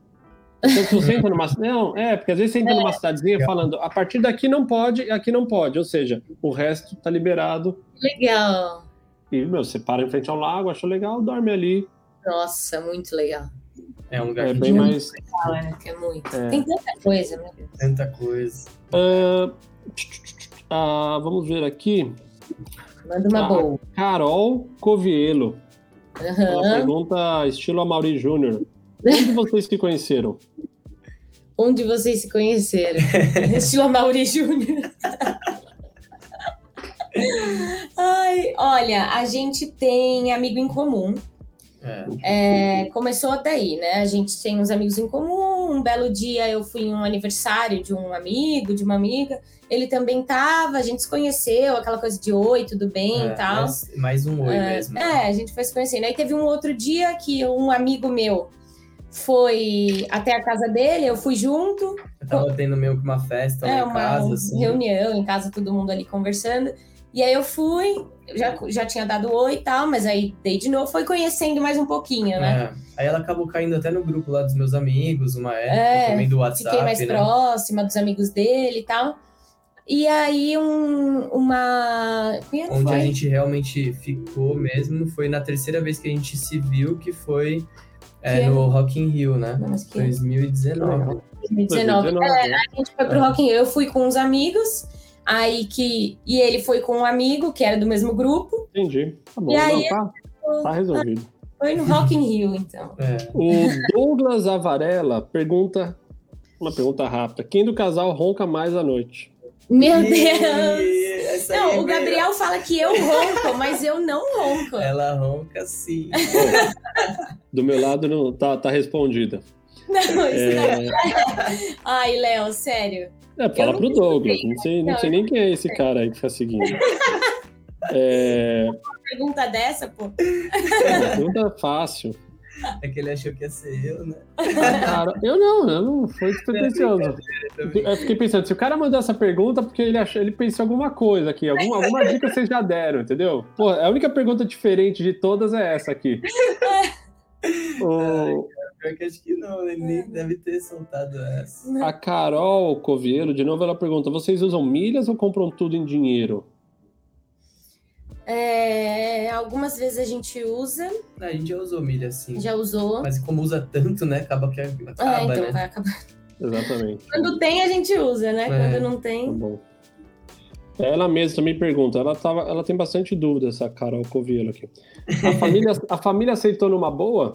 Então, se você entra numa. Não, é, porque às vezes você entra numa cidadezinha falando a partir daqui não pode e aqui não pode. Ou seja, o resto tá liberado. Legal. E, meu, você para em frente ao lago, achou legal, dorme ali. Nossa, muito legal. É um lugar é bem mais. Legal, é, é muito. É. Tem tanta coisa, Deus. Tanta coisa. Uh, uh, vamos ver aqui. Manda uma boa. Carol Covielo. Uhum. Ela pergunta estilo Amaury Júnior. Onde vocês se conheceram? Onde vocês se conheceram? estilo Amaury Júnior. Ai, olha, a gente tem amigo em comum é. É, começou daí, né? A gente tem uns amigos em comum. Um belo dia eu fui em um aniversário de um amigo, de uma amiga. Ele também tava, a gente se conheceu, aquela coisa de oi, tudo bem é, e tal. Mais, mais um oi é, mesmo. É, a gente foi se conhecendo. Aí teve um outro dia que um amigo meu foi até a casa dele, eu fui junto. Eu tava tendo meio que uma festa é, lá em uma casa, assim. reunião em casa, todo mundo ali conversando. E aí eu fui, já, já tinha dado oi e tal, mas aí dei de novo, foi conhecendo mais um pouquinho, né? É. Aí ela acabou caindo até no grupo lá dos meus amigos, uma época, é, também do WhatsApp. Fiquei mais né? próxima dos amigos dele e tal. E aí um, uma. Onde foi? a gente realmente ficou mesmo foi na terceira vez que a gente se viu, que foi é, no Rock in Rio, né? Não, que... 2019. 2019. 2019. É, a gente foi pro Rock in Rio. Eu fui com uns amigos. Aí que. E ele foi com um amigo que era do mesmo grupo. Entendi. Tá bom, e aí, tá, tá resolvido. Foi no Rock in Rio, então. É. O Douglas Avarela pergunta. Uma pergunta rápida. Quem do casal ronca mais à noite? Meu Deus! Não, é o Gabriel fala que eu ronco, mas eu não ronco. Ela ronca sim. do meu lado não tá, tá respondida. Não, isso é... não. Ai, Léo, sério. É, fala pro Douglas. Não sei, não, não sei nem quem é esse cara aí que fica seguindo. É... Uma pergunta dessa, pô. É, pergunta fácil. É que ele achou que ia ser eu, né? Cara, eu não, eu não foi despretensioso. Eu fiquei pensando, se o cara mandou essa pergunta, porque ele achou, ele pensou alguma coisa aqui, alguma, alguma dica vocês já deram, entendeu? Pô, a única pergunta diferente de todas é essa aqui. o... Pior que acho que não, ele nem deve ter soltado essa. A Carol Covielo, de novo, ela pergunta: vocês usam milhas ou compram tudo em dinheiro? É, algumas vezes a gente usa. A gente já usou milha, sim. Já usou. Mas como usa tanto, né? Acaba que acaba, é, então né? vai acabar. Exatamente. Quando tem, a gente usa, né? É. Quando não tem. Tá bom. Ela mesma também pergunta, ela, tava, ela tem bastante dúvida, essa Carol Covielo aqui. A família, a família aceitou numa boa?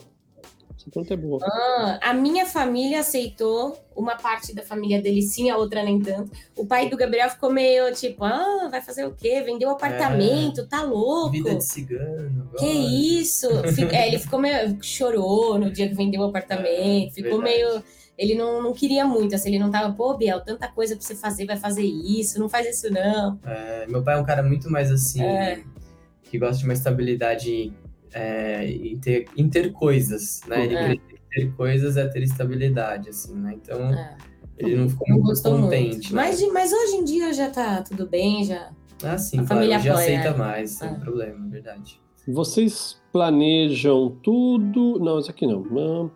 Essa pergunta é boa. Ah, a minha família aceitou, uma parte da família dele sim, a outra nem tanto. O pai do Gabriel ficou meio tipo, ah, vai fazer o quê? Vendeu o apartamento, é, tá louco. Vida de cigano. Que isso? é, ele ficou meio. chorou no dia que vendeu o apartamento, é, ficou verdade. meio. Ele não, não queria muito, assim, ele não tava, pô, Biel, tanta coisa pra você fazer, vai fazer isso, não faz isso não. É, meu pai é um cara muito mais assim, é. que gosta de uma estabilidade é, em, ter, em ter coisas, né? Ele é. ter coisas é ter estabilidade, assim, né? Então, é. ele não ficou não muito contente. Muito. Né? Mas, mas hoje em dia já tá tudo bem, já. Ah, sim, a claro, família já apoia, aceita mais, sem é. problema, verdade. Vocês planejam tudo. Não, isso aqui não.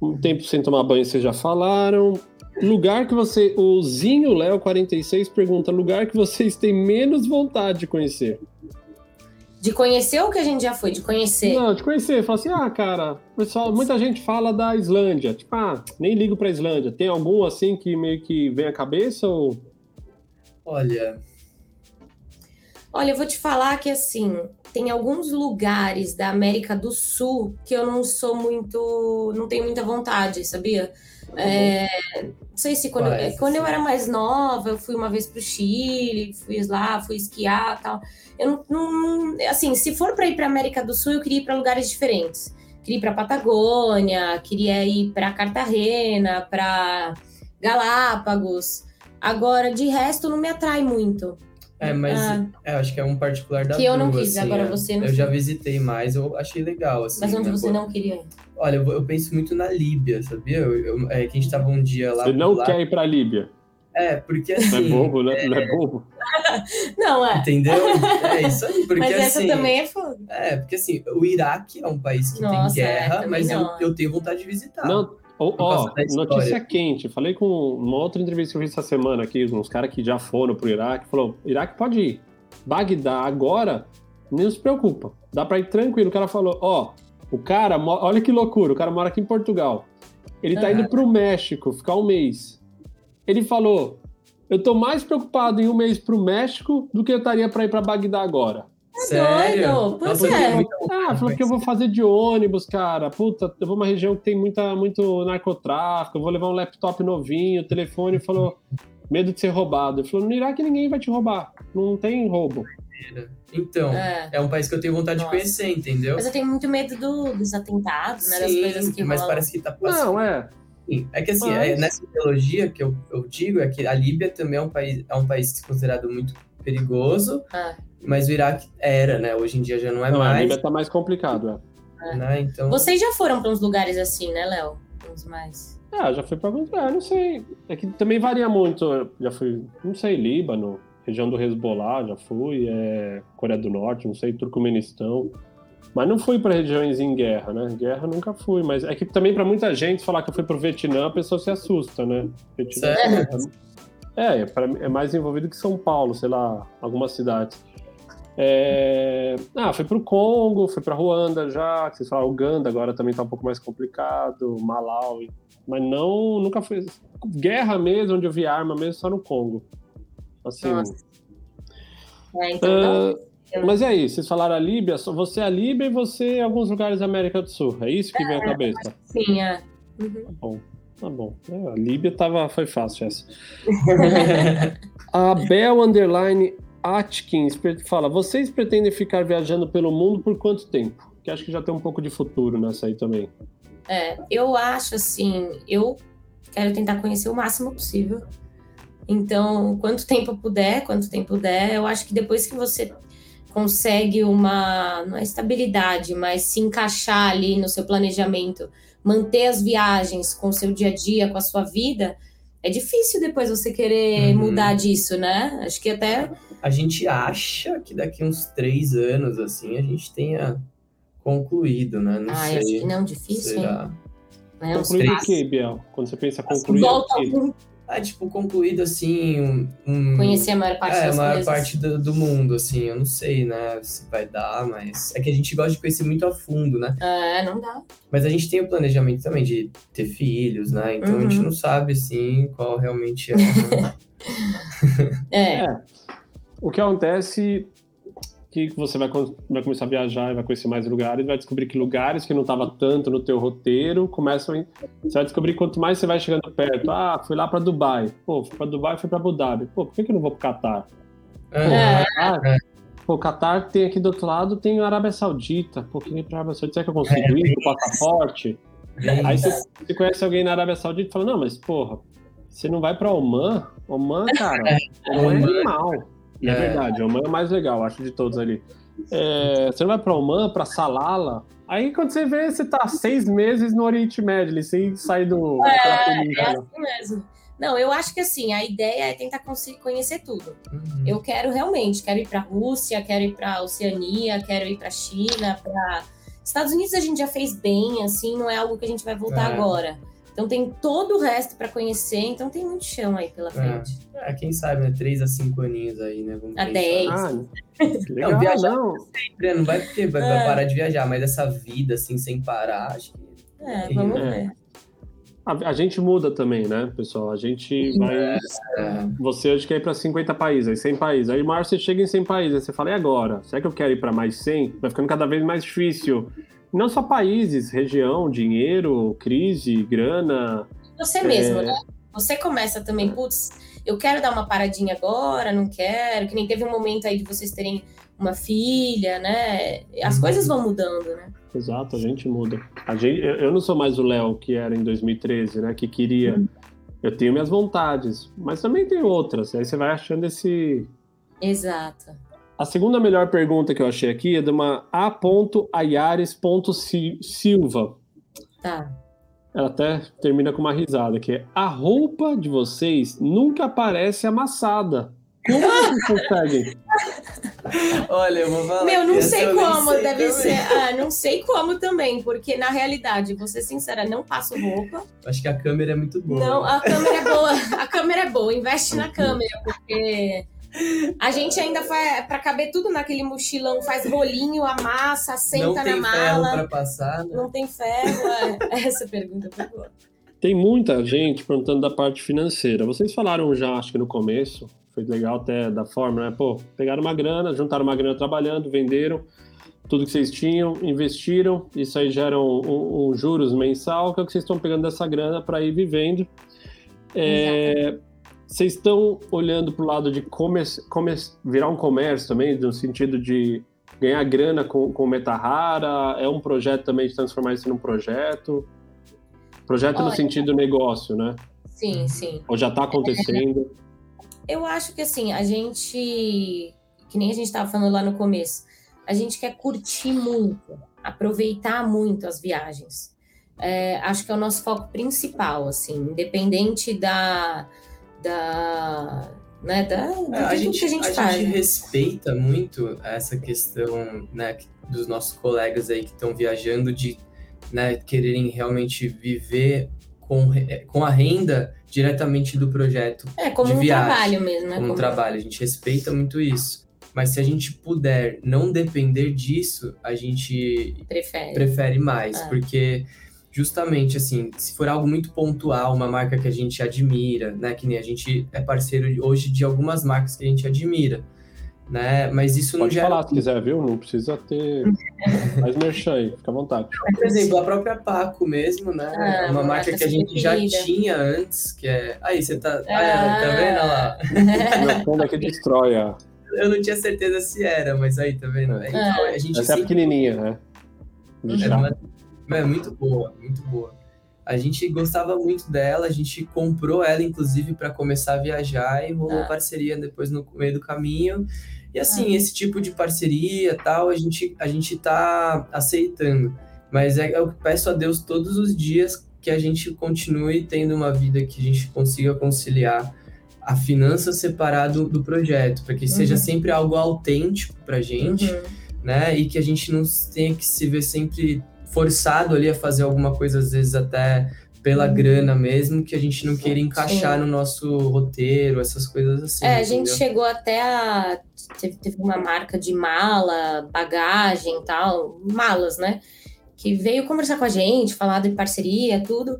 Um tempo sem tomar banho, vocês já falaram. Lugar que você. O Zinho Léo 46 pergunta: lugar que vocês têm menos vontade de conhecer. De conhecer o que a gente já foi, de conhecer. Não, de conhecer. Fala assim, ah, cara, pessoal, muita gente fala da Islândia. Tipo, ah, nem ligo pra Islândia. Tem algum assim que meio que vem à cabeça ou. Olha. Olha, eu vou te falar que assim, tem alguns lugares da América do Sul que eu não sou muito. não tenho muita vontade, sabia? É, não sei se quando, Parece, quando eu era mais nova, eu fui uma vez para o Chile, fui lá, fui esquiar tal. Eu não, não assim, se for para ir para América do Sul, eu queria ir para lugares diferentes. Queria ir para Patagônia, queria ir para Cartagena, para Galápagos. Agora, de resto, não me atrai muito. É, mas ah, é, acho que é um particular da Que eu não quis, assim, agora é. você não Eu já visitei mais, eu achei legal, assim. Mas onde né? você não queria ir? Olha, eu, eu, penso muito na Líbia, sabia? Eu, eu, é, que a gente tava um dia lá... Você não lá... quer ir pra Líbia? É, porque assim... Não é assim, bobo, né? É... Não é bobo? não, é. Entendeu? É isso aí, porque mas essa assim, também é foda. É, porque assim, o Iraque é um país que Nossa, tem é, guerra, é, mas eu, eu tenho vontade de visitar. Não, Ó, oh, notícia quente. Falei com uma outra entrevista que eu fiz essa semana aqui, uns caras que já foram pro Iraque, falou: Iraque pode ir. Bagdá agora, não se preocupa. Dá pra ir tranquilo. O cara falou: Ó, oh, o cara, olha que loucura, o cara mora aqui em Portugal. Ele tá indo pro México ficar um mês. Ele falou: Eu tô mais preocupado em um mês pro México do que eu estaria pra ir pra Bagdá agora. Tá Sério? Doido? Pois é. Ah, falou que eu vou fazer de ônibus, cara. Puta, eu vou uma região que tem muita, muito narcotráfico, eu vou levar um laptop novinho, telefone. Falou, medo de ser roubado. Ele falou, no Iraque ninguém vai te roubar. Não tem roubo. Então, é. é, um país que eu tenho vontade Nossa. de conhecer, entendeu? Mas eu tenho muito medo do, dos atentados, né? Sim, das coisas que mas rolam. parece que tá passando. Não, é. É que assim, mas... é, nessa ideologia que eu, eu digo é que a Líbia também é um país, é um país considerado muito perigoso, ah. mas o Iraque era, né? Hoje em dia já não é não, mais. A Líbia tá mais complicado, é. é. Né? Então... Vocês já foram para uns lugares assim, né, Léo? Uns mais. Ah, já fui para alguns lugares, não sei. É que também varia muito. Já fui, não sei, Líbano, região do Hezbollah, já fui, é, Coreia do Norte, não sei, Turcomenistão. Mas não fui para regiões em guerra, né? Guerra nunca fui, mas é que também para muita gente falar que eu fui pro Vietnã, a pessoa se assusta, né? Vietnã, é, é, é mais envolvido que São Paulo, sei lá, algumas cidades. É... Ah, fui pro Congo, fui pra Ruanda já, que vocês falaram, Uganda agora também tá um pouco mais complicado, Malawi. Mas não, nunca fui. Guerra mesmo, onde eu vi arma mesmo, só no Congo. Assim. É, então, uh, mas é isso, vocês falaram a Líbia, você é a Líbia e você em alguns lugares da América do Sul. É isso que é, vem à cabeça? Sim, é. Uhum. Tá bom. Tá bom. É, a Líbia tava, foi fácil essa. a Bel Underline Atkins fala: vocês pretendem ficar viajando pelo mundo por quanto tempo? Que acho que já tem um pouco de futuro nessa aí também. É, eu acho assim, eu quero tentar conhecer o máximo possível. Então, quanto tempo puder, quanto tempo puder, eu acho que depois que você consegue uma, uma estabilidade, mas se encaixar ali no seu planejamento manter as viagens com o seu dia a dia, com a sua vida, é difícil depois você querer uhum. mudar disso, né? Acho que até. A gente acha que daqui uns três anos, assim, a gente tenha concluído, né? Não ah, sei. acho que não, difícil, Será? hein? Concluído o quê, Biel? Quando você pensa concluir. Volta, ah, tipo, concluído assim. Um, Conhecer a maior parte é, das a maior coisas. parte do, do, mundo, assim. Eu não sei, né, se vai dar, mas. É que a gente gosta de conhecer muito a fundo, né? É, não dá. Mas a gente tem o planejamento também de ter filhos, né? Então uhum. a gente uhum. não sabe, assim, qual realmente é. É. é. O que acontece que você vai, vai começar a viajar e vai conhecer mais lugares, vai descobrir que lugares que não estavam tanto no teu roteiro começam a, você vai descobrir quanto mais você vai chegando perto. Ah, fui lá para Dubai. Pô, fui para Dubai, fui para Abu Dhabi. Pô, por que, que eu não vou para Catar? É. Ah, pô, Catar tem aqui do outro lado, tem a Arábia Saudita. Pô, quem ir para Arábia Saudita, será que eu consigo ir com o passaporte? Aí você, você, conhece alguém na Arábia Saudita e fala, não, mas porra, você não vai para Oman? Oman, cara, Oman é animal. E é, é verdade, Oman é o mais legal, acho, de todos ali. É, você não vai para Oman, para Salala. Aí quando você vê, você tá seis meses no Oriente Médio, sem sair do. É, é assim mesmo. Não, eu acho que assim, a ideia é tentar conhecer tudo. Uhum. Eu quero realmente, quero ir para Rússia, quero ir para Oceania, quero ir para China, para Estados Unidos a gente já fez bem, assim, não é algo que a gente vai voltar é. agora. Então tem todo o resto para conhecer, então tem muito chão aí pela é. frente. É, quem sabe, né? Três a cinco aninhos aí, né? Vamos a dez. Ah, legal, não, viajar não. sempre, né? não vai porque vai, é. parar de viajar, mas essa vida assim, sem parar, acho que. É, vamos é. ver. A, a, gente muda também, né, pessoal? A gente vai. É. Você hoje quer ir para 50 países, aí 100 países. Aí, Márcio, você chega em 100 países, aí você fala, e agora? Será que eu quero ir para mais 100? Vai ficando cada vez mais difícil não só países, região, dinheiro, crise, grana, você mesmo, é... né? Você começa também, putz, eu quero dar uma paradinha agora, não quero, que nem teve um momento aí de vocês terem uma filha, né? As uhum. coisas vão mudando, né? Exato, a gente muda. A gente, eu não sou mais o Léo que era em 2013, né? Que queria. Uhum. Eu tenho minhas vontades, mas também tem outras. Aí você vai achando esse. Exato. A segunda melhor pergunta que eu achei aqui é de uma A.Ayares.silva. Tá. Ela até termina com uma risada, que é a roupa de vocês nunca parece amassada. Como vocês conseguem? Olha, eu vou falar. Meu, não sei como, sei deve também. ser. Ah, não sei como também, porque na realidade, vou ser sincera, não passo roupa. Acho que a câmera é muito boa. Não, a câmera é boa. A câmera é boa, investe na câmera, porque a gente ainda faz, para caber tudo naquele mochilão, faz rolinho, amassa, senta na mala. Não tem passar, né? Não tem ferro. É. Essa pergunta foi boa. Tem muita gente perguntando da parte financeira. Vocês falaram já, acho que no começo, foi legal até da forma, né? Pô, pegaram uma grana, juntaram uma grana trabalhando, venderam tudo que vocês tinham, investiram, isso aí gera um, um, um juros mensal, que é o que vocês estão pegando dessa grana para ir vivendo. É, vocês estão olhando para o lado de comércio, virar um comércio também, no sentido de ganhar grana com, com meta rara? É um projeto também de transformar isso num projeto? Projeto Olha, no sentido negócio, né? Sim, sim. Ou já está acontecendo? Eu acho que assim, a gente, que nem a gente estava falando lá no começo, a gente quer curtir muito, aproveitar muito as viagens. É, acho que é o nosso foco principal, assim, independente da, da, né, da, é, a gente, que a gente a faz. gente respeita muito essa questão, né, dos nossos colegas aí que estão viajando de, né, quererem realmente viver com, com a renda diretamente do projeto. É, como de um viagem, trabalho mesmo, né? Como, como um trabalho, a gente respeita muito isso. Mas se a gente puder não depender disso, a gente prefere, prefere mais, ah. porque justamente assim, se for algo muito pontual, uma marca que a gente admira, né, que nem a gente é parceiro hoje de algumas marcas que a gente admira, né, mas isso Pode não gera... falar se quiser, viu? Não precisa ter mais merchan aí, fica à vontade. Por exemplo, a própria Paco mesmo, né, ah, é uma marca que a gente já tinha antes, que é... Aí, você tá... Ah. tá vendo lá? Meu fundo aqui destrói a... Eu não tinha certeza se era, mas aí, tá vendo? É. Então, a gente Essa é pequenininha, né? Era uma é muito boa, muito boa. A gente gostava muito dela, a gente comprou ela, inclusive, para começar a viajar e rolou ah. parceria depois no meio do caminho. E assim, ah. esse tipo de parceria tal, a gente, a gente tá aceitando. Mas é, eu peço a Deus todos os dias que a gente continue tendo uma vida que a gente consiga conciliar a finança separado do projeto, para que uhum. seja sempre algo autêntico pra gente, uhum. né? E que a gente não tenha que se ver sempre forçado ali a fazer alguma coisa, às vezes até pela uhum. grana mesmo, que a gente não queira encaixar Sim. no nosso roteiro, essas coisas assim. É, a gente chegou até a. Teve, teve uma marca de mala, bagagem e tal, malas, né? Que veio conversar com a gente, falar de parceria, tudo.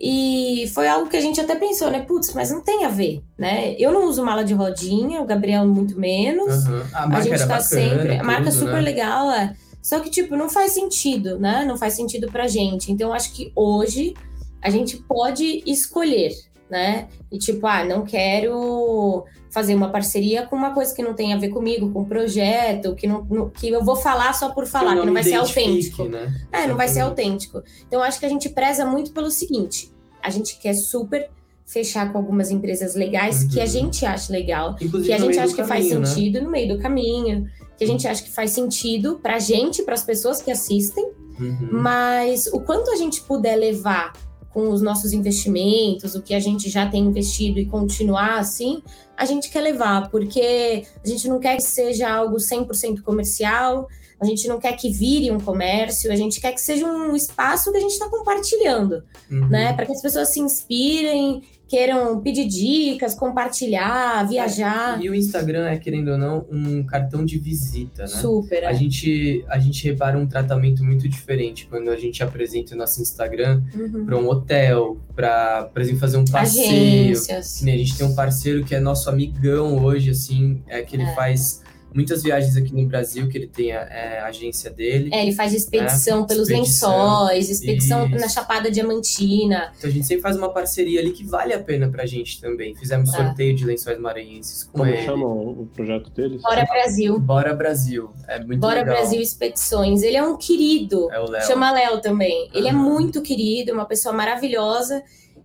E foi algo que a gente até pensou, né? Putz, mas não tem a ver, né? Eu não uso mala de rodinha, o Gabriel muito menos. Uhum. A, a gente tá bacana, sempre. Tudo, a marca né? super legal, é. Só que, tipo, não faz sentido, né? Não faz sentido pra gente. Então, acho que hoje a gente pode escolher, né? E tipo, ah, não quero fazer uma parceria com uma coisa que não tem a ver comigo, com um projeto, que, não, que eu vou falar só por falar, que não, que não vai ser autêntico. Né? É, não vai ser autêntico. Então, acho que a gente preza muito pelo seguinte: a gente quer super fechar com algumas empresas legais uhum. que a uhum. gente acha legal, Inclusive, que a gente acha que caminho, faz né? sentido no meio do caminho que a gente acha que faz sentido para a gente, para as pessoas que assistem, uhum. mas o quanto a gente puder levar com os nossos investimentos, o que a gente já tem investido e continuar assim, a gente quer levar, porque a gente não quer que seja algo 100% comercial, a gente não quer que vire um comércio, a gente quer que seja um espaço que a gente está compartilhando, uhum. né? Para que as pessoas se inspirem queiram pedir dicas, compartilhar, viajar. E o Instagram é, querendo ou não, um cartão de visita, né? Super. É. A, gente, a gente repara um tratamento muito diferente quando a gente apresenta o nosso Instagram uhum. para um hotel, para, por exemplo, fazer um passeio. Agências. A gente tem um parceiro que é nosso amigão hoje, assim, é que ele é. faz muitas viagens aqui no Brasil, que ele tem a, é, a agência dele. É, ele faz expedição né? pelos expedição, lençóis, expedição isso. na Chapada Diamantina. Então a gente sempre faz uma parceria ali que vale a pena pra gente também. Fizemos ah. sorteio de lençóis maranhenses com Como ele. chama o projeto deles? Bora Brasil. Bora Brasil. É muito Bora legal. Brasil Expedições. Ele é um querido. É o Léo. Chama Léo também. Ele é muito querido, uma pessoa maravilhosa.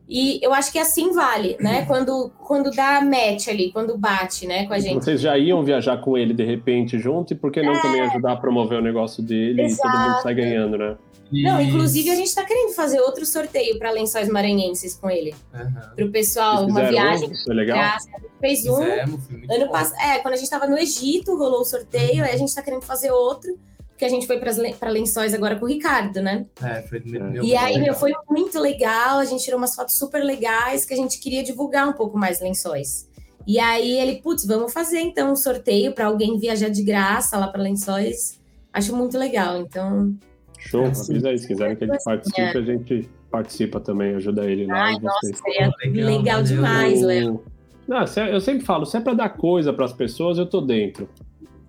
E eu acho que assim vale, né? Quando, quando dá match ali, quando bate, né, com a gente. Vocês já iam viajar com ele de repente junto, e por que não é... também ajudar a promover o negócio dele Exato. e todo mundo sai ganhando, né? Não, inclusive a gente está querendo fazer outro sorteio para lençóis maranhenses com ele. Uhum. Para o pessoal, uma viagem. Um? Foi legal. Graça. Fez um. ano passado. É, quando a gente estava no Egito, rolou o sorteio, uhum. aí a gente está querendo fazer outro que a gente foi para Lençóis agora com o Ricardo, né? É, foi meu E aí, meu, foi muito legal, a gente tirou umas fotos super legais que a gente queria divulgar um pouco mais Lençóis. E aí ele, putz, vamos fazer então um sorteio para alguém viajar de graça lá para Lençóis. Acho muito legal, então. Show, assim, avisa aí, se quiserem que a gente participe, é. a gente participa também, ajuda ele lá. Ai, nossa, seria legal, legal demais, Léo. Não, eu sempre falo, se é para dar coisa para as pessoas, eu tô dentro.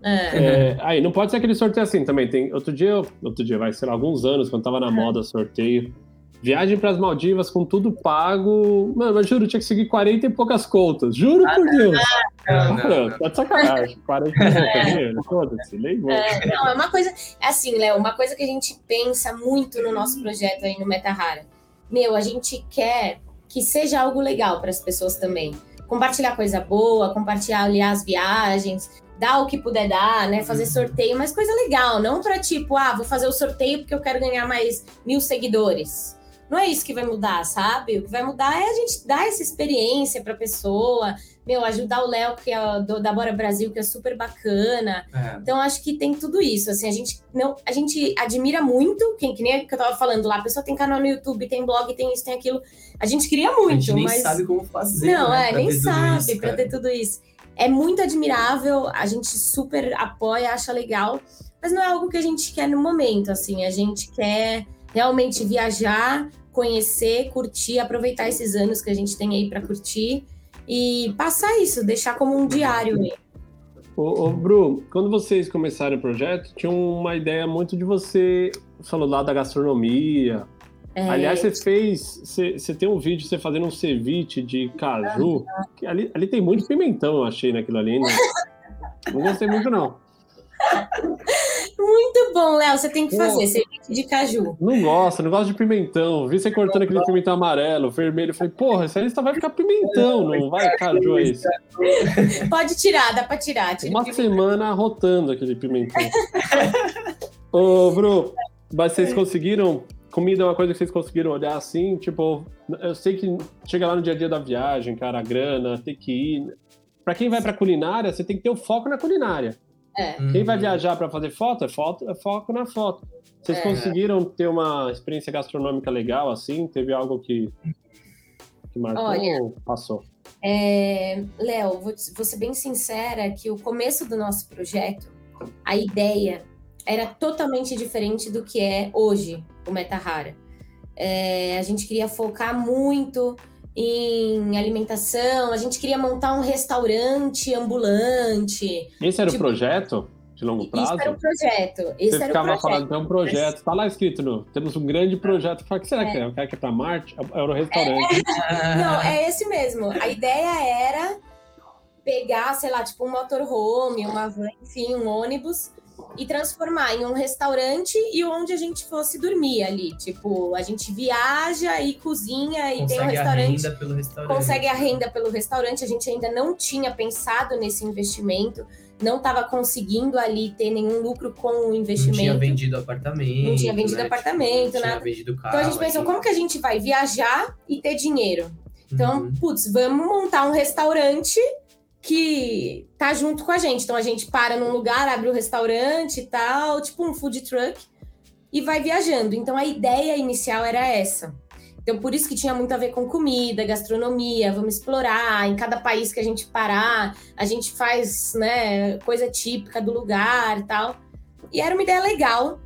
É. É, aí, não pode ser aquele sorteio assim também. Tem, outro dia, outro dia, vai ser alguns anos, quando tava na moda sorteio. Viagem para as Maldivas com tudo pago. Mano, mas juro, tinha que seguir 40 e poucas contas. Juro ah, por Deus. Não, não, não, Tá de sacanagem. 40 e poucas, foda-se, nem vou. É, não, é uma coisa. É assim, Léo, uma coisa que a gente pensa muito no nosso projeto aí no Metahara. Meu, a gente quer que seja algo legal para as pessoas também compartilhar coisa boa, compartilhar ali as viagens, dar o que puder dar, né? Fazer uhum. sorteio, mas coisa legal, não para tipo, ah, vou fazer o sorteio porque eu quero ganhar mais mil seguidores. Não é isso que vai mudar, sabe? O que vai mudar é a gente dar essa experiência para a pessoa, meu, ajudar o Léo, que é do, da Bora Brasil, que é super bacana. É. Então, acho que tem tudo isso. Assim, a gente não, a gente admira muito, quem, que nem que eu tava falando lá, a pessoa tem canal no YouTube, tem blog, tem isso, tem aquilo. A gente queria muito, a gente nem mas. sabe como fazer. Não, né, é, nem sabe para ter tudo isso é muito admirável, a gente super apoia, acha legal, mas não é algo que a gente quer no momento, assim, a gente quer realmente viajar, conhecer, curtir, aproveitar esses anos que a gente tem aí para curtir e passar isso, deixar como um diário aí. Ô, ô, Bru, quando vocês começaram o projeto, tinha uma ideia muito de você, falou lá da gastronomia, é... Aliás, você fez. Você, você, tem um vídeo você fazendo um ceviche de caju. Que ali, ali tem muito pimentão, eu achei naquilo ali, né? Não gostei muito, não. Muito bom, Léo. Você tem que fazer ceviche de caju. Não gosto, não gosto de pimentão. Vi você cortando aquele pimentão amarelo, vermelho. Falei, porra, essa lista vai ficar pimentão, não vai caju é isso. Pode tirar, dá pra tirar. Tira Uma semana rotando aquele pimentão. Ô, Bru, mas vocês conseguiram comida é uma coisa que vocês conseguiram olhar assim, tipo, eu sei que chega lá no dia a dia da viagem, cara, a grana, tem que ir. Para quem vai para culinária, você tem que ter o foco na culinária. É. Quem vai uhum. viajar para fazer foto é, foto, é foco na foto. Vocês é. conseguiram ter uma experiência gastronômica legal assim? Teve algo que, que marcou Olha, ou passou? É, Léo, vou, vou ser bem sincera que o começo do nosso projeto, a ideia era totalmente diferente do que é hoje o Meta Rara. É, a gente queria focar muito em alimentação, a gente queria montar um restaurante ambulante. Esse era tipo, o projeto? De longo prazo? Esse era o projeto. Esse Você era ficava o projeto. falando, tem um projeto, tá lá escrito, no, temos um grande projeto. Fala, o que será é. que é? Quer que é para Marte? É o restaurante. É. Não, é esse mesmo. A ideia era pegar, sei lá, tipo um motorhome, uma van, enfim, um ônibus, e transformar em um restaurante e onde a gente fosse dormir ali. Tipo, a gente viaja e cozinha e consegue tem um restaurante, a renda pelo restaurante. Consegue a renda pelo restaurante. A gente ainda não tinha pensado nesse investimento, não estava conseguindo ali ter nenhum lucro com o investimento. Não tinha vendido apartamento. Não tinha vendido né? apartamento, tipo, nada. Vendido carro, então a gente pensou, como que a gente vai viajar e ter dinheiro? Então, uhum. putz, vamos montar um restaurante que tá junto com a gente. Então a gente para num lugar, abre o um restaurante e tal, tipo um food truck, e vai viajando. Então a ideia inicial era essa. Então por isso que tinha muito a ver com comida, gastronomia, vamos explorar. Em cada país que a gente parar, a gente faz, né, coisa típica do lugar e tal. E era uma ideia legal,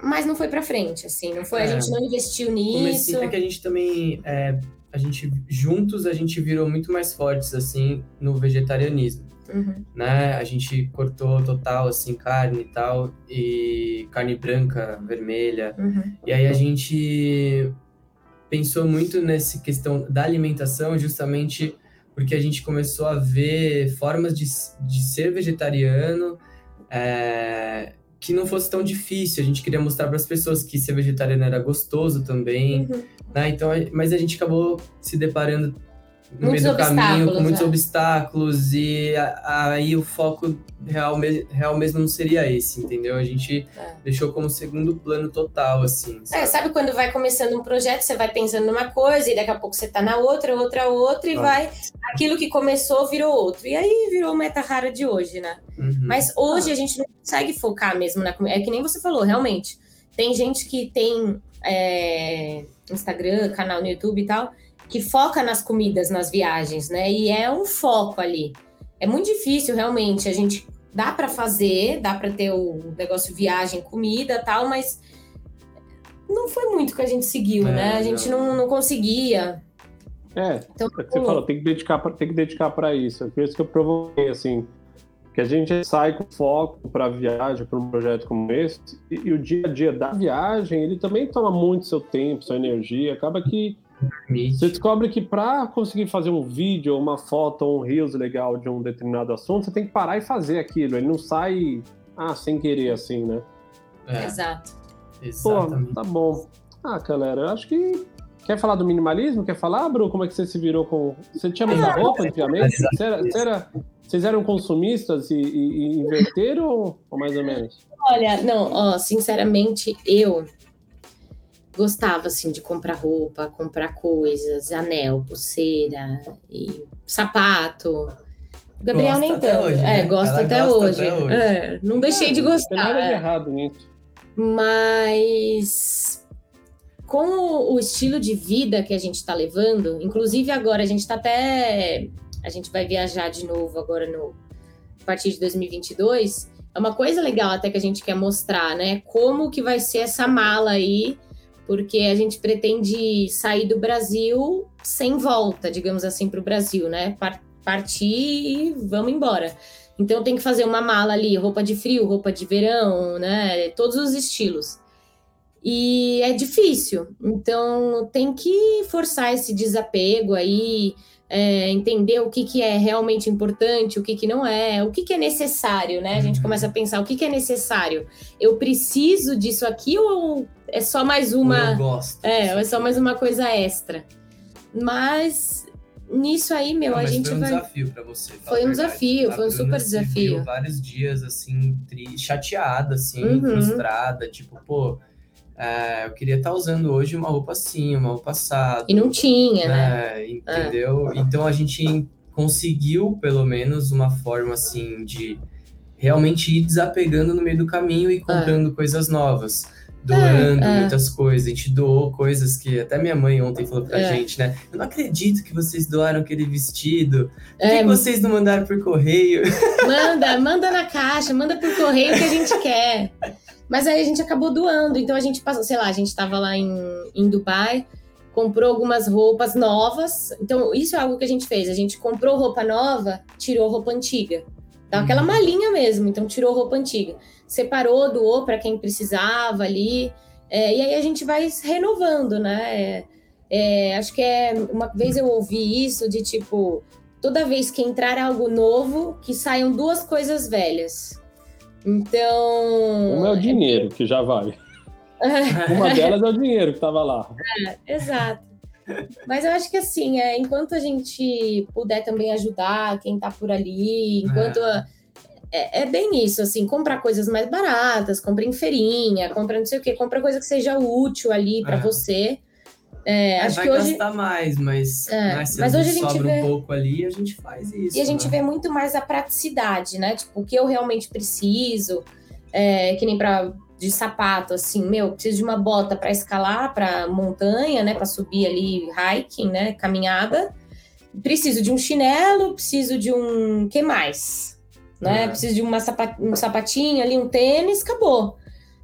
mas não foi para frente, assim, não foi, é. a gente não investiu nisso. Comecei, é que a gente também é, a gente juntos a gente virou muito mais fortes assim no vegetarianismo. Uhum. Né? A gente cortou total assim carne e tal e carne branca, vermelha. Uhum. E aí a gente pensou muito nessa questão da alimentação, justamente porque a gente começou a ver formas de, de ser vegetariano é, que não fosse tão difícil. A gente queria mostrar para as pessoas que ser vegetariano era gostoso também, uhum. Né? Então, mas a gente acabou se deparando no muitos meio do caminho com muitos é. obstáculos e aí o foco real, real mesmo não seria esse, entendeu? A gente é. deixou como segundo plano total, assim. Sabe? É, sabe quando vai começando um projeto, você vai pensando numa coisa e daqui a pouco você tá na outra, outra, outra e ah. vai... Aquilo que começou virou outro. E aí virou meta rara de hoje, né? Uhum. Mas hoje ah. a gente não consegue focar mesmo na. É que nem você falou, realmente. Tem gente que tem é, Instagram, canal no YouTube e tal que foca nas comidas nas viagens, né? E é um foco ali. É muito difícil realmente. A gente dá para fazer, dá para ter o negócio viagem, comida, tal, mas não foi muito que a gente seguiu, é, né? A gente não, não conseguia. É, então, é você falou, tem que dedicar para tem que dedicar para isso. É por isso que eu provoquei assim, que a gente sai com foco para viagem, para um projeto como esse, e, e, o dia a dia da viagem, ele também toma muito seu tempo, sua energia, acaba que você descobre que para conseguir fazer um vídeo, uma foto ou um reels legal de um determinado assunto, você tem que parar e fazer aquilo. Ele não sai ah, sem querer assim, né? É. Exato. Exatamente. Pô, tá bom. Ah, galera, eu acho que Quer falar do minimalismo? Quer falar, Bru? Como é que você se virou com. Você tinha muita roupa antigamente? Você era, você era... Vocês eram consumistas e, e, e inverteram ou mais ou menos? Olha, não, ó, sinceramente, eu gostava assim de comprar roupa, comprar coisas, anel, pulseira e sapato. O Gabriel gosta nem tanto. Hoje, né? É, gosta até hoje. até hoje. É, não deixei de gostar. Não tem nada de errado nisso. Mas com o estilo de vida que a gente está levando, inclusive agora a gente está até a gente vai viajar de novo agora no a partir de 2022. É uma coisa legal até que a gente quer mostrar, né? Como que vai ser essa mala aí porque a gente pretende sair do Brasil sem volta, digamos assim, para o Brasil, né? Partir e vamos embora. Então tem que fazer uma mala ali, roupa de frio, roupa de verão, né? Todos os estilos. E é difícil. Então tem que forçar esse desapego aí, é, entender o que, que é realmente importante, o que, que não é, o que, que é necessário, né? A gente uhum. começa a pensar o que, que é necessário. Eu preciso disso aqui ou é só mais uma. Eu gosto. É, ou é só mais uma coisa extra. Mas nisso aí, meu, não, a gente foi um vai... desafio para você. Foi um desafio, foi um super desafio. vários dias assim, tri... chateada, assim, uhum. frustrada, tipo, pô é, eu queria estar tá usando hoje uma roupa assim, uma roupa passada. E não tinha, né? É, entendeu? É. Então a gente conseguiu, pelo menos, uma forma assim de realmente ir desapegando no meio do caminho e comprando é. coisas novas. Doando é, muitas coisas. A gente doou coisas que até minha mãe ontem falou pra gente, né? Eu não acredito que vocês doaram aquele vestido. Por que, que vocês não mandaram por correio? Manda, manda na caixa, manda por correio que a gente quer. Mas aí a gente acabou doando. Então a gente passou, sei lá, a gente estava lá em, em Dubai, comprou algumas roupas novas. Então isso é algo que a gente fez. A gente comprou roupa nova, tirou roupa antiga. Então, aquela malinha mesmo. Então tirou roupa antiga. Separou, doou para quem precisava ali. É, e aí a gente vai renovando, né? É, é, acho que é uma vez eu ouvi isso de tipo toda vez que entrar algo novo, que saiam duas coisas velhas. Então. Uma é o dinheiro, que já vai. Uma delas é o dinheiro que estava lá. É, exato. Mas eu acho que assim, é, enquanto a gente puder também ajudar quem está por ali, enquanto. É. É, é. bem isso, assim, comprar coisas mais baratas, compra em feirinha, compra não sei o que, compra coisa que seja útil ali para é. você. É, é, acho vai que hoje... gastar mais, mas, é, mas, mas hoje a gente sobra vê... um pouco ali, a gente faz isso. E a gente né? vê muito mais a praticidade, né? Tipo, o que eu realmente preciso, é, que nem para de sapato, assim, meu, preciso de uma bota para escalar, para montanha, né? Para subir ali hiking, né? Caminhada. Preciso de um chinelo, preciso de um. que mais? Né? É. Preciso de uma sapat... um sapatinho ali, um tênis, acabou.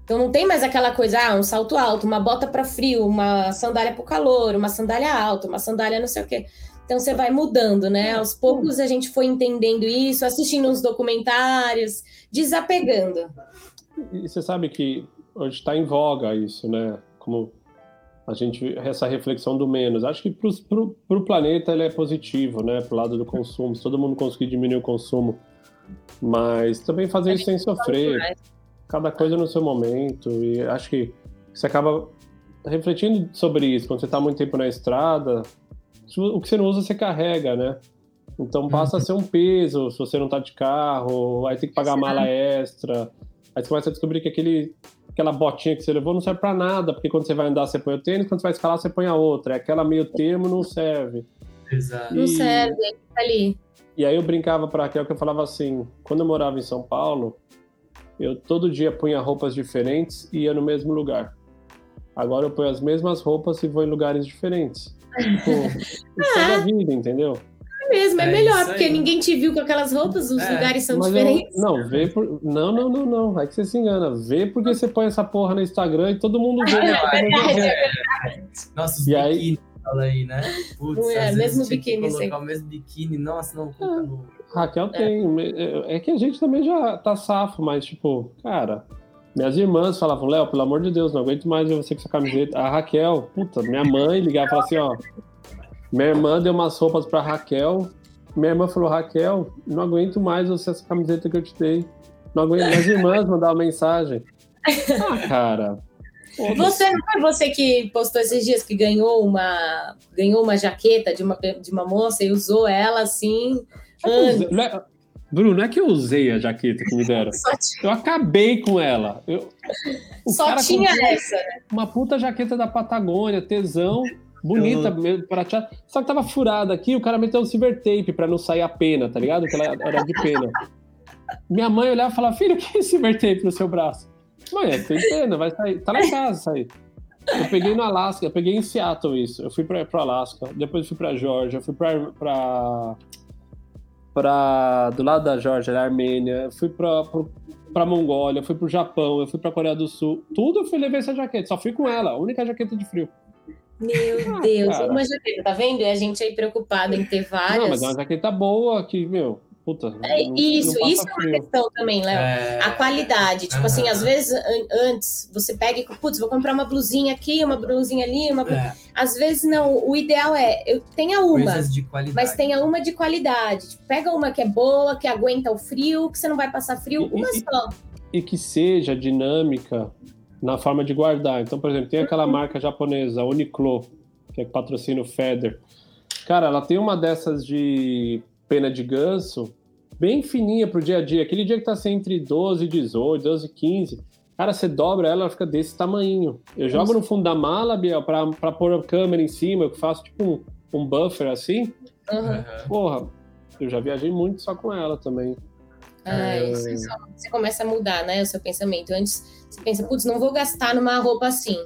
Então não tem mais aquela coisa, ah, um salto alto, uma bota para frio, uma sandália para o calor, uma sandália alta, uma sandália não sei o quê. Então você vai mudando, né? Aos poucos a gente foi entendendo isso, assistindo uns documentários, desapegando. E você sabe que hoje está em voga isso, né? Como a gente essa reflexão do menos. Acho que para o planeta ele é positivo, né? Para o lado do consumo, se todo mundo conseguir diminuir o consumo, mas também fazer isso sem sofrer. Cada coisa no seu momento e acho que você acaba refletindo sobre isso quando você está muito tempo na estrada o que você não usa, você carrega, né? Então passa a ser um peso se você não tá de carro, aí tem que pagar mala extra. Aí você começa a descobrir que aquele, aquela botinha que você levou não serve para nada, porque quando você vai andar você põe o tênis, quando você vai escalar você põe a outra. É aquela meio termo não serve. Exato. E... Não serve, tá ali. E aí eu brincava para aquela que eu falava assim, quando eu morava em São Paulo, eu todo dia punha roupas diferentes e ia no mesmo lugar. Agora eu ponho as mesmas roupas e vou em lugares diferentes. Tipo, isso é da vida, entendeu? É mesmo, é, é melhor, porque ninguém te viu com aquelas roupas, os é. lugares são Mas diferentes. Eu, não, vê por. Não, não, não, não. Vai que você se engana. Vê porque você põe essa porra no Instagram e todo mundo vê. Ah, é verdade, é Nossa, os e aí, fala aí, né? Putz, é, mesmo biquíni. Colocar o mesmo biquíni, nossa, não, ah, no... Raquel tem. É que a gente também já tá safo, mas, tipo, cara, minhas irmãs falavam, Léo, pelo amor de Deus, não aguento mais ver você com essa camiseta. A Raquel, puta, minha mãe ligava e falava assim, ó. Minha irmã deu umas roupas pra Raquel. Minha irmã falou, Raquel, não aguento mais você essa camiseta que eu te dei. Não aguento. Minhas irmãs mandavam mensagem. Ah, cara. Você não foi você que postou esses dias que ganhou uma ganhou uma jaqueta de uma, de uma moça e usou ela assim. Bruno, não é que eu usei a jaqueta que me deram. eu acabei com ela. Eu, Só tinha essa. Uma puta jaqueta da Patagônia, tesão, bonita, eu... prateada. Só que tava furada aqui, o cara meteu um silver tape pra não sair a pena, tá ligado? Que ela era de pena. Minha mãe olhava e falava, filho, o que é silver tape no seu braço? Mãe, é, tem pena, vai sair. Tá lá em casa, sair. Eu peguei no Alasca, eu peguei em Seattle isso. Eu fui pra, pro Alasca, depois fui pra Georgia, fui pra, pra para do lado da Geórgia, da Armênia, fui para para Mongólia, fui para o Japão, eu fui para Coreia do Sul, tudo eu fui levar essa jaqueta, só fui com ela, a única jaqueta de frio. Meu ah, Deus, cara. uma jaqueta, tá vendo? E a gente aí preocupado em ter várias. Não, mas é uma jaqueta boa que, meu, Puta, é, não, isso, não isso é uma questão também, Léo. É... A qualidade. Tipo assim, às vezes antes você pega e, putz, vou comprar uma blusinha aqui, uma blusinha ali, uma. É. Às vezes não. O ideal é, eu tenha uma, mas tenha uma de qualidade. Tipo, pega uma que é boa, que aguenta o frio, que você não vai passar frio, e, uma e, só. E que seja dinâmica na forma de guardar. Então, por exemplo, tem aquela uhum. marca japonesa, Uniqlo, que é que patrocina o Feder. Cara, ela tem uma dessas de pena de ganso bem fininha pro dia a dia. Aquele dia que tá assim, entre 12 e 18, 12 e 15. Cara, você dobra ela, ela fica desse tamanho. Eu jogo no fundo da mala, Biel, pra, pra pôr a câmera em cima, eu faço tipo um, um buffer assim. Uhum. Porra, eu já viajei muito só com ela também. Ah, é... isso, isso, você começa a mudar, né, o seu pensamento. Antes, você pensa, putz, não vou gastar numa roupa assim.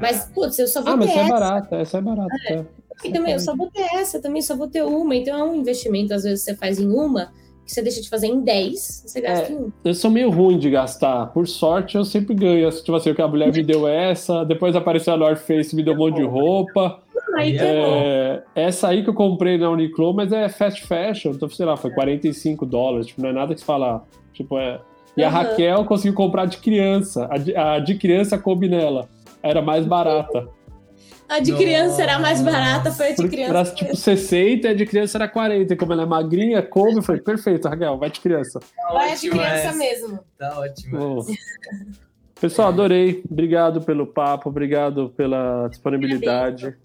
Mas, putz, eu só vou ah, ter mas essa. é barata, essa é barata. É. Tá. E também, eu só vou ter essa, também só vou ter uma. Então é um investimento, às vezes, você faz em uma, que você deixa de fazer em 10, você gasta é, em um. Eu sou meio ruim de gastar. Por sorte, eu sempre ganho. Tipo assim, que a mulher me deu essa, depois apareceu a North Face, me deu um monte de roupa. Aí é, essa aí que eu comprei na Uniqlo, mas é fast fashion, então, sei lá, foi 45 dólares. Tipo, não é nada que se fala. Tipo, é. E uhum. a Raquel conseguiu comprar de criança. A de, a de criança coube nela. Era mais barata. A de criança era mais barata, foi a de criança. Era tipo 60 e a de criança era 40. E como ela é magrinha, come, foi perfeito, Raquel, vai de criança. Tá vai de criança essa. mesmo. Tá ótimo. Pessoal, adorei. Obrigado pelo papo, obrigado pela disponibilidade.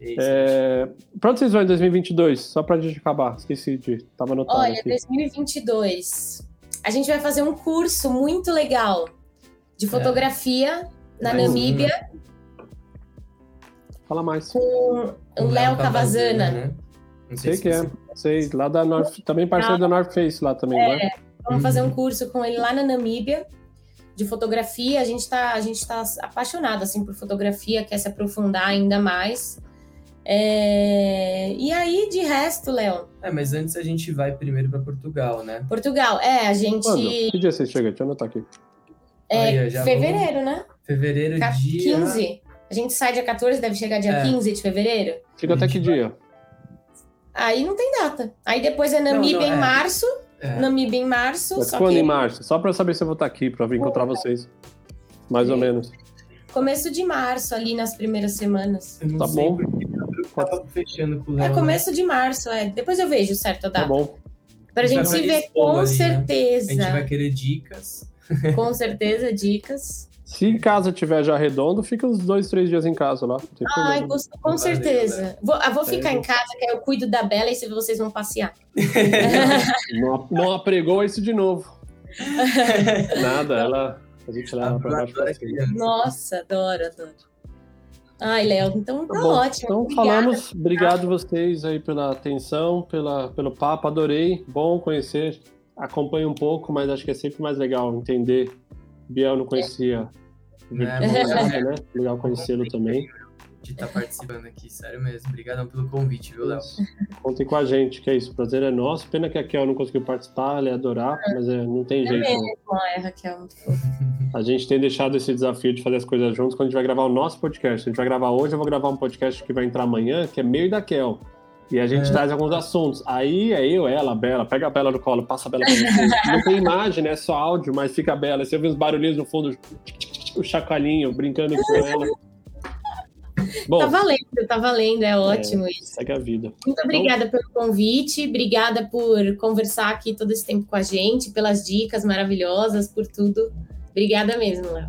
É, pra onde vocês vão em 2022? Só pra gente acabar, esqueci de. Tava anotado. Olha, aqui. 2022. A gente vai fazer um curso muito legal de fotografia é. na Namíbia. Fala mais. Com o Léo Cavazana. Né? sei, sei que é. Sei, lá da North, também parceiro da North Face lá também, é, né? Vamos fazer um curso com ele lá na Namíbia de fotografia. A gente está a gente tá apaixonado assim por fotografia, quer se aprofundar ainda mais. É... E aí, de resto, Léo. É, mas antes a gente vai primeiro para Portugal, né? Portugal, é, a gente. Quando? Que dia você chega? Deixa eu anotar aqui. É, Aí, fevereiro, vamos... né? Fevereiro, dia... 15. A gente sai dia 14, deve chegar dia é. 15 de fevereiro. Fica até que dia? Aí não tem data. Aí depois é Namíbia não, não, é. em março. É. Namíbia em março. Mas quando que... em março? Só para saber se eu vou estar aqui, para vir encontrar vocês. Mais ou menos. Começo de março, ali nas primeiras semanas. Tá bom. Tava fechando com o Léo, É começo né? de março, é. Depois eu vejo certo a data. Tá bom. Pra gente se ver com ali, certeza. Né? A gente vai querer dicas. Com certeza, dicas. Se em casa tiver já redondo, fica uns dois, três dias em casa lá. Ai, com, com certeza. Vou, vou ficar é. em casa, que eu cuido da Bela e se vocês vão passear. não, não apregou isso de novo. Nada, ela. A gente leva pra baixo pra cima. Nossa, adoro, adoro. Ai, Léo, então tá, tá ótimo. Então Obrigada. falamos, obrigado vocês aí pela atenção, pela, pelo papo, adorei, bom conhecer. Acompanhe um pouco, mas acho que é sempre mais legal entender Biel não conhecia. É, é, né? Legal conhecê-lo também. De estar tá participando aqui, sério mesmo. Obrigadão pelo convite, viu, Léo? Contem com a gente, que é isso. O prazer é nosso. Pena que a Kel não conseguiu participar, ela ia adorar, mas é, não tem é jeito. Mesmo, é, Raquel, a gente tem deixado esse desafio de fazer as coisas juntos quando a gente vai gravar o nosso podcast. A gente vai gravar hoje, eu vou gravar um podcast que vai entrar amanhã, que é meio da Kel. E a gente é. traz alguns assuntos. Aí é eu, ela, a Bela, pega a Bela no colo, passa a Bela pra você. Não tem imagem, né? É só áudio, mas fica a Bela. Você ouve uns barulhinhos no fundo, o chacoalhinho, brincando com ela. Bom, tá valendo, tá valendo, é ótimo é, isso. Segue a vida. Muito obrigada então, pelo convite, obrigada por conversar aqui todo esse tempo com a gente, pelas dicas maravilhosas, por tudo. Obrigada mesmo, Léo.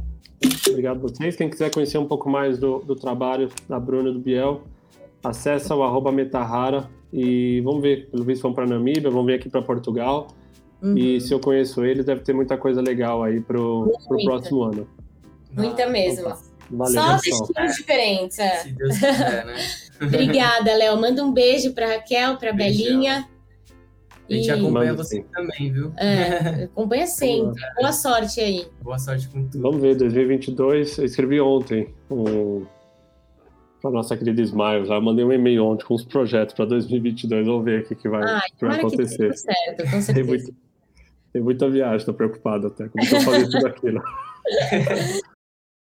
Obrigado a vocês. Quem quiser conhecer um pouco mais do, do trabalho da Bruna e do Biel, acessa o arroba Metahara e vamos ver, pelo visto vão para Namíbia, vamos ver aqui para Portugal. Uhum. E se eu conheço eles, deve ter muita coisa legal aí pro, pro próximo ano. Muita ah, mesmo. Opa. Valeu, Só destinos diferentes. É. Se Deus quiser, né? Obrigada, Léo. Manda um beijo para Raquel, para Belinha. A gente e... acompanha você também, viu? É, acompanha sempre. Boa sorte aí. Boa sorte com tudo. Vamos ver, 2022. Eu escrevi ontem um, para nossa querida Smiles. Eu mandei um e-mail ontem com os projetos para 2022. Vamos ver o que, que vai, Ai, que vai acontecer. Que certo, com certeza. Tem, muito, tem muita viagem, estou preocupado até. Como eu fazer tudo aquilo.